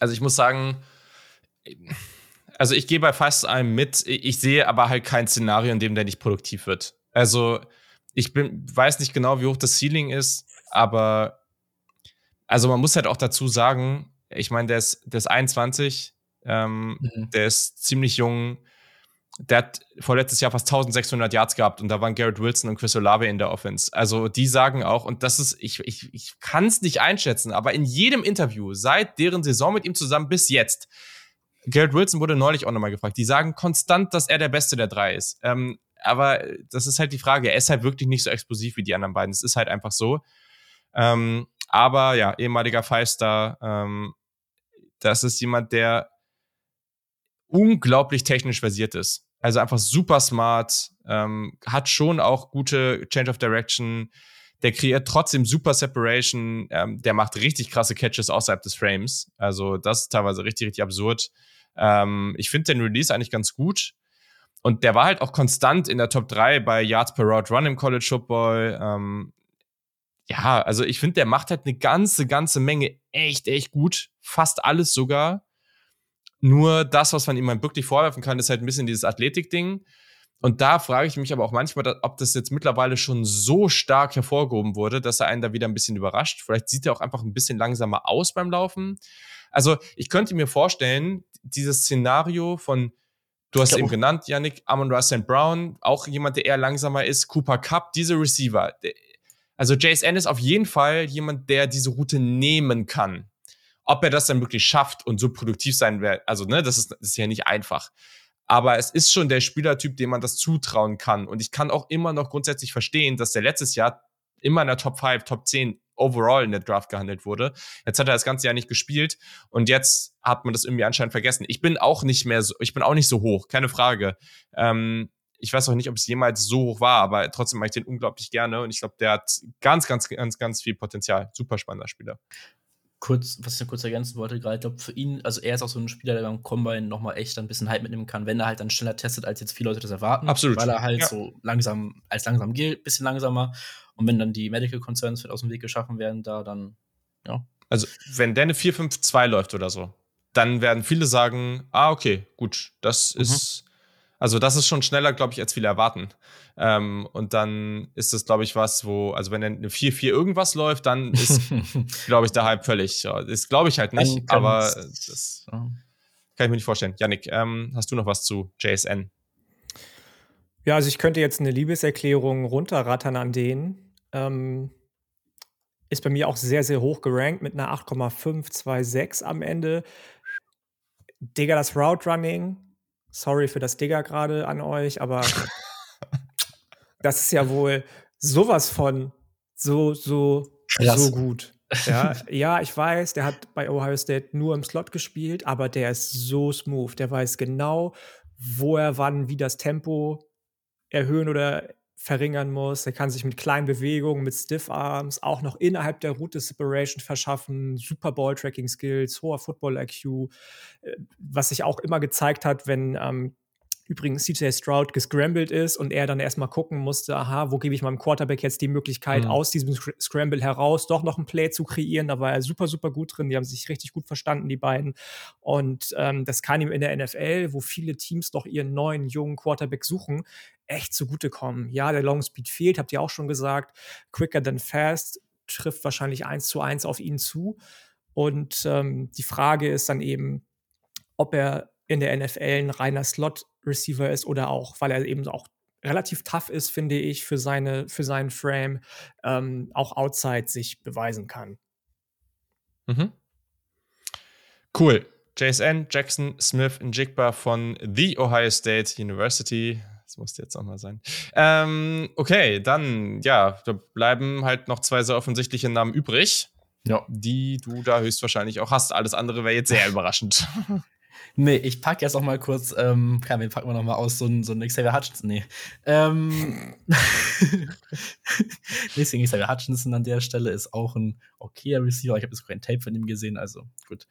[SPEAKER 1] Also ich muss sagen, also ich gehe bei fast einem mit. Ich sehe aber halt kein Szenario, in dem der nicht produktiv wird. Also ich bin, weiß nicht genau, wie hoch das Ceiling ist. Aber also man muss halt auch dazu sagen, ich meine, der ist, der ist 21, ähm, mhm. der ist ziemlich jung. Der hat vorletztes Jahr fast 1600 Yards gehabt und da waren Garrett Wilson und Chris Olave in der Offense. Also die sagen auch, und das ist, ich, ich, ich kann es nicht einschätzen, aber in jedem Interview, seit deren Saison mit ihm zusammen bis jetzt, Garrett Wilson wurde neulich auch nochmal gefragt, die sagen konstant, dass er der Beste der drei ist. Ähm, aber das ist halt die Frage, er ist halt wirklich nicht so explosiv wie die anderen beiden. Es ist halt einfach so. Ähm, aber ja, ehemaliger Five-Star, ähm, das ist jemand, der unglaublich technisch versiert ist. Also einfach super smart, ähm, hat schon auch gute Change of Direction, der kreiert trotzdem super Separation, ähm, der macht richtig krasse Catches außerhalb des Frames. Also das ist teilweise richtig, richtig absurd. Ähm, ich finde den Release eigentlich ganz gut. Und der war halt auch konstant in der Top 3 bei Yards per Route Run im College Football. Ähm, ja, also ich finde, der macht halt eine ganze, ganze Menge echt, echt gut. Fast alles sogar. Nur das, was man ihm halt wirklich vorwerfen kann, ist halt ein bisschen dieses Athletik-Ding. Und da frage ich mich aber auch manchmal, ob das jetzt mittlerweile schon so stark hervorgehoben wurde, dass er einen da wieder ein bisschen überrascht. Vielleicht sieht er auch einfach ein bisschen langsamer aus beim Laufen. Also ich könnte mir vorstellen, dieses Szenario von, du hast eben genannt, Yannick, Amon Russell Brown, auch jemand, der eher langsamer ist, Cooper Cup, diese Receiver. Also JSN ist auf jeden Fall jemand, der diese Route nehmen kann. Ob er das dann wirklich schafft und so produktiv sein wird, also ne, das ist, das ist ja nicht einfach. Aber es ist schon der Spielertyp, dem man das zutrauen kann. Und ich kann auch immer noch grundsätzlich verstehen, dass der letztes Jahr immer in der Top 5, Top 10 overall in der Draft gehandelt wurde. Jetzt hat er das ganze Jahr nicht gespielt und jetzt hat man das irgendwie anscheinend vergessen. Ich bin auch nicht mehr so, ich bin auch nicht so hoch, keine Frage. Ähm, ich weiß auch nicht, ob es jemals so hoch war, aber trotzdem mache ich den unglaublich gerne und ich glaube, der hat ganz, ganz, ganz, ganz viel Potenzial. Super spannender Spieler
[SPEAKER 3] kurz, was ich noch kurz ergänzen wollte, gerade, ich glaube, für ihn, also er ist auch so ein Spieler, der beim Combine nochmal echt ein bisschen Hype mitnehmen kann, wenn er halt dann schneller testet, als jetzt viele Leute das erwarten.
[SPEAKER 1] Absolut.
[SPEAKER 3] Weil er halt ja. so langsam, als langsam gilt, bisschen langsamer. Und wenn dann die Medical Concerns aus dem Weg geschaffen werden, da dann, ja.
[SPEAKER 1] Also, wenn der eine 4-5-2 läuft oder so, dann werden viele sagen, ah, okay, gut, das mhm. ist also das ist schon schneller, glaube ich, als viele erwarten. Ähm, und dann ist das, glaube ich, was, wo, also wenn eine 4-4 irgendwas läuft, dann ist, glaube ich, der Hype völlig. Ja, das glaube ich halt nicht, aber das kann ich mir nicht vorstellen. Yannick, ähm, hast du noch was zu JSN?
[SPEAKER 2] Ja, also ich könnte jetzt eine Liebeserklärung runterrattern an den. Ähm, ist bei mir auch sehr, sehr hoch gerankt mit einer 8,526 am Ende. Digga, das Route Running Sorry für das Digger gerade an euch, aber das ist ja wohl sowas von so, so, Krass. so gut. Ja, ja, ich weiß, der hat bei Ohio State nur im Slot gespielt, aber der ist so smooth. Der weiß genau, wo er wann wie das Tempo erhöhen oder verringern muss. Er kann sich mit kleinen Bewegungen, mit Stiff Arms auch noch innerhalb der Route Separation verschaffen. Super Ball Tracking Skills, hoher Football IQ, äh, was sich auch immer gezeigt hat, wenn ähm, übrigens CJ Stroud gescrambled ist und er dann erstmal gucken musste, aha, wo gebe ich meinem Quarterback jetzt die Möglichkeit, mhm. aus diesem Scramble heraus doch noch ein Play zu kreieren. Da war er super, super gut drin. Die haben sich richtig gut verstanden, die beiden. Und ähm, das kann ihm in der NFL, wo viele Teams doch ihren neuen, jungen Quarterback suchen, echt zugutekommen. Ja, der Long Speed fehlt, habt ihr auch schon gesagt. Quicker than fast trifft wahrscheinlich eins zu eins auf ihn zu. Und ähm, die Frage ist dann eben, ob er in der NFL ein reiner Slot-Receiver ist oder auch, weil er eben auch relativ tough ist, finde ich, für, seine, für seinen Frame, ähm, auch outside sich beweisen kann.
[SPEAKER 1] Mhm. Cool. JSN, Jackson Smith Njigba von The Ohio State University. Das musste jetzt auch mal sein. Ähm, okay, dann, ja, da bleiben halt noch zwei sehr offensichtliche Namen übrig. Ja. Die du da höchstwahrscheinlich auch hast. Alles andere wäre jetzt sehr überraschend.
[SPEAKER 3] Nee, ich packe jetzt auch mal kurz, ähm, kann, wen packen wir noch mal aus, so ein, so ein Xavier Hutchinson, nee. Ähm, Deswegen Xavier Hutchinson an der Stelle ist auch ein okayer Receiver. Ich habe jetzt kein Tape von ihm gesehen, also gut.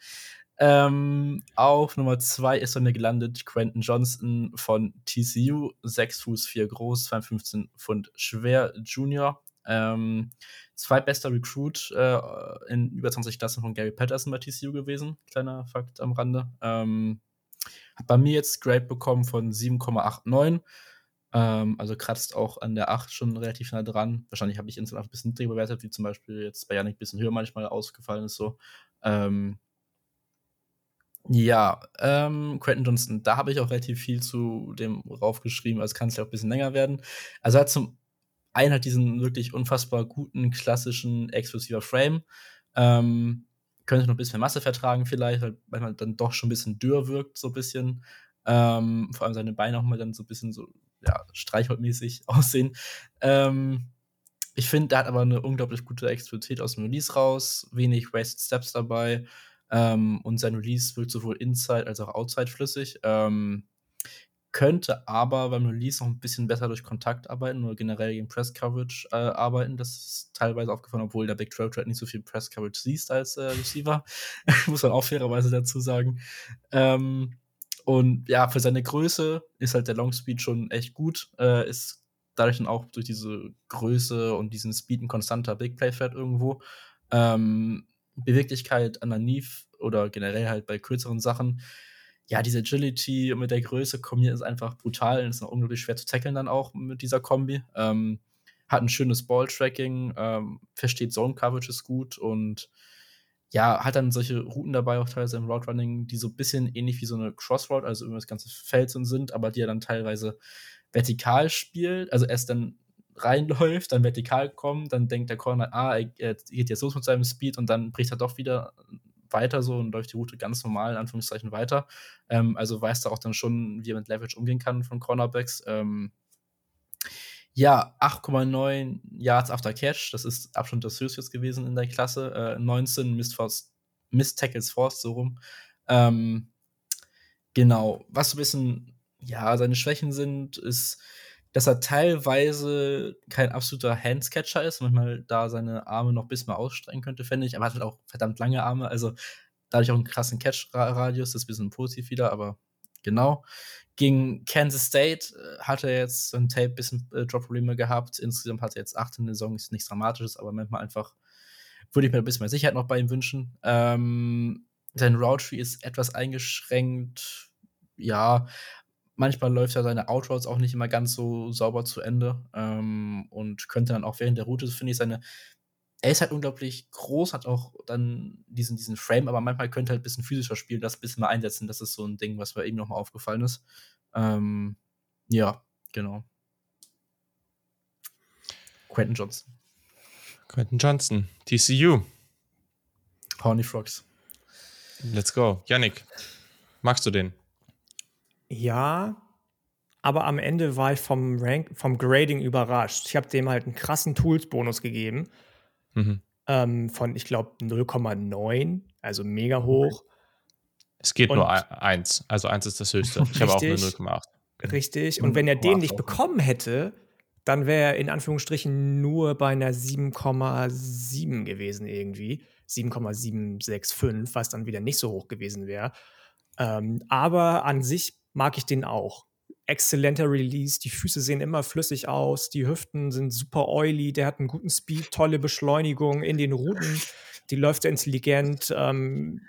[SPEAKER 3] Ähm, auf Nummer 2 ist mir gelandet Quentin Johnson von TCU, 6 Fuß 4 groß, 215 Pfund schwer, Junior. Ähm, zweitbester Recruit äh, in über 20 Klassen von Gary Patterson bei TCU gewesen. Kleiner Fakt am Rande. Ähm, hat bei mir jetzt Grade bekommen von 7,89. Ähm, also kratzt auch an der 8 schon relativ nah dran. Wahrscheinlich habe ich insgesamt ein bisschen niedriger bewertet, wie zum Beispiel jetzt bei Janik ein bisschen höher manchmal ausgefallen ist. So. Ähm, ja, ähm, Quentin Johnston, da habe ich auch relativ viel zu dem raufgeschrieben, also kann es ja auch ein bisschen länger werden. Also er hat zum einen halt diesen wirklich unfassbar guten, klassischen, exklusiver Frame. Ähm, könnte noch ein bisschen Masse vertragen, vielleicht, weil manchmal dann doch schon ein bisschen dürr wirkt, so ein bisschen. Ähm, vor allem seine Beine auch mal dann so ein bisschen so, ja, streichholzmäßig aussehen. Ähm, ich finde, der hat aber eine unglaublich gute Explosivität aus dem Release raus, wenig Wasted Steps dabei. Ähm, und sein Release wirkt sowohl inside als auch outside flüssig. Ähm, könnte aber beim Release noch ein bisschen besser durch Kontakt arbeiten oder generell gegen Press Coverage äh, arbeiten. Das ist teilweise aufgefallen, obwohl der Big 12 Trade nicht so viel Press Coverage siehst als äh, Receiver. Muss man auch fairerweise dazu sagen. Ähm, und ja, für seine Größe ist halt der Long Speed schon echt gut. Äh, ist dadurch dann auch durch diese Größe und diesen Speed ein konstanter Big Play Threat irgendwo. Ähm, Beweglichkeit underneath oder generell halt bei kürzeren Sachen. Ja, diese Agility mit der Größe kombiniert ist einfach brutal und ist auch unglaublich schwer zu tackeln dann auch mit dieser Kombi. Ähm, hat ein schönes Ball-Tracking, ähm, versteht Zone-Coverages gut und ja, hat dann solche Routen dabei, auch teilweise im Route Running, die so ein bisschen ähnlich wie so eine Crossroad, also über das ganze Feld sind, aber die er dann teilweise vertikal spielt, also erst dann reinläuft, dann vertikal kommt, dann denkt der Corner, ah, er, geht jetzt los mit seinem Speed und dann bricht er doch wieder weiter so und läuft die Route ganz normal, in Anführungszeichen, weiter. Ähm, also weiß er auch dann schon, wie er mit Leverage umgehen kann von Cornerbacks. Ähm, ja, 8,9 Yards after Catch, das ist Abstand des Höchstes gewesen in der Klasse. Äh, 19 Missed, Force, Missed Tackles Force, so rum. Ähm, genau, was so ein bisschen, ja, seine Schwächen sind, ist dass er teilweise kein absoluter Handscatcher ist, manchmal da seine Arme noch bis mal ausstrecken könnte, fände ich, aber er hat halt auch verdammt lange Arme, also dadurch auch einen krassen Catch-Radius, das ist ein bisschen positiv wieder, aber genau. Gegen Kansas State äh, hat er jetzt ein Tape ein bisschen äh, Drop-Probleme gehabt. Insgesamt hat er jetzt acht in der Saison, ist nichts Dramatisches, aber manchmal einfach würde ich mir ein bisschen mehr Sicherheit noch bei ihm wünschen. Ähm, sein Route Tree ist etwas eingeschränkt. Ja, manchmal läuft ja seine Outroads auch nicht immer ganz so sauber zu Ende ähm, und könnte dann auch während der Route, finde ich, seine. Er ist halt unglaublich groß, hat auch dann diesen, diesen Frame, aber manchmal könnte er halt ein bisschen physischer spielen, das ein bisschen mal einsetzen. Das ist so ein Ding, was mir eben nochmal aufgefallen ist. Ähm, ja, genau. Quentin Johnson.
[SPEAKER 1] Quentin Johnson, TCU.
[SPEAKER 3] Horny Frogs.
[SPEAKER 1] Let's go. Yannick, magst du den?
[SPEAKER 2] Ja, aber am Ende war ich vom Rank, vom Grading überrascht. Ich habe dem halt einen krassen Tools-Bonus gegeben. Mhm. Ähm, von, ich glaube, 0,9, also mega hoch.
[SPEAKER 1] Es geht Und nur eins, also eins ist das höchste. Ich habe auch nur 0,8.
[SPEAKER 2] Richtig. Und wenn er den nicht bekommen hätte, dann wäre er in Anführungsstrichen nur bei einer 7,7 gewesen irgendwie. 7,765, was dann wieder nicht so hoch gewesen wäre. Ähm, aber an sich mag ich den auch. Exzellenter Release, die Füße sehen immer flüssig aus, die Hüften sind super oily, der hat einen guten Speed, tolle Beschleunigung in den Routen, die läuft sehr intelligent. Ähm,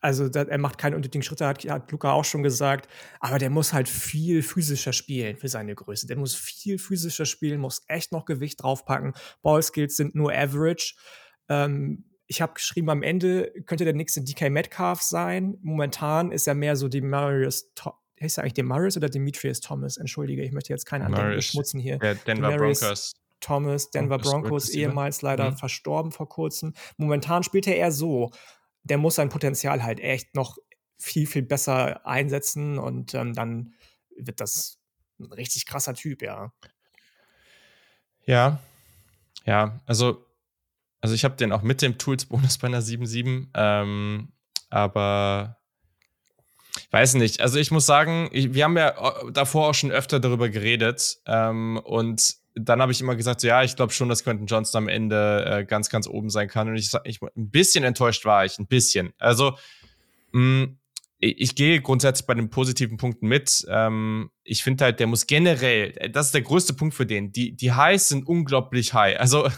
[SPEAKER 2] also da, er macht keine unnötigen Schritte, hat, hat Luca auch schon gesagt. Aber der muss halt viel physischer spielen für seine Größe. Der muss viel physischer spielen, muss echt noch Gewicht draufpacken. Ballskills sind nur average. Ähm, ich habe geschrieben, am Ende könnte der nächste DK Metcalf sein. Momentan ist er mehr so Demarius Heißt er eigentlich Demarius oder Demetrius Thomas? Entschuldige, ich möchte jetzt keinen anderen beschmutzen hier.
[SPEAKER 1] Der Denver Demarius Broncos.
[SPEAKER 2] Thomas, Denver Broncos, ehemals leider mhm. verstorben vor kurzem. Momentan spielt er eher so. Der muss sein Potenzial halt echt noch viel, viel besser einsetzen und ähm, dann wird das ein richtig krasser Typ, ja.
[SPEAKER 1] Ja, ja, also also ich habe den auch mit dem Tools-Bonus bei einer 7.7, ähm, aber weiß nicht. Also ich muss sagen, ich, wir haben ja äh, davor auch schon öfter darüber geredet ähm, und dann habe ich immer gesagt, so, ja, ich glaube schon, dass Quentin Johnston am Ende äh, ganz, ganz oben sein kann. Und ich, ich ein bisschen enttäuscht war ich, ein bisschen. Also mh, mm, ich, ich gehe grundsätzlich bei den positiven Punkten mit. Ähm, ich finde halt, der muss generell, das ist der größte Punkt für den. Die, die Highs sind unglaublich high. Also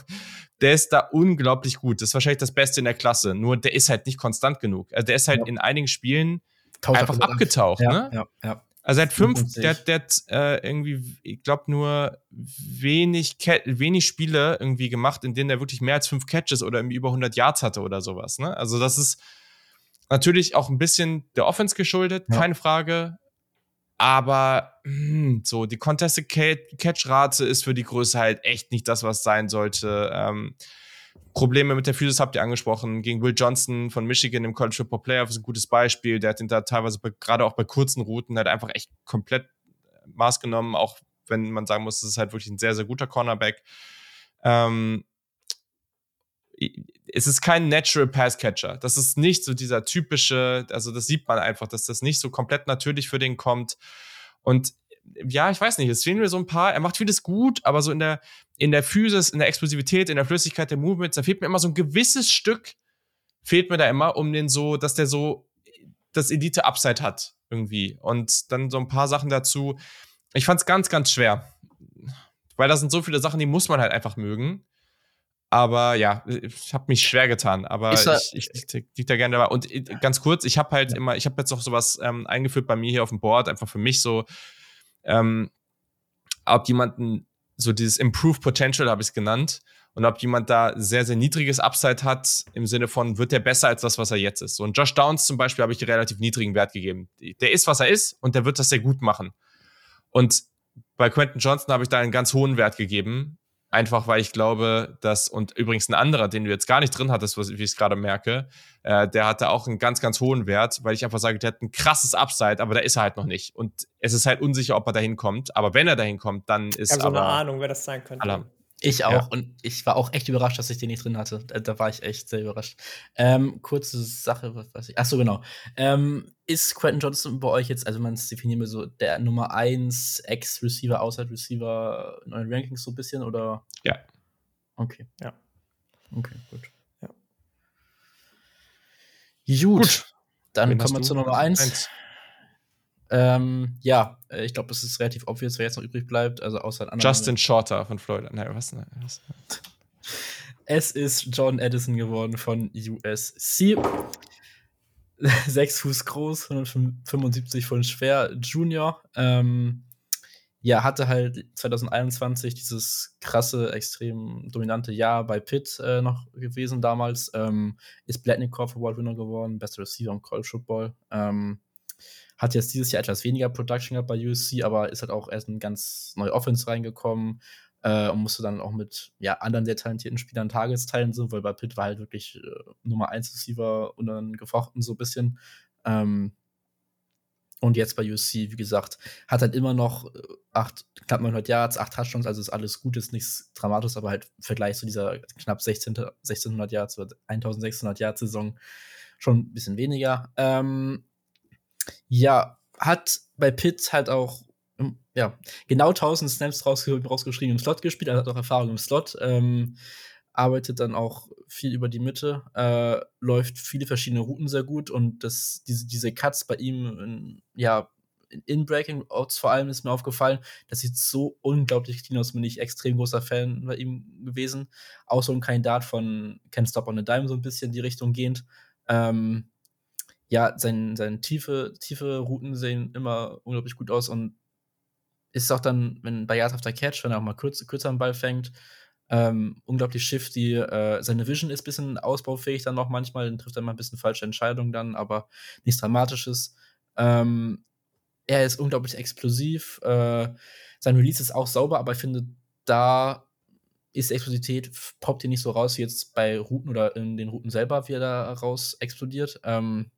[SPEAKER 1] der ist da unglaublich gut. Das ist wahrscheinlich das Beste in der Klasse. Nur der ist halt nicht konstant genug. Also der ist halt ja. in einigen Spielen Taucht einfach abgetaucht. Ja, ne? ja, ja. Also er hat fünf, der, der hat äh, irgendwie, ich glaube, nur wenig, wenig Spiele irgendwie gemacht, in denen er wirklich mehr als fünf Catches oder irgendwie über 100 Yards hatte oder sowas. Ne? Also das ist natürlich auch ein bisschen der Offense geschuldet, ja. keine Frage. Aber mh, hm, so, die Contested Catch-Rate ist für die Größe halt echt nicht das, was sein sollte. Ähm, Probleme mit der Physis habt ihr angesprochen. Gegen Will Johnson von Michigan im College Football Playoff ist ein gutes Beispiel. Der hat ihn da teilweise gerade auch bei kurzen Routen halt einfach echt komplett äh, Maß genommen, auch wenn man sagen muss, das ist halt wirklich ein sehr, sehr guter Cornerback. Ähm, es ist kein Natural Pass Catcher. Das ist nicht so dieser typische, also das sieht man einfach, dass das nicht so komplett natürlich für den kommt. Und ja, ich weiß nicht, es fehlen mir so ein paar, er macht vieles gut, aber so in der, in der Physis, in der Explosivität, in der Flüssigkeit der Movements, da fehlt mir immer so ein gewisses Stück, fehlt mir da immer, um den so, dass der so das Elite-Upside hat, irgendwie. Und dann so ein paar Sachen dazu. Ich fand's ganz, ganz schwer. Weil da sind so viele Sachen, die muss man halt einfach mögen. Aber ja, ich habe mich schwer getan. Aber ich, ich, ich liege da gerne dabei. Und äh, ganz kurz, ich habe halt ja. immer, ich habe jetzt noch sowas ähm, eingeführt bei mir hier auf dem Board, einfach für mich so, ähm, ob jemanden so dieses Improved Potential habe ich es genannt und ob jemand da sehr, sehr niedriges Upside hat, im Sinne von, wird der besser als das, was er jetzt ist. So ein Josh Downs zum Beispiel habe ich relativ niedrigen Wert gegeben. Der ist, was er ist und der wird das sehr gut machen. Und bei Quentin Johnson habe ich da einen ganz hohen Wert gegeben, Einfach weil ich glaube, dass, und übrigens ein anderer, den du jetzt gar nicht drin hattest, wie ich es gerade merke, äh, der hatte auch einen ganz, ganz hohen Wert, weil ich einfach sage, der hat ein krasses Upside, aber da ist er halt noch nicht. Und es ist halt unsicher, ob er dahin kommt. Aber wenn er dahin kommt, dann ist. Ich
[SPEAKER 2] habe so eine Ahnung, wer das sein könnte.
[SPEAKER 3] Alarm. Ich auch. Ja. Und ich war auch echt überrascht, dass ich den nicht drin hatte. Da, da war ich echt sehr überrascht. Ähm, kurze Sache, was weiß ich. Achso, genau. Ähm, ist Quentin Johnson bei euch jetzt, also man definiert mir so der Nummer 1 Ex-Receiver, Outside-Receiver in euren Rankings so ein bisschen oder?
[SPEAKER 1] Ja.
[SPEAKER 3] Okay.
[SPEAKER 2] Ja.
[SPEAKER 3] Okay, gut. Ja. Gut. gut. Dann Wen kommen wir zur Nummer 1. Ähm, ja, äh, ich glaube, es ist relativ obvious, wer jetzt noch übrig bleibt. Also außer
[SPEAKER 1] Justin Shorter von Florida. Nein, was? Nein, was?
[SPEAKER 3] Es ist John Edison geworden von USC. Sechs Fuß groß, 175 von schwer, Junior. Ähm, ja, hatte halt 2021 dieses krasse, extrem dominante Jahr bei Pitt äh, noch gewesen damals. Ähm, ist Blatnikov Award Winner geworden, bester Receiver im College Football. Ähm, hat jetzt dieses Jahr etwas weniger Production gehabt bei USC, aber ist halt auch erst in ganz neue Offense reingekommen äh, und musste dann auch mit ja, anderen sehr talentierten Spielern Targets teilen, so, weil bei Pitt war halt wirklich äh, Nummer 1 Receiver und dann gefochten so ein bisschen. Ähm, und jetzt bei USC, wie gesagt, hat halt immer noch äh, acht, knapp 900 Yards, acht Touchdowns, also ist alles gut, ist nichts Dramatisches, aber halt im Vergleich zu dieser knapp 16, 1600 Yards oder 1600 Yards Saison schon ein bisschen weniger. Ähm, ja, hat bei Pitt halt auch hm, ja, genau 1000 Snaps rausgeschrieben im Slot gespielt, er hat auch Erfahrung im Slot, ähm, arbeitet dann auch viel über die Mitte, äh, läuft viele verschiedene Routen sehr gut und das, diese, diese Cuts bei ihm, in, ja, in Breaking Outs vor allem ist mir aufgefallen, das sieht so unglaublich clean aus, bin ich extrem großer Fan bei ihm gewesen. So ein Kandidat von Can Stop on a Dime, so ein bisschen in die Richtung gehend. Ähm, ja, seine sein tiefe, tiefe Routen sehen immer unglaublich gut aus und ist auch dann, wenn bei Yards after Catch, wenn er auch mal kürz, kürzer am Ball fängt, ähm, unglaublich shifty. Äh, seine Vision ist ein bisschen ausbaufähig dann noch manchmal, dann trifft er mal ein bisschen falsche Entscheidungen dann, aber nichts Dramatisches. Ähm, er ist unglaublich explosiv. Äh, sein Release ist auch sauber, aber ich finde, da ist die Explosivität, poppt hier nicht so raus wie jetzt bei Routen oder in den Routen selber, wie er da raus explodiert. Ähm,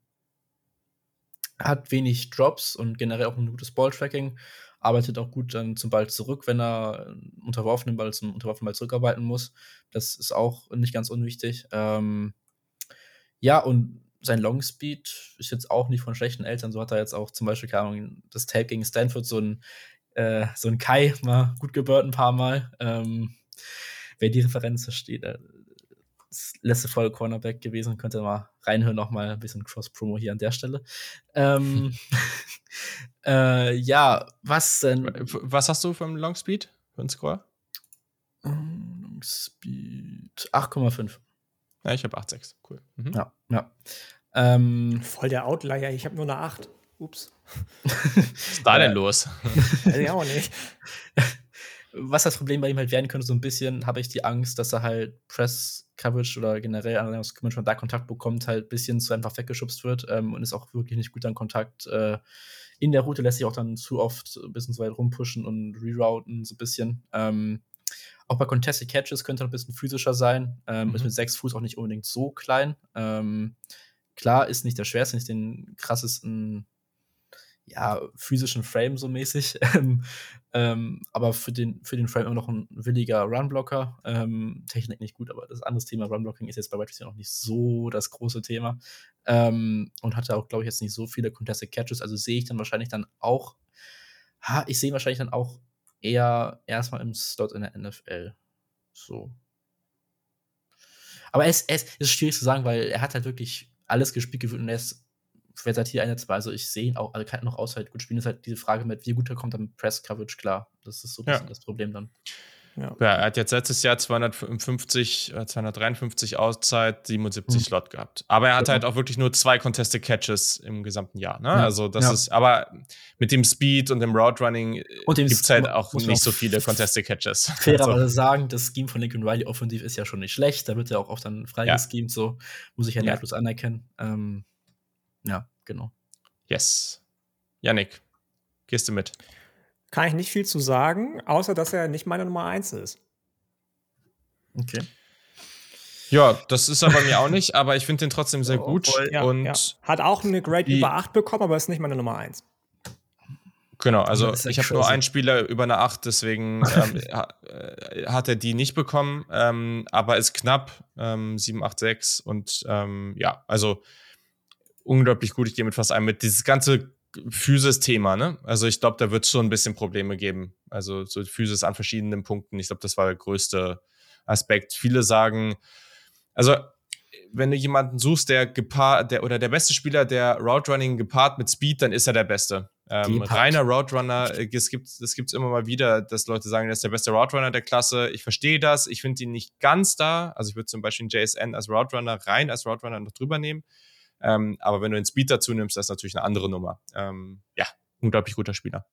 [SPEAKER 3] hat wenig Drops und generell auch ein gutes Balltracking, arbeitet auch gut dann zum Ball zurück, wenn er unterworfenen Ball zum unterworfenen Ball zurückarbeiten muss. Das ist auch nicht ganz unwichtig. Ähm, ja, und sein Long Speed ist jetzt auch nicht von schlechten Eltern. So hat er jetzt auch zum Beispiel, keine Ahnung, das Tape gegen Stanford so ein, äh, so ein Kai mal gut gebürt ein paar Mal. Ähm, wer die Referenz versteht, äh, letzte Folge Cornerback gewesen. Könnt ihr mal reinhören, noch mal ein bisschen Cross-Promo hier an der Stelle. Ähm, äh, ja, was denn?
[SPEAKER 1] Was hast du vom Long Speed, für einen Score?
[SPEAKER 3] Long Speed 8,5.
[SPEAKER 1] Ja, ich habe 8,6. Cool.
[SPEAKER 3] Mhm. Ja, ja. Ähm,
[SPEAKER 2] Voll der Outlier, ich habe nur eine 8. Ups.
[SPEAKER 1] Was ist da denn los?
[SPEAKER 2] Weiß ich auch nicht.
[SPEAKER 3] Was das Problem bei ihm halt werden könnte, so ein bisschen, habe ich die Angst, dass er halt Press-Coverage oder generell aus schon da Kontakt bekommt, halt ein bisschen zu einfach weggeschubst wird ähm, und ist auch wirklich nicht gut an Kontakt. Äh, in der Route lässt sich auch dann zu oft ein bisschen zu weit rumpushen und rerouten, so ein bisschen. Ähm, auch bei Contested Catches könnte er ein bisschen physischer sein. Ähm, mhm. Ist mit sechs Fuß auch nicht unbedingt so klein. Ähm, klar, ist nicht der schwerste, nicht den krassesten ja, physischen Frame so mäßig. Ähm, ähm, aber für den, für den Frame immer noch ein williger Runblocker. Ähm, Technik nicht gut, aber das andere Thema Runblocking ist jetzt bei Wide noch nicht so das große Thema. Ähm, und hatte auch, glaube ich, jetzt nicht so viele Contested Catches. Also sehe ich dann wahrscheinlich dann auch, ha, ich sehe wahrscheinlich dann auch eher erstmal im Slot in der NFL. So. Aber es, es ist schwierig zu sagen, weil er hat halt wirklich alles gespielt gefühlt und er ist hier einsetzbar. Also ich sehe ihn auch, also kann noch außer halt gut spielen. ist halt diese Frage mit, wie gut er kommt am Press-Coverage klar. Das ist so ein bisschen ja. das Problem dann.
[SPEAKER 1] Ja. ja. er hat jetzt letztes Jahr 250, 253 Outside, 77 mhm. Slot gehabt. Aber er hat ja. halt auch wirklich nur zwei Contested Catches im gesamten Jahr. Ne? Ja. Also das ist, aber mit dem Speed und dem Route Running gibt es halt auch nicht so viele Contested Catches.
[SPEAKER 3] Fairerweise also. sagen, das Scheme von Lincoln Riley offensiv ist ja schon nicht schlecht. Da wird ja auch oft dann freigeschemt, so muss ich ja neidlos anerkennen. Ähm, ja, genau.
[SPEAKER 1] Yes. Yannick, gehst du mit?
[SPEAKER 2] kann ich nicht viel zu sagen, außer dass er nicht meine Nummer 1 ist.
[SPEAKER 3] Okay.
[SPEAKER 1] Ja, das ist er bei mir auch nicht, aber ich finde den trotzdem sehr oh, gut. Ja, und ja.
[SPEAKER 2] Hat auch eine Grade über 8 bekommen, aber ist nicht meine Nummer 1.
[SPEAKER 1] Genau, also ich habe nur einen Spieler über eine 8, deswegen ähm, äh, hat er die nicht bekommen, ähm, aber ist knapp, ähm, 7, 8, 6 und ähm, ja, also unglaublich gut. Ich gehe mit fast einem mit. Dieses ganze Physis-Thema, ne? Also ich glaube, da wird es schon ein bisschen Probleme geben. Also so Physis an verschiedenen Punkten. Ich glaube, das war der größte Aspekt. Viele sagen, also wenn du jemanden suchst, der gepaart, der oder der beste Spieler, der Route Running gepaart mit Speed, dann ist er der Beste. Ähm, reiner Route Runner, äh, es gibt es gibt's immer mal wieder, dass Leute sagen, er ist der beste Route Runner der Klasse. Ich verstehe das. Ich finde ihn nicht ganz da. Also ich würde zum Beispiel einen JSN als Route Runner rein als Route Runner noch drüber nehmen. Ähm, aber wenn du den Speed dazu nimmst, das ist natürlich eine andere Nummer. Ähm, ja, unglaublich guter Spieler.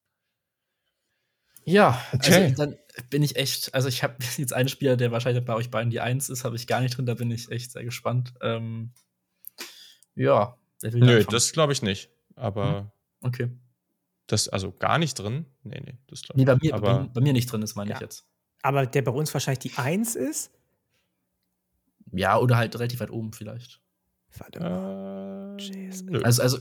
[SPEAKER 3] Ja, also okay. also dann bin ich echt, also ich habe jetzt einen Spieler, der wahrscheinlich bei euch beiden die Eins ist, habe ich gar nicht drin, da bin ich echt sehr gespannt. Ähm, ja.
[SPEAKER 1] Nö, das glaube ich nicht. Aber hm.
[SPEAKER 3] okay.
[SPEAKER 1] Das, also gar nicht drin? Nee, nee,
[SPEAKER 3] das glaube ich nee, bei mir, aber, bei, bei, mir nicht drin ist, meine ja. ich jetzt.
[SPEAKER 2] Aber der bei uns wahrscheinlich die Eins ist?
[SPEAKER 3] Ja, oder halt relativ weit oben vielleicht.
[SPEAKER 1] Warte mal.
[SPEAKER 3] Äh, also, also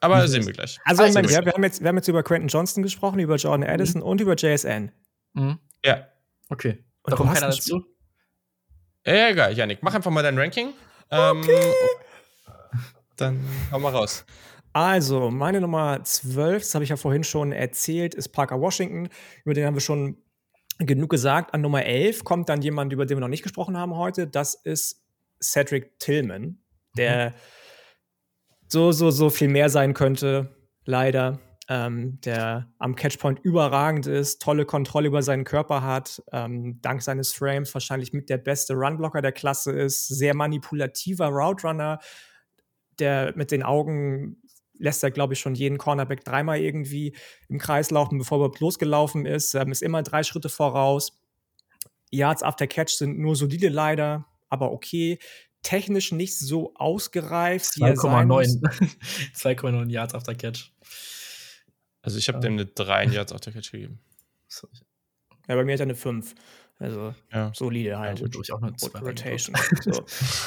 [SPEAKER 1] aber sehen wir gleich.
[SPEAKER 2] Also, also Moment, wir, wir, haben jetzt, wir haben jetzt über Quentin Johnston gesprochen, über Jordan Addison mhm. und über JSN.
[SPEAKER 1] Mhm. Ja.
[SPEAKER 3] Okay. Und da kommt keiner dazu?
[SPEAKER 1] Ja, egal, Janik, mach einfach mal dein Ranking. Ähm, okay. Ähm, dann hau mal raus.
[SPEAKER 2] Also, meine Nummer 12, das habe ich ja vorhin schon erzählt, ist Parker Washington. Über den haben wir schon genug gesagt. An Nummer 11 kommt dann jemand, über den wir noch nicht gesprochen haben heute. Das ist Cedric Tillman der mhm. so, so, so viel mehr sein könnte, leider. Ähm, der am Catchpoint überragend ist, tolle Kontrolle über seinen Körper hat, ähm, dank seines Frames wahrscheinlich mit der beste Runblocker der Klasse ist, sehr manipulativer Route Runner, der mit den Augen lässt er, glaube ich, schon jeden Cornerback dreimal irgendwie im Kreis laufen, bevor er losgelaufen ist, ähm, ist immer drei Schritte voraus. Yards after Catch sind nur solide leider, aber okay technisch nicht so ausgereift.
[SPEAKER 3] 2,9 2,9 Yards after Catch.
[SPEAKER 1] Also ich habe dem eine 3 Yards after Catch gegeben.
[SPEAKER 2] Ja, bei mir hat er eine 5. Also
[SPEAKER 1] ja.
[SPEAKER 2] solide halt.
[SPEAKER 3] Ja, gut, auch eine
[SPEAKER 2] Rotation. so.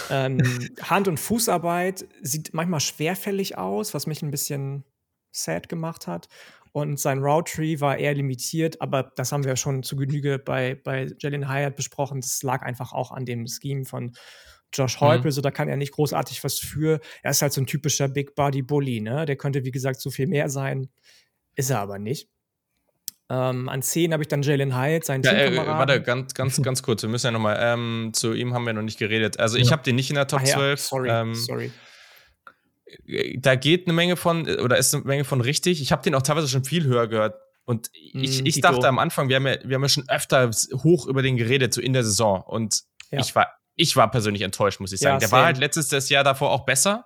[SPEAKER 2] ähm, Hand- und Fußarbeit sieht manchmal schwerfällig aus, was mich ein bisschen sad gemacht hat. Und sein Route Tree war eher limitiert, aber das haben wir ja schon zu Genüge bei, bei Jalen Hyatt besprochen. Das lag einfach auch an dem Scheme von Josh Heupel, mhm. so da kann er nicht großartig was für. Er ist halt so ein typischer Big Body Bully, ne? Der könnte, wie gesagt, so viel mehr sein. Ist er aber nicht. Ähm, an 10 habe ich dann Jalen Hyde, seinen ja, äh,
[SPEAKER 1] Warte, ganz, ganz, ganz kurz, wir müssen ja nochmal, ähm, zu ihm haben wir noch nicht geredet. Also ich habe den nicht in der Top Ach, ja. 12.
[SPEAKER 2] Sorry, ähm, sorry.
[SPEAKER 1] Da geht eine Menge von, oder ist eine Menge von richtig. Ich habe den auch teilweise schon viel höher gehört. Und ich, mm, ich dachte am Anfang, wir haben, ja, wir haben ja schon öfter hoch über den geredet, so in der Saison. Und ja. ich war ich war persönlich enttäuscht, muss ich sagen. Ja, der war halt letztes das Jahr davor auch besser.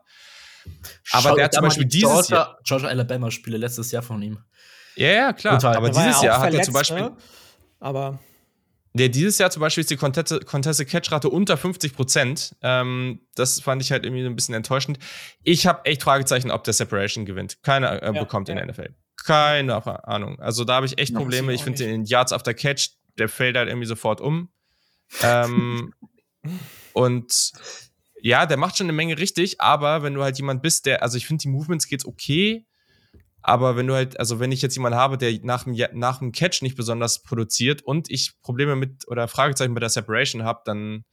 [SPEAKER 1] Aber
[SPEAKER 3] Schau
[SPEAKER 1] der hat zum Beispiel
[SPEAKER 3] die
[SPEAKER 1] dieses Jahr.
[SPEAKER 3] Georgia, Georgia Alabama Spiele letztes Jahr von ihm.
[SPEAKER 1] Ja, ja, klar.
[SPEAKER 3] Total.
[SPEAKER 1] Aber
[SPEAKER 2] Der
[SPEAKER 1] dieses
[SPEAKER 2] ja
[SPEAKER 1] Jahr
[SPEAKER 2] auch
[SPEAKER 1] hat er
[SPEAKER 2] verletzt,
[SPEAKER 1] zum Beispiel.
[SPEAKER 2] Ne? Aber
[SPEAKER 1] Ja, dieses Jahr zum Beispiel ist die Contested Contested Catch-Rate unter 50 Prozent. Ähm, das fand ich halt irgendwie so ein bisschen enttäuschend. Ich habe echt Fragezeichen, ob der Separation gewinnt. Keiner äh,
[SPEAKER 2] Ja,
[SPEAKER 1] bekommt in der NFL. Keine Ahnung. Also da habe ich echt Probleme.
[SPEAKER 2] ich
[SPEAKER 1] finde den Yards after Catch, der fällt halt irgendwie sofort um. Ähm, und ja, der macht schon eine Menge richtig, aber wenn du halt jemand bist, der, also ich finde die Movements geht's okay, aber wenn du halt, also wenn ich jetzt jemanden habe, der nach dem, nach dem Catch nicht besonders produziert und ich Probleme mit oder Fragezeichen bei der Separation habe, dann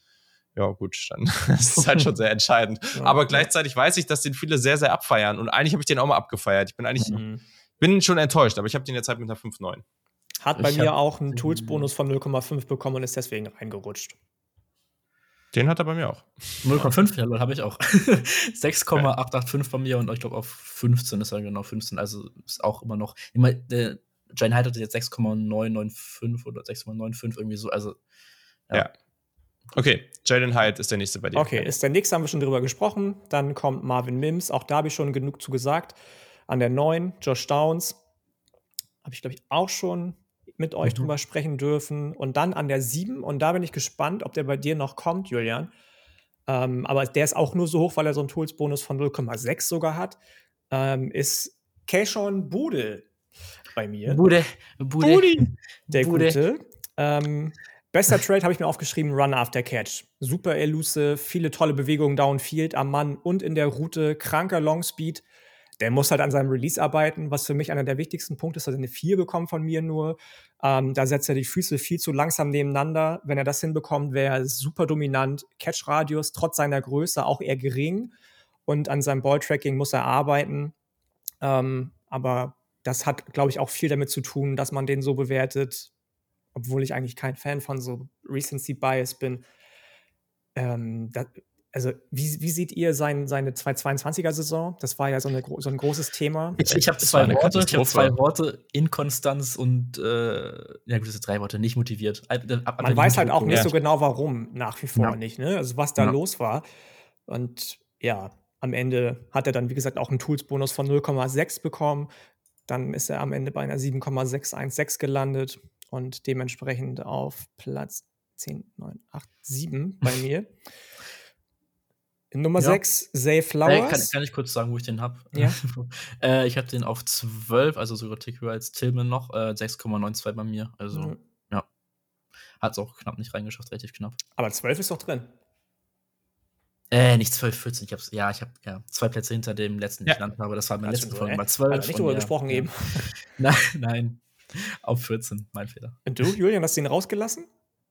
[SPEAKER 1] ja gut, dann ist es halt schon sehr entscheidend.
[SPEAKER 2] Ja.
[SPEAKER 1] Aber gleichzeitig weiß ich, dass den viele sehr, sehr abfeiern und eigentlich habe ich den auch mal abgefeiert. Ich bin eigentlich,
[SPEAKER 2] mhm.
[SPEAKER 1] bin schon enttäuscht, aber ich habe den jetzt halt mit einer 5-9.
[SPEAKER 2] hat bei
[SPEAKER 3] Ich
[SPEAKER 2] mir auch einen Tools-Bonus von 0,5 bekommen und ist deswegen reingerutscht.
[SPEAKER 1] Den hat er bei mir auch.
[SPEAKER 3] 0,5, ja, habe ich auch. 6,885 bei mir und ich glaube auf 15 ist er genau 15. Also ist auch immer noch. Immer, der Jane Hyde hatte jetzt 6,995 oder 6,95 irgendwie so. Also
[SPEAKER 1] Ja. Okay, Jalen Hyde ist der nächste bei dir.
[SPEAKER 2] Okay, ist der nächste, haben wir schon drüber gesprochen. Dann kommt Marvin Mims, auch da habe ich schon genug zu gesagt. An der 9, Josh Downs. Habe ich, glaube ich, auch schon mit euch
[SPEAKER 3] Mhm.
[SPEAKER 2] drüber sprechen dürfen. Und dann an der 7, und da bin ich gespannt, ob der bei dir noch kommt, Julian. Ähm, aber der ist auch nur so hoch, weil er so einen Tools-Bonus von 0,6 sogar hat. Ähm, ist Keishon Bude bei mir.
[SPEAKER 3] Bude, Bude.
[SPEAKER 2] Der
[SPEAKER 3] Bude.
[SPEAKER 2] gute. Ähm, bester Trade habe ich mir aufgeschrieben, Run after Catch. Super elusive, viele tolle Bewegungen downfield am Mann und in der Route, kranker Longspeed. Der muss halt an seinem Release arbeiten, was für mich einer der wichtigsten Punkte ist, dass er eine 4 bekommt von mir nur. Ähm, da setzt er die Füße viel zu langsam nebeneinander. Wenn er das hinbekommt, wäre er super dominant. Catch-Radius trotz seiner Größe auch eher gering. Und an seinem Ball-Tracking muss er arbeiten. Ähm, aber das hat, glaube ich, auch viel damit zu tun, dass man den so bewertet, obwohl ich eigentlich kein Fan von so Recency Bias bin. Ähm, da, also, wie, wie seht ihr sein, seine 2022er-Saison? Das war ja so, eine, so ein großes Thema.
[SPEAKER 3] Ich, ich habe zwei Worte. Ich habe
[SPEAKER 1] Katastrophe.
[SPEAKER 3] zwei Worte: Inkonstanz und äh, ja gut, das sind drei Worte. Nicht motiviert. Ab- ab-
[SPEAKER 2] Man weiß halt auch nicht so genau, warum, nach wie vor
[SPEAKER 3] Ja.
[SPEAKER 2] nicht, ne? Also, was da
[SPEAKER 3] Ja.
[SPEAKER 2] los war. Und ja, am Ende hat er dann, wie gesagt, auch einen Tools-Bonus von 0,6 bekommen. Dann ist er am Ende bei einer 7,616 gelandet und dementsprechend auf Platz 10, 9, 8, 7 bei mir. Nummer
[SPEAKER 3] Ja.
[SPEAKER 2] 6, Zay
[SPEAKER 3] Äh,
[SPEAKER 2] Flowers.
[SPEAKER 3] kann, kann ich kurz sagen, wo ich den habe?
[SPEAKER 2] Ja.
[SPEAKER 3] äh, ich habe den auf 12, also sogar Tick höher als Tillman noch. Äh, 6,92 bei mir. Also
[SPEAKER 2] Mhm.
[SPEAKER 3] hat es auch knapp nicht reingeschafft, relativ knapp.
[SPEAKER 2] Aber 12 ist doch drin.
[SPEAKER 3] Äh, nicht 12, 14. Ich hab's, ja, ich habe ja, zwei Plätze hinter dem letzten, den
[SPEAKER 1] Ja.
[SPEAKER 3] ich genannt habe. Das war mein
[SPEAKER 2] Hast
[SPEAKER 3] letzten
[SPEAKER 2] du,
[SPEAKER 3] Folge
[SPEAKER 2] äh?
[SPEAKER 3] bei 12.
[SPEAKER 2] Hat nicht drüber
[SPEAKER 3] ja,
[SPEAKER 2] gesprochen
[SPEAKER 3] ja.
[SPEAKER 2] eben.
[SPEAKER 3] Nein, nein. Auf 14, mein Fehler.
[SPEAKER 2] Und du, Julian, hast du ihn rausgelassen?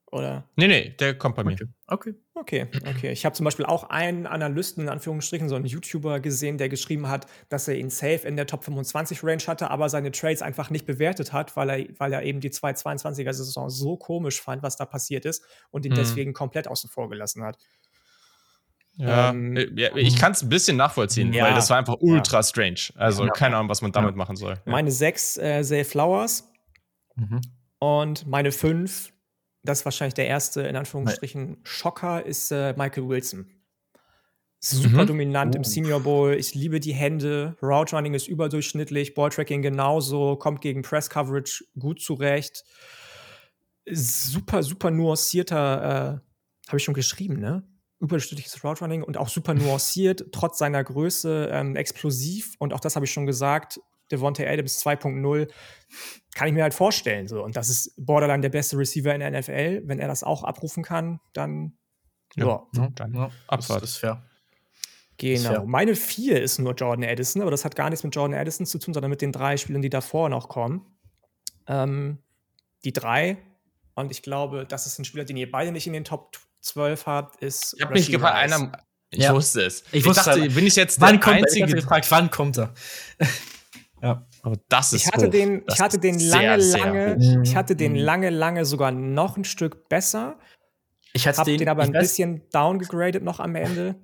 [SPEAKER 2] Oder?
[SPEAKER 1] Nee, nee, der kommt bei mir.
[SPEAKER 3] Okay. okay.
[SPEAKER 2] Okay, okay. Ich habe zum Beispiel auch einen Analysten, in Anführungsstrichen, so einen YouTuber gesehen, der geschrieben hat, dass er ihn safe in der Top 25 Range hatte, aber seine Trades einfach nicht bewertet hat, weil er, weil er eben die 222er Saison so komisch fand, was da passiert ist und ihn
[SPEAKER 1] Mhm.
[SPEAKER 2] deswegen komplett außen vor gelassen hat.
[SPEAKER 1] Ja,
[SPEAKER 2] Ähm,
[SPEAKER 1] äh, ja, ich kann es ein bisschen nachvollziehen,
[SPEAKER 2] Ja.
[SPEAKER 1] weil das war einfach ultra strange. Also
[SPEAKER 3] Ja.
[SPEAKER 1] keine Ahnung, was man damit
[SPEAKER 3] Ja.
[SPEAKER 1] machen soll. Ja.
[SPEAKER 2] Meine 6, äh, Zay Flowers
[SPEAKER 3] Mhm.
[SPEAKER 2] und meine 5, das ist wahrscheinlich der erste, in Anführungsstrichen, Schocker, ist äh, Michael Wilson. Super
[SPEAKER 1] Mhm.
[SPEAKER 2] dominant im
[SPEAKER 3] Oh.
[SPEAKER 2] Senior Bowl. Ich liebe die Hände. Route Running ist überdurchschnittlich. Balltracking genauso. Kommt gegen Press Coverage gut zurecht. Super, super nuancierter, äh, habe ich schon geschrieben, ne? Überdurchschnittliches Route Running und auch super nuanciert, trotz seiner Größe, ähm, explosiv. Und auch das habe ich schon gesagt. Devontae Adams 2.0 kann ich mir halt vorstellen. So. Und das ist Borderline der beste Receiver in der NFL. Wenn er das auch abrufen kann, dann
[SPEAKER 1] Ja.
[SPEAKER 2] ja,
[SPEAKER 3] Ja,
[SPEAKER 1] Dann
[SPEAKER 3] ja,
[SPEAKER 1] Abfahrt.
[SPEAKER 3] Das ist fair.
[SPEAKER 2] Genau.
[SPEAKER 3] fair.
[SPEAKER 2] Meine vier ist nur Jordan Addison, aber das hat gar nichts mit Jordan Addison zu tun, sondern mit den drei Spielern, die davor noch kommen. Ähm, die drei, und ich glaube, das ist ein Spieler, den ihr beide nicht in den Top 12 habt, ist.
[SPEAKER 1] Ich habe mich gefragt, einer. Ich
[SPEAKER 3] Ja.
[SPEAKER 1] wusste es.
[SPEAKER 3] Ich wusste
[SPEAKER 1] dachte,
[SPEAKER 3] es.
[SPEAKER 1] bin ich jetzt
[SPEAKER 3] Wann
[SPEAKER 1] der
[SPEAKER 3] kommt er? Ich
[SPEAKER 1] Einzige?
[SPEAKER 3] habe gefragt, wann kommt er? Ja.
[SPEAKER 1] Aber das ist
[SPEAKER 2] Ich hatte
[SPEAKER 1] hoch.
[SPEAKER 2] den,
[SPEAKER 1] Das
[SPEAKER 2] ich hatte
[SPEAKER 1] ist
[SPEAKER 2] den
[SPEAKER 1] sehr,
[SPEAKER 2] lange,
[SPEAKER 1] sehr
[SPEAKER 2] lange,
[SPEAKER 1] hoch.
[SPEAKER 2] ich hatte den lange, lange sogar noch ein Stück besser.
[SPEAKER 3] Ich hatte
[SPEAKER 2] Hab
[SPEAKER 3] den,
[SPEAKER 2] den, aber ein
[SPEAKER 3] weiß-
[SPEAKER 2] bisschen downgegradet noch am Ende.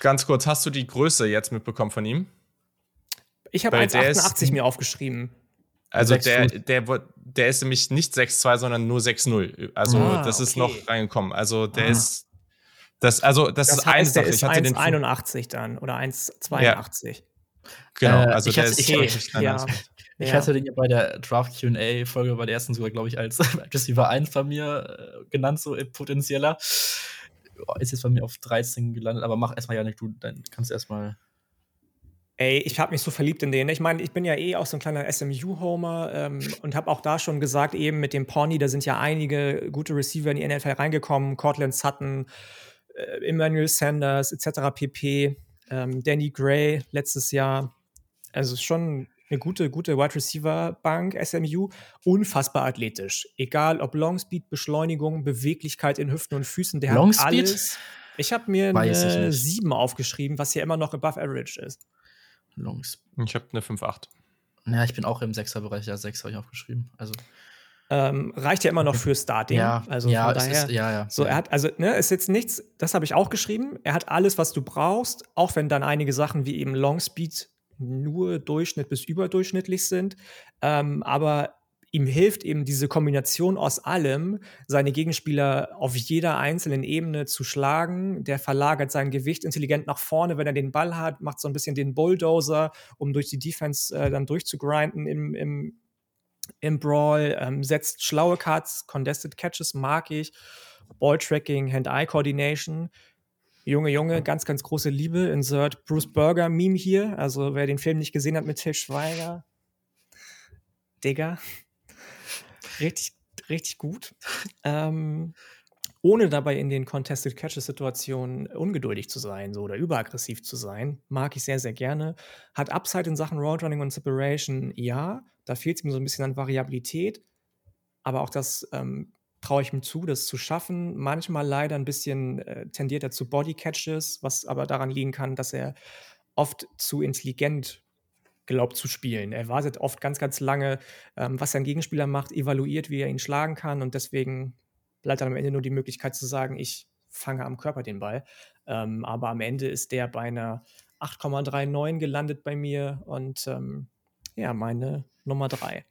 [SPEAKER 1] Ganz kurz, hast du die Größe jetzt mitbekommen von ihm?
[SPEAKER 2] Ich habe
[SPEAKER 1] Weil der ist-
[SPEAKER 2] 1,88 mir aufgeschrieben.
[SPEAKER 1] Also
[SPEAKER 3] 6
[SPEAKER 1] der, der, der ist nämlich nicht 6'2, sondern nur 6'0. Also
[SPEAKER 2] Ah,
[SPEAKER 1] das ist
[SPEAKER 2] okay.
[SPEAKER 1] noch reingekommen. Also der
[SPEAKER 3] Ah.
[SPEAKER 1] ist Das, also, das, das ist eine Sache.
[SPEAKER 2] Ich hatte 1,81 dann oder 1,82. Ja.
[SPEAKER 1] Genau, äh, also
[SPEAKER 3] ich
[SPEAKER 1] der
[SPEAKER 3] hatte,
[SPEAKER 1] ist
[SPEAKER 3] ich, deutlich kleiner ja. Ich ja. hatte den ja bei der Draft QA-Folge bei der ersten sogar, glaube ich, als Receiver 1 bei mir äh, genannt, so potenzieller. Ist jetzt bei mir auf 13 gelandet, aber mach erstmal, Janik, du, dann kannst du erstmal.
[SPEAKER 2] Ey, ich habe mich so verliebt in den. Ich meine, ich bin ja eh auch so ein kleiner SMU-Homer ähm, und habe auch da schon gesagt, eben mit dem Pony, da sind ja einige gute Receiver in die NFL reingekommen. Cortland Sutton, äh, Emmanuel Sanders etc. pp. Ähm, Danny Gray letztes Jahr. Also schon eine gute, gute Wide Receiver Bank, SMU, unfassbar athletisch. Egal ob Longspeed, Beschleunigung, Beweglichkeit in Hüften und Füßen, der Long hat alles. Ich habe mir Weiß eine 7 aufgeschrieben, was ja immer noch above average ist.
[SPEAKER 1] Longspeed. Ich habe eine 5,8.
[SPEAKER 3] Ja, ich bin auch im 6er-Bereich, ja, 6 habe ich aufgeschrieben. Also.
[SPEAKER 2] Ähm, reicht ja immer noch für Starting.
[SPEAKER 3] Ja,
[SPEAKER 2] also
[SPEAKER 3] ja,
[SPEAKER 2] von daher.
[SPEAKER 3] Ist, ja, ja.
[SPEAKER 2] So, er hat, also, ne, ist jetzt nichts, das habe ich auch geschrieben. Er hat alles, was du brauchst, auch wenn dann einige Sachen wie eben Long Speed nur Durchschnitt bis überdurchschnittlich sind. Ähm, aber ihm hilft eben diese Kombination aus allem, seine Gegenspieler auf jeder einzelnen Ebene zu schlagen. Der verlagert sein Gewicht intelligent nach vorne, wenn er den Ball hat, macht so ein bisschen den Bulldozer, um durch die Defense äh, dann durchzugrinden im, im, im Brawl, ähm, setzt schlaue Cuts, Contested Catches mag ich, Ball-Tracking, Hand-Eye-Coordination. Junge, Junge, ganz, ganz große Liebe. Insert Bruce Burger Meme hier. Also, wer den Film nicht gesehen hat mit Til Schweiger. Digga. Richtig, richtig gut. Ähm, ohne dabei in den Contested Catches-Situationen ungeduldig zu sein so, oder überaggressiv zu sein, mag ich sehr, sehr gerne. Hat Upside in Sachen Roadrunning und Separation, ja. Da fehlt es mir so ein bisschen an Variabilität. Aber auch das ähm, traue ich ihm zu, das zu schaffen. Manchmal leider ein bisschen äh, tendiert er zu Bodycatches, was aber daran liegen kann, dass er oft zu intelligent glaubt zu spielen. Er wartet oft ganz, ganz lange, ähm, was sein Gegenspieler macht, evaluiert, wie er ihn schlagen kann und deswegen bleibt dann am Ende nur die Möglichkeit zu sagen, ich fange am Körper den Ball. Ähm, aber am Ende ist der bei einer 8,39 gelandet bei mir und ähm, ja, meine Nummer 3.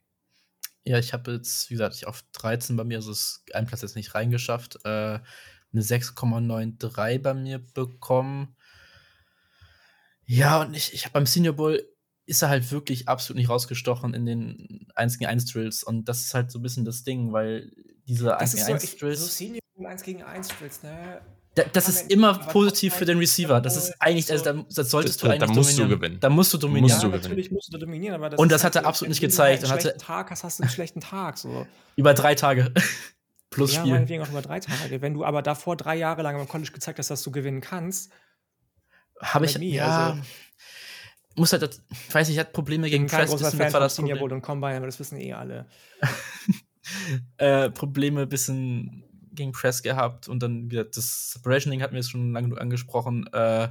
[SPEAKER 3] Ja, ich habe jetzt, wie gesagt, ich auf 13 bei mir, also ist ein Platz jetzt nicht reingeschafft, äh, eine 6,93 bei mir bekommen. Ja, und ich, ich habe beim Senior Bowl ist er halt wirklich absolut nicht rausgestochen in den 1 gegen 1 Drills. Und das ist halt so ein bisschen das Ding, weil diese 1 gegen 1 Drills. So
[SPEAKER 2] Senior 1 gegen 1 Drills, ne?
[SPEAKER 3] Da, das ist immer positiv für den Receiver. Das ist eigentlich, also da, das solltest du eigentlich
[SPEAKER 1] da musst dominieren. du gewinnen.
[SPEAKER 3] Da musst du dominieren.
[SPEAKER 2] Musst du ja, natürlich musst du dominieren, aber das
[SPEAKER 3] Und das hat er halt absolut nicht gezeigt.
[SPEAKER 2] Wenn du einen schlechten Tag hast, hast du einen schlechten Tag. So.
[SPEAKER 3] Über drei Tage. Plus ja,
[SPEAKER 2] Spiel. meinetwegen auch über drei Tage. Wenn du aber davor drei Jahre lang im College gezeigt hast, dass du gewinnen kannst.
[SPEAKER 3] Habe ich, me, ja. Also, muss halt, das, ich weiß nicht, hat Probleme gegen
[SPEAKER 2] Press. Ich kein großer Fan von Senior Bowl und Combine, aber das wissen eh alle.
[SPEAKER 3] äh, Probleme bisschen gegen Press gehabt und dann wieder das Separation-Ding hatten wir jetzt schon lange genug angesprochen. Äh,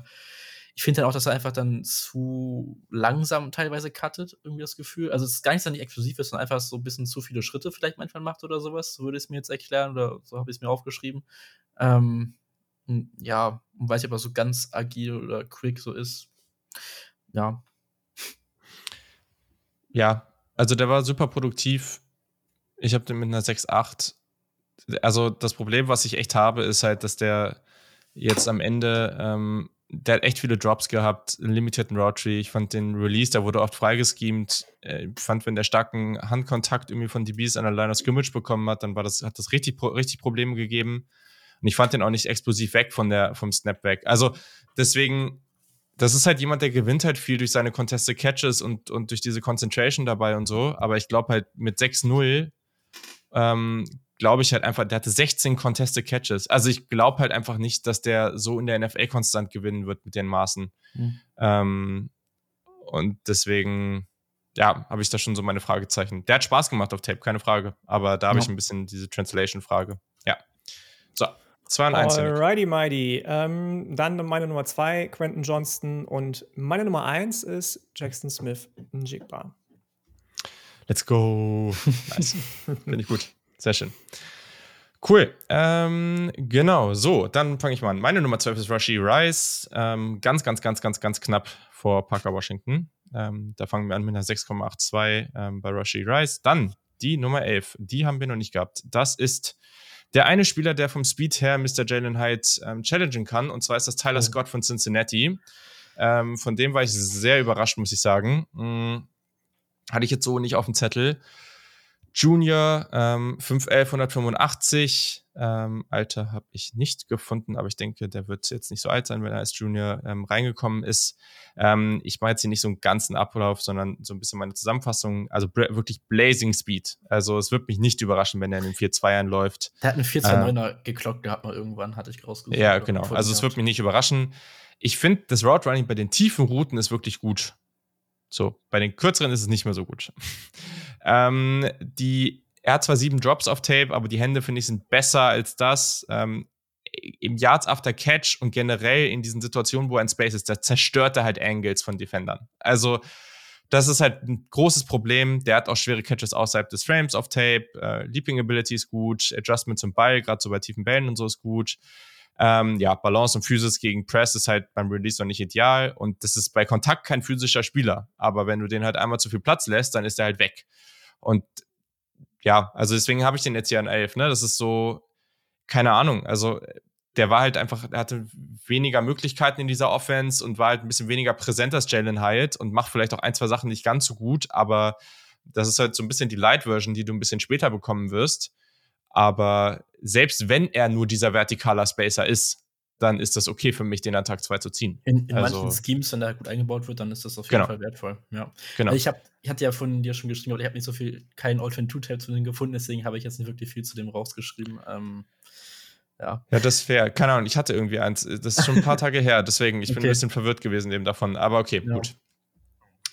[SPEAKER 3] ich finde dann auch, dass er einfach dann zu langsam teilweise cuttet, irgendwie das Gefühl. Also es ist gar nicht so nicht explosiv ist, sondern einfach so ein bisschen zu viele Schritte vielleicht manchmal macht oder sowas. So würde ich es mir jetzt erklären oder so habe ich es mir aufgeschrieben. Ähm, ja, weiß ich, ob er so ganz agil oder quick so ist. Ja.
[SPEAKER 1] Ja, also der war super produktiv. Ich habe den mit einer 6,8 also das Problem, was ich echt habe, ist halt, dass der jetzt am Ende, ähm, der hat echt viele Drops gehabt, einen limitierten Route Tree. Ich fand den Release, der wurde oft freigeschemt. Äh, ich fand, wenn der starken Handkontakt irgendwie von DBs an der Line of Scrimmage bekommen hat, dann war das, hat das richtig, richtig Probleme gegeben. Und ich fand den auch nicht explosiv weg von der, vom Snap weg. Also deswegen, das ist halt jemand, der gewinnt halt viel durch seine Contested Catches und, und durch diese Concentration dabei und so. Aber ich glaube halt mit 6-0 ähm, glaube ich halt einfach, der hatte 16 Contested Catches. Also ich glaube halt einfach nicht, dass der so in der NFL konstant gewinnen wird mit den Maßen. Mhm. Ähm, und deswegen, ja, habe ich da schon so meine Fragezeichen. Der hat Spaß gemacht auf Tape, keine Frage. Aber da habe ja. ich ein bisschen diese Translation-Frage. Ja. So, 2 und 1.
[SPEAKER 2] Alrighty, mighty. Ähm, dann meine Nummer 2, Quentin Johnston. Und meine Nummer 1 ist Jackson Smith, Njigba.
[SPEAKER 1] Let's go. Nice. Finde ich gut. Sehr schön. Cool. Ähm, genau, so, dann fange ich mal an. Meine Nummer 12 ist Rashi Rice. Ähm, ganz, ganz, ganz, ganz, ganz knapp vor Parker Washington. Ähm, da fangen wir an mit einer 6,82 ähm, bei Rashi Rice. Dann die Nummer 11, die haben wir noch nicht gehabt. Das ist der eine Spieler, der vom Speed her Mr. Jalen Hyde ähm, challengen kann, und zwar ist das Tyler. Scott von Cincinnati. Ähm, von dem war ich sehr überrascht, muss ich sagen. Hm, hatte ich jetzt so nicht auf dem Zettel. Junior, ähm, 511, 185. Ähm, Alter habe ich nicht gefunden, aber ich denke, der wird jetzt nicht so alt sein, wenn er als Junior ähm, reingekommen ist. Ähm, ich mache jetzt hier nicht so einen ganzen Ablauf, sondern so ein bisschen meine Zusammenfassung. Also wirklich Blazing Speed. Also es wird mich nicht überraschen, wenn er in den 4-2ern läuft.
[SPEAKER 3] Der hat einen 4-2-9er äh, geklockt gehabt mal irgendwann, hatte ich rausgesucht.
[SPEAKER 1] Ja, genau. Also es wird mich nicht überraschen. Ich finde, das Route Running bei den tiefen Routen ist wirklich gut. So, bei den kürzeren ist es nicht mehr so gut. ähm, die, er hat zwar sieben Drops auf Tape, aber die Hände, finde ich, sind besser als das. Ähm, Im Yards after Catch und generell in diesen Situationen, wo er in Space ist, da zerstört er halt Angles von Defendern. Also, das ist halt ein großes Problem. Der hat auch schwere Catches außerhalb des Frames auf Tape. Äh, Leaping Ability ist gut. Adjustment zum Ball, gerade so bei tiefen Bällen und so ist gut. Ähm, ja, Balance und Physis gegen Press ist halt beim Release noch nicht ideal und das ist bei Kontakt kein physischer Spieler. Aber wenn du den halt einmal zu viel Platz lässt, dann ist er halt weg. Und ja, also deswegen habe ich den jetzt hier an 11, ne? Das ist so, keine Ahnung, also der war halt einfach, er hatte weniger Möglichkeiten in dieser Offense und war halt ein bisschen weniger präsent als Jalen Hyatt und macht vielleicht auch ein, zwei Sachen nicht ganz so gut, aber das ist halt so ein bisschen die Light-Version, die du ein bisschen später bekommen wirst. Aber selbst wenn er nur dieser vertikaler Spacer ist, dann ist das okay für mich, den an Tag 2 zu ziehen.
[SPEAKER 3] In, in also, manchen Schemes, wenn der gut eingebaut wird, dann ist das auf jeden genau. Fall wertvoll. Ja. Genau. Also ich, hab, ich hatte ja von dir schon geschrieben, aber ich habe nicht so viel, keinen All 2 Tab zu dem gefunden, deswegen habe ich jetzt nicht wirklich viel zu dem rausgeschrieben. Ähm, ja.
[SPEAKER 1] ja, das ist fair. Keine Ahnung, ich hatte irgendwie eins. Das ist schon ein paar Tage her, deswegen, ich bin okay. ein bisschen verwirrt gewesen eben davon. Aber okay, ja. gut.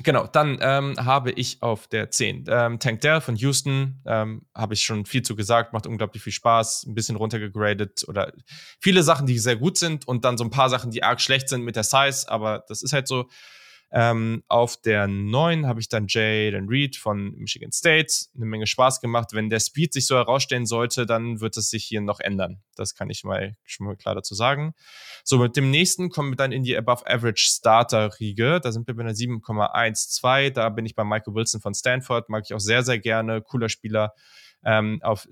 [SPEAKER 1] Genau, dann ähm, habe ich auf der 10 ähm, Tank Dell von Houston, ähm, habe ich schon viel zu gesagt, macht unglaublich viel Spaß, ein bisschen runtergegradet oder viele Sachen, die sehr gut sind und dann so ein paar Sachen, die arg schlecht sind mit der Size, aber das ist halt so. Ähm, auf der 9 habe ich dann Jaden Reed von Michigan State. Eine Menge Spaß gemacht. Wenn der Speed sich so herausstellen sollte, dann wird es sich hier noch ändern. Das kann ich mal schon mal klar dazu sagen. So, mit dem nächsten kommen wir dann in die Above Average Starter Riege. Da sind wir bei einer 7,12. Da bin ich bei Michael Wilson von Stanford. Mag ich auch sehr, sehr gerne. Cooler Spieler. Ähm, auf,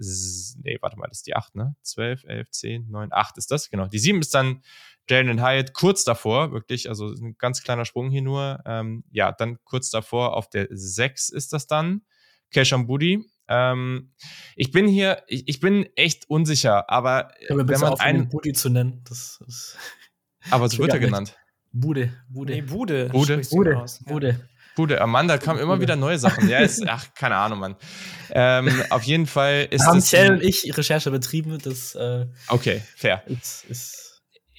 [SPEAKER 1] nee, warte mal, das ist die 8, ne? 12, 11, 10, 9, 8 ist das, genau. Die 7 ist dann Jalen Hyatt kurz davor, wirklich, also ein ganz kleiner Sprung hier nur. Ähm, ja, dann kurz davor auf der 6 ist das dann. Keshan Budi. Ähm, ich bin hier, ich, ich, bin echt unsicher, aber
[SPEAKER 3] ja, wenn man einen Budi zu nennen, das ist.
[SPEAKER 1] Aber so wird er genannt.
[SPEAKER 3] Bude, Bude.
[SPEAKER 2] Nee, Bude.
[SPEAKER 1] Bude.
[SPEAKER 3] Bude. Bude.
[SPEAKER 1] Bude. Amanda kam immer wieder neue Sachen. Ja, ist, ach, keine Ahnung, Mann. Ähm, auf jeden Fall ist.
[SPEAKER 3] Haben Shell und ich Recherche betrieben. Das, äh,
[SPEAKER 1] okay, fair.
[SPEAKER 3] Ist, ist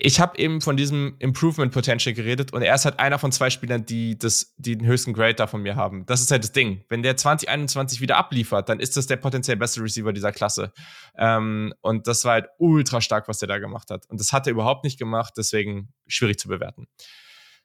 [SPEAKER 1] ich habe eben von diesem Improvement Potential geredet und er ist halt einer von zwei Spielern, die das, die den höchsten Grade da von mir haben. Das ist halt das Ding. Wenn der 2021 wieder abliefert, dann ist das der potenziell beste Receiver dieser Klasse. Ähm, und das war halt ultra stark, was der da gemacht hat. Und das hat er überhaupt nicht gemacht, deswegen schwierig zu bewerten.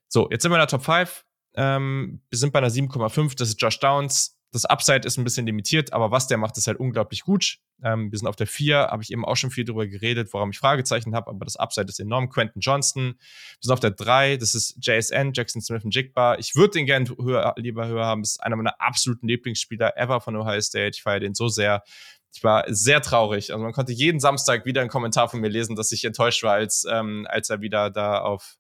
[SPEAKER 1] So, jetzt sind wir in der Top 5. Ähm, wir sind bei einer 7,5. Das ist Josh Downs das Upside ist ein bisschen limitiert, aber was der macht, ist halt unglaublich gut. Ähm, wir sind auf der 4, habe ich eben auch schon viel darüber geredet, woran ich Fragezeichen habe, aber das Upside ist enorm. Quentin Johnston. Wir sind auf der 3, das ist JSN, Jackson Smith und Jigba. Ich würde den gerne höher, lieber höher haben. Das ist einer meiner absoluten Lieblingsspieler ever von Ohio State. Ich feiere den so sehr. Ich war sehr traurig. Also man konnte jeden Samstag wieder einen Kommentar von mir lesen, dass ich enttäuscht war, als, ähm, als er wieder da auf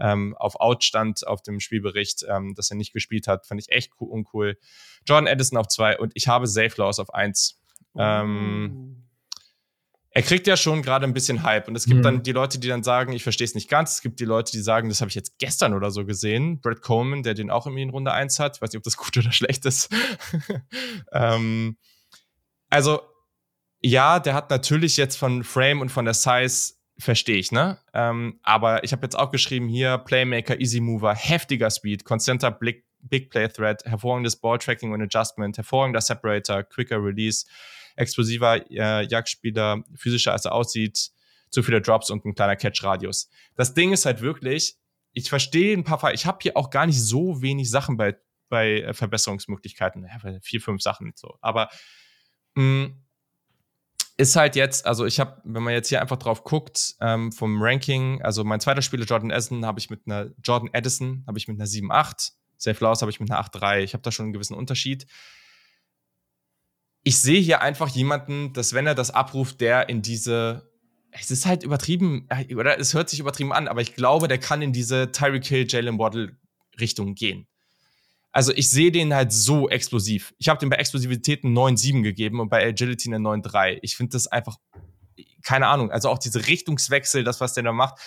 [SPEAKER 1] ähm, auf Out stand auf dem Spielbericht, ähm, dass er nicht gespielt hat. Fand ich echt cool, uncool. Jordan Addison auf zwei und ich habe Safe Laws auf eins. Ähm, er kriegt ja schon gerade ein bisschen Hype. Und es gibt mhm. dann die Leute, die dann sagen, ich verstehe es nicht ganz. Es gibt die Leute, die sagen, das habe ich jetzt gestern oder so gesehen. Brett Coleman, der den auch irgendwie in Runde 1 hat. Ich weiß nicht, ob das gut oder schlecht ist. ähm, also, ja, der hat natürlich jetzt von Frame und von der Size verstehe ich, ne? Ähm, aber ich habe jetzt auch geschrieben hier, Playmaker, Easy Mover, heftiger Speed, konstanter Blick, Big Play Threat, hervorragendes Ball-Tracking und Adjustment, hervorragender Separator, quicker Release, explosiver äh, Jagdspieler, physischer als er aussieht, zu viele Drops und ein kleiner Catch-Radius. Das Ding ist halt wirklich, ich verstehe ein paar Fall, ich habe hier auch gar nicht so wenig Sachen bei, bei äh, Verbesserungsmöglichkeiten, vier, fünf Sachen so, aber mh, mm, ist halt jetzt, also ich habe, wenn man jetzt hier einfach drauf guckt, ähm, vom Ranking, also mein zweiter Spieler Jordan Edison habe ich mit einer Jordan Edison habe ich mit einer 7,8, 8 Safe Laws habe ich mit einer 8,3. Ich habe da schon einen gewissen Unterschied. ich sehe hier einfach jemanden, dass wenn er das abruft, der in diese, es ist halt übertrieben, äh, oder es hört sich übertrieben an, aber ich glaube, der kann in diese Tyreek Hill, Jalen Waddle Richtung gehen. Also ich sehe den halt so explosiv. Ich habe den bei Explosivität einen 9,7 gegeben und bei Agility einen 9,3. Ich finde das einfach, keine Ahnung, also auch diese Richtungswechsel, das, was der da macht.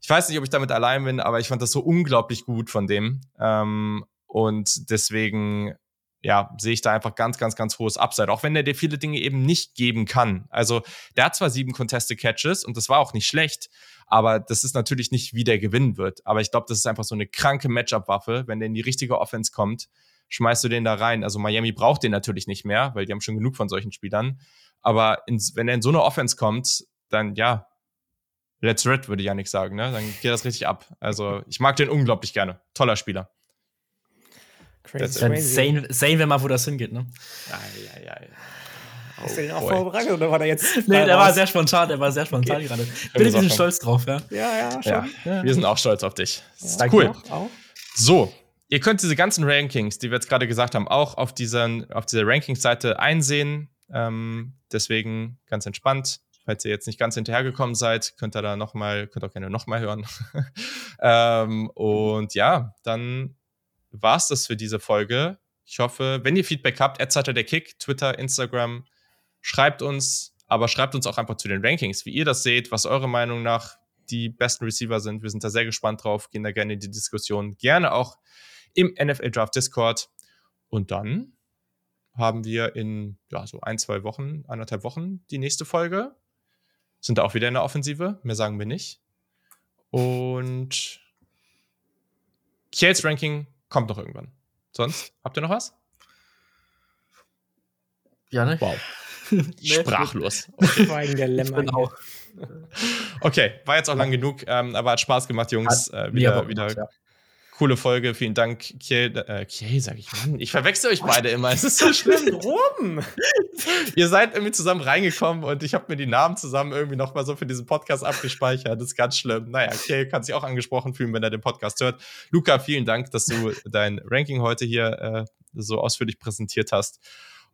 [SPEAKER 1] Ich weiß nicht, ob ich damit allein bin, aber ich fand das so unglaublich gut von dem. Ähm, und deswegen ja, sehe ich da einfach ganz, ganz, ganz hohes Upside. Auch wenn der dir viele Dinge eben nicht geben kann. Also, der hat zwar sieben Contested Catches und das war auch nicht schlecht, aber das ist natürlich nicht, wie der gewinnen wird. Aber ich glaube, das ist einfach so eine kranke Matchup-Waffe. Wenn der in die richtige Offense kommt, schmeißt du den da rein. Also, Miami braucht den natürlich nicht mehr, weil die haben schon genug von solchen Spielern. Aber in, wenn er in so eine Offense kommt, dann ja, let's red, würde ich ja nicht sagen, ne? Dann geht das richtig ab. Also, ich mag den unglaublich gerne. Toller Spieler.
[SPEAKER 3] Crazy. Dann sehen, sehen wir mal, wo das hingeht, ne?
[SPEAKER 2] Ja, ja, ja. Hast du den auch oh, vorbereitet oder war der jetzt?
[SPEAKER 3] nee, der war sehr spontan, der war sehr spontan okay. gerade. Bin ich ein bisschen stolz drauf, ja.
[SPEAKER 2] Ja, ja, schon.
[SPEAKER 1] Ja. Wir sind auch stolz auf dich. Ja, cool. Auch, auch. So, ihr könnt diese ganzen Rankings, die wir jetzt gerade gesagt haben, auch auf, diesen, auf dieser Rankings-Seite einsehen. Ähm, deswegen ganz entspannt. Falls ihr jetzt nicht ganz hinterhergekommen seid, könnt ihr da nochmal, könnt auch gerne nochmal hören. ähm, und ja, dann war es das für diese Folge. Ich hoffe, wenn ihr Feedback habt, Adseite der Kick, Twitter, Instagram, schreibt uns, aber schreibt uns auch einfach zu den Rankings, wie ihr das seht, was eure Meinung nach die besten Receiver sind. Wir sind da sehr gespannt drauf, gehen da gerne in die Diskussion, gerne auch im NFL Draft Discord. Und dann haben wir in ja, so ein, zwei Wochen, anderthalb Wochen die nächste Folge. Sind da auch wieder in der Offensive, mehr sagen wir nicht. Und Kiels Ranking Kommt noch irgendwann. Sonst, habt ihr noch was?
[SPEAKER 3] Ja, ne?
[SPEAKER 1] Wow. Sprachlos. Okay. okay, war jetzt auch lang genug, ähm, aber hat Spaß gemacht, Jungs. Äh, wieder, wieder ja. Coole Folge. Vielen Dank, Kiel. Äh, Kiel, sag ich, Mann. Ich verwechsel euch beide immer. Es ist so schlimm. Warum? Ihr seid irgendwie zusammen reingekommen und ich habe mir die Namen zusammen irgendwie nochmal so für diesen Podcast abgespeichert. Das ist ganz schlimm. Naja, Kiel kann sich auch angesprochen fühlen, wenn er den Podcast hört. Luca, vielen Dank, dass du dein Ranking heute hier äh, so ausführlich präsentiert hast.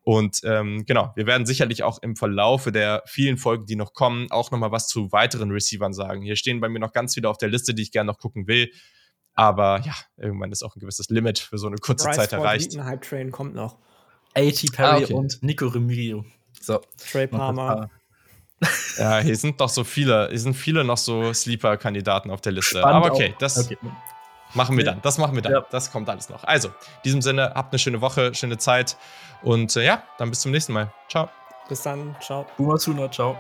[SPEAKER 1] Und ähm, genau, wir werden sicherlich auch im Verlaufe der vielen Folgen, die noch kommen, auch nochmal was zu weiteren Receivern sagen. Hier stehen bei mir noch ganz viele auf der Liste, die ich gerne noch gucken will. Aber ja, irgendwann ist auch ein gewisses Limit für so eine kurze Bryce Zeit erreicht.
[SPEAKER 2] Ein Hype Train kommt noch.
[SPEAKER 3] A.T. Perry ah, okay. und Nico Remigio.
[SPEAKER 2] So. Trey Palmer.
[SPEAKER 1] ja, hier sind doch so viele, hier sind viele noch so Sleeper-Kandidaten auf der Liste. Spannend Aber okay, das okay. machen wir dann. Das machen wir dann. Ja. Das kommt alles noch. Also, in diesem Sinne, habt eine schöne Woche, schöne Zeit und äh, ja, dann bis zum nächsten Mal. Ciao.
[SPEAKER 2] Bis dann. Ciao.
[SPEAKER 3] Boomer Suna, ciao.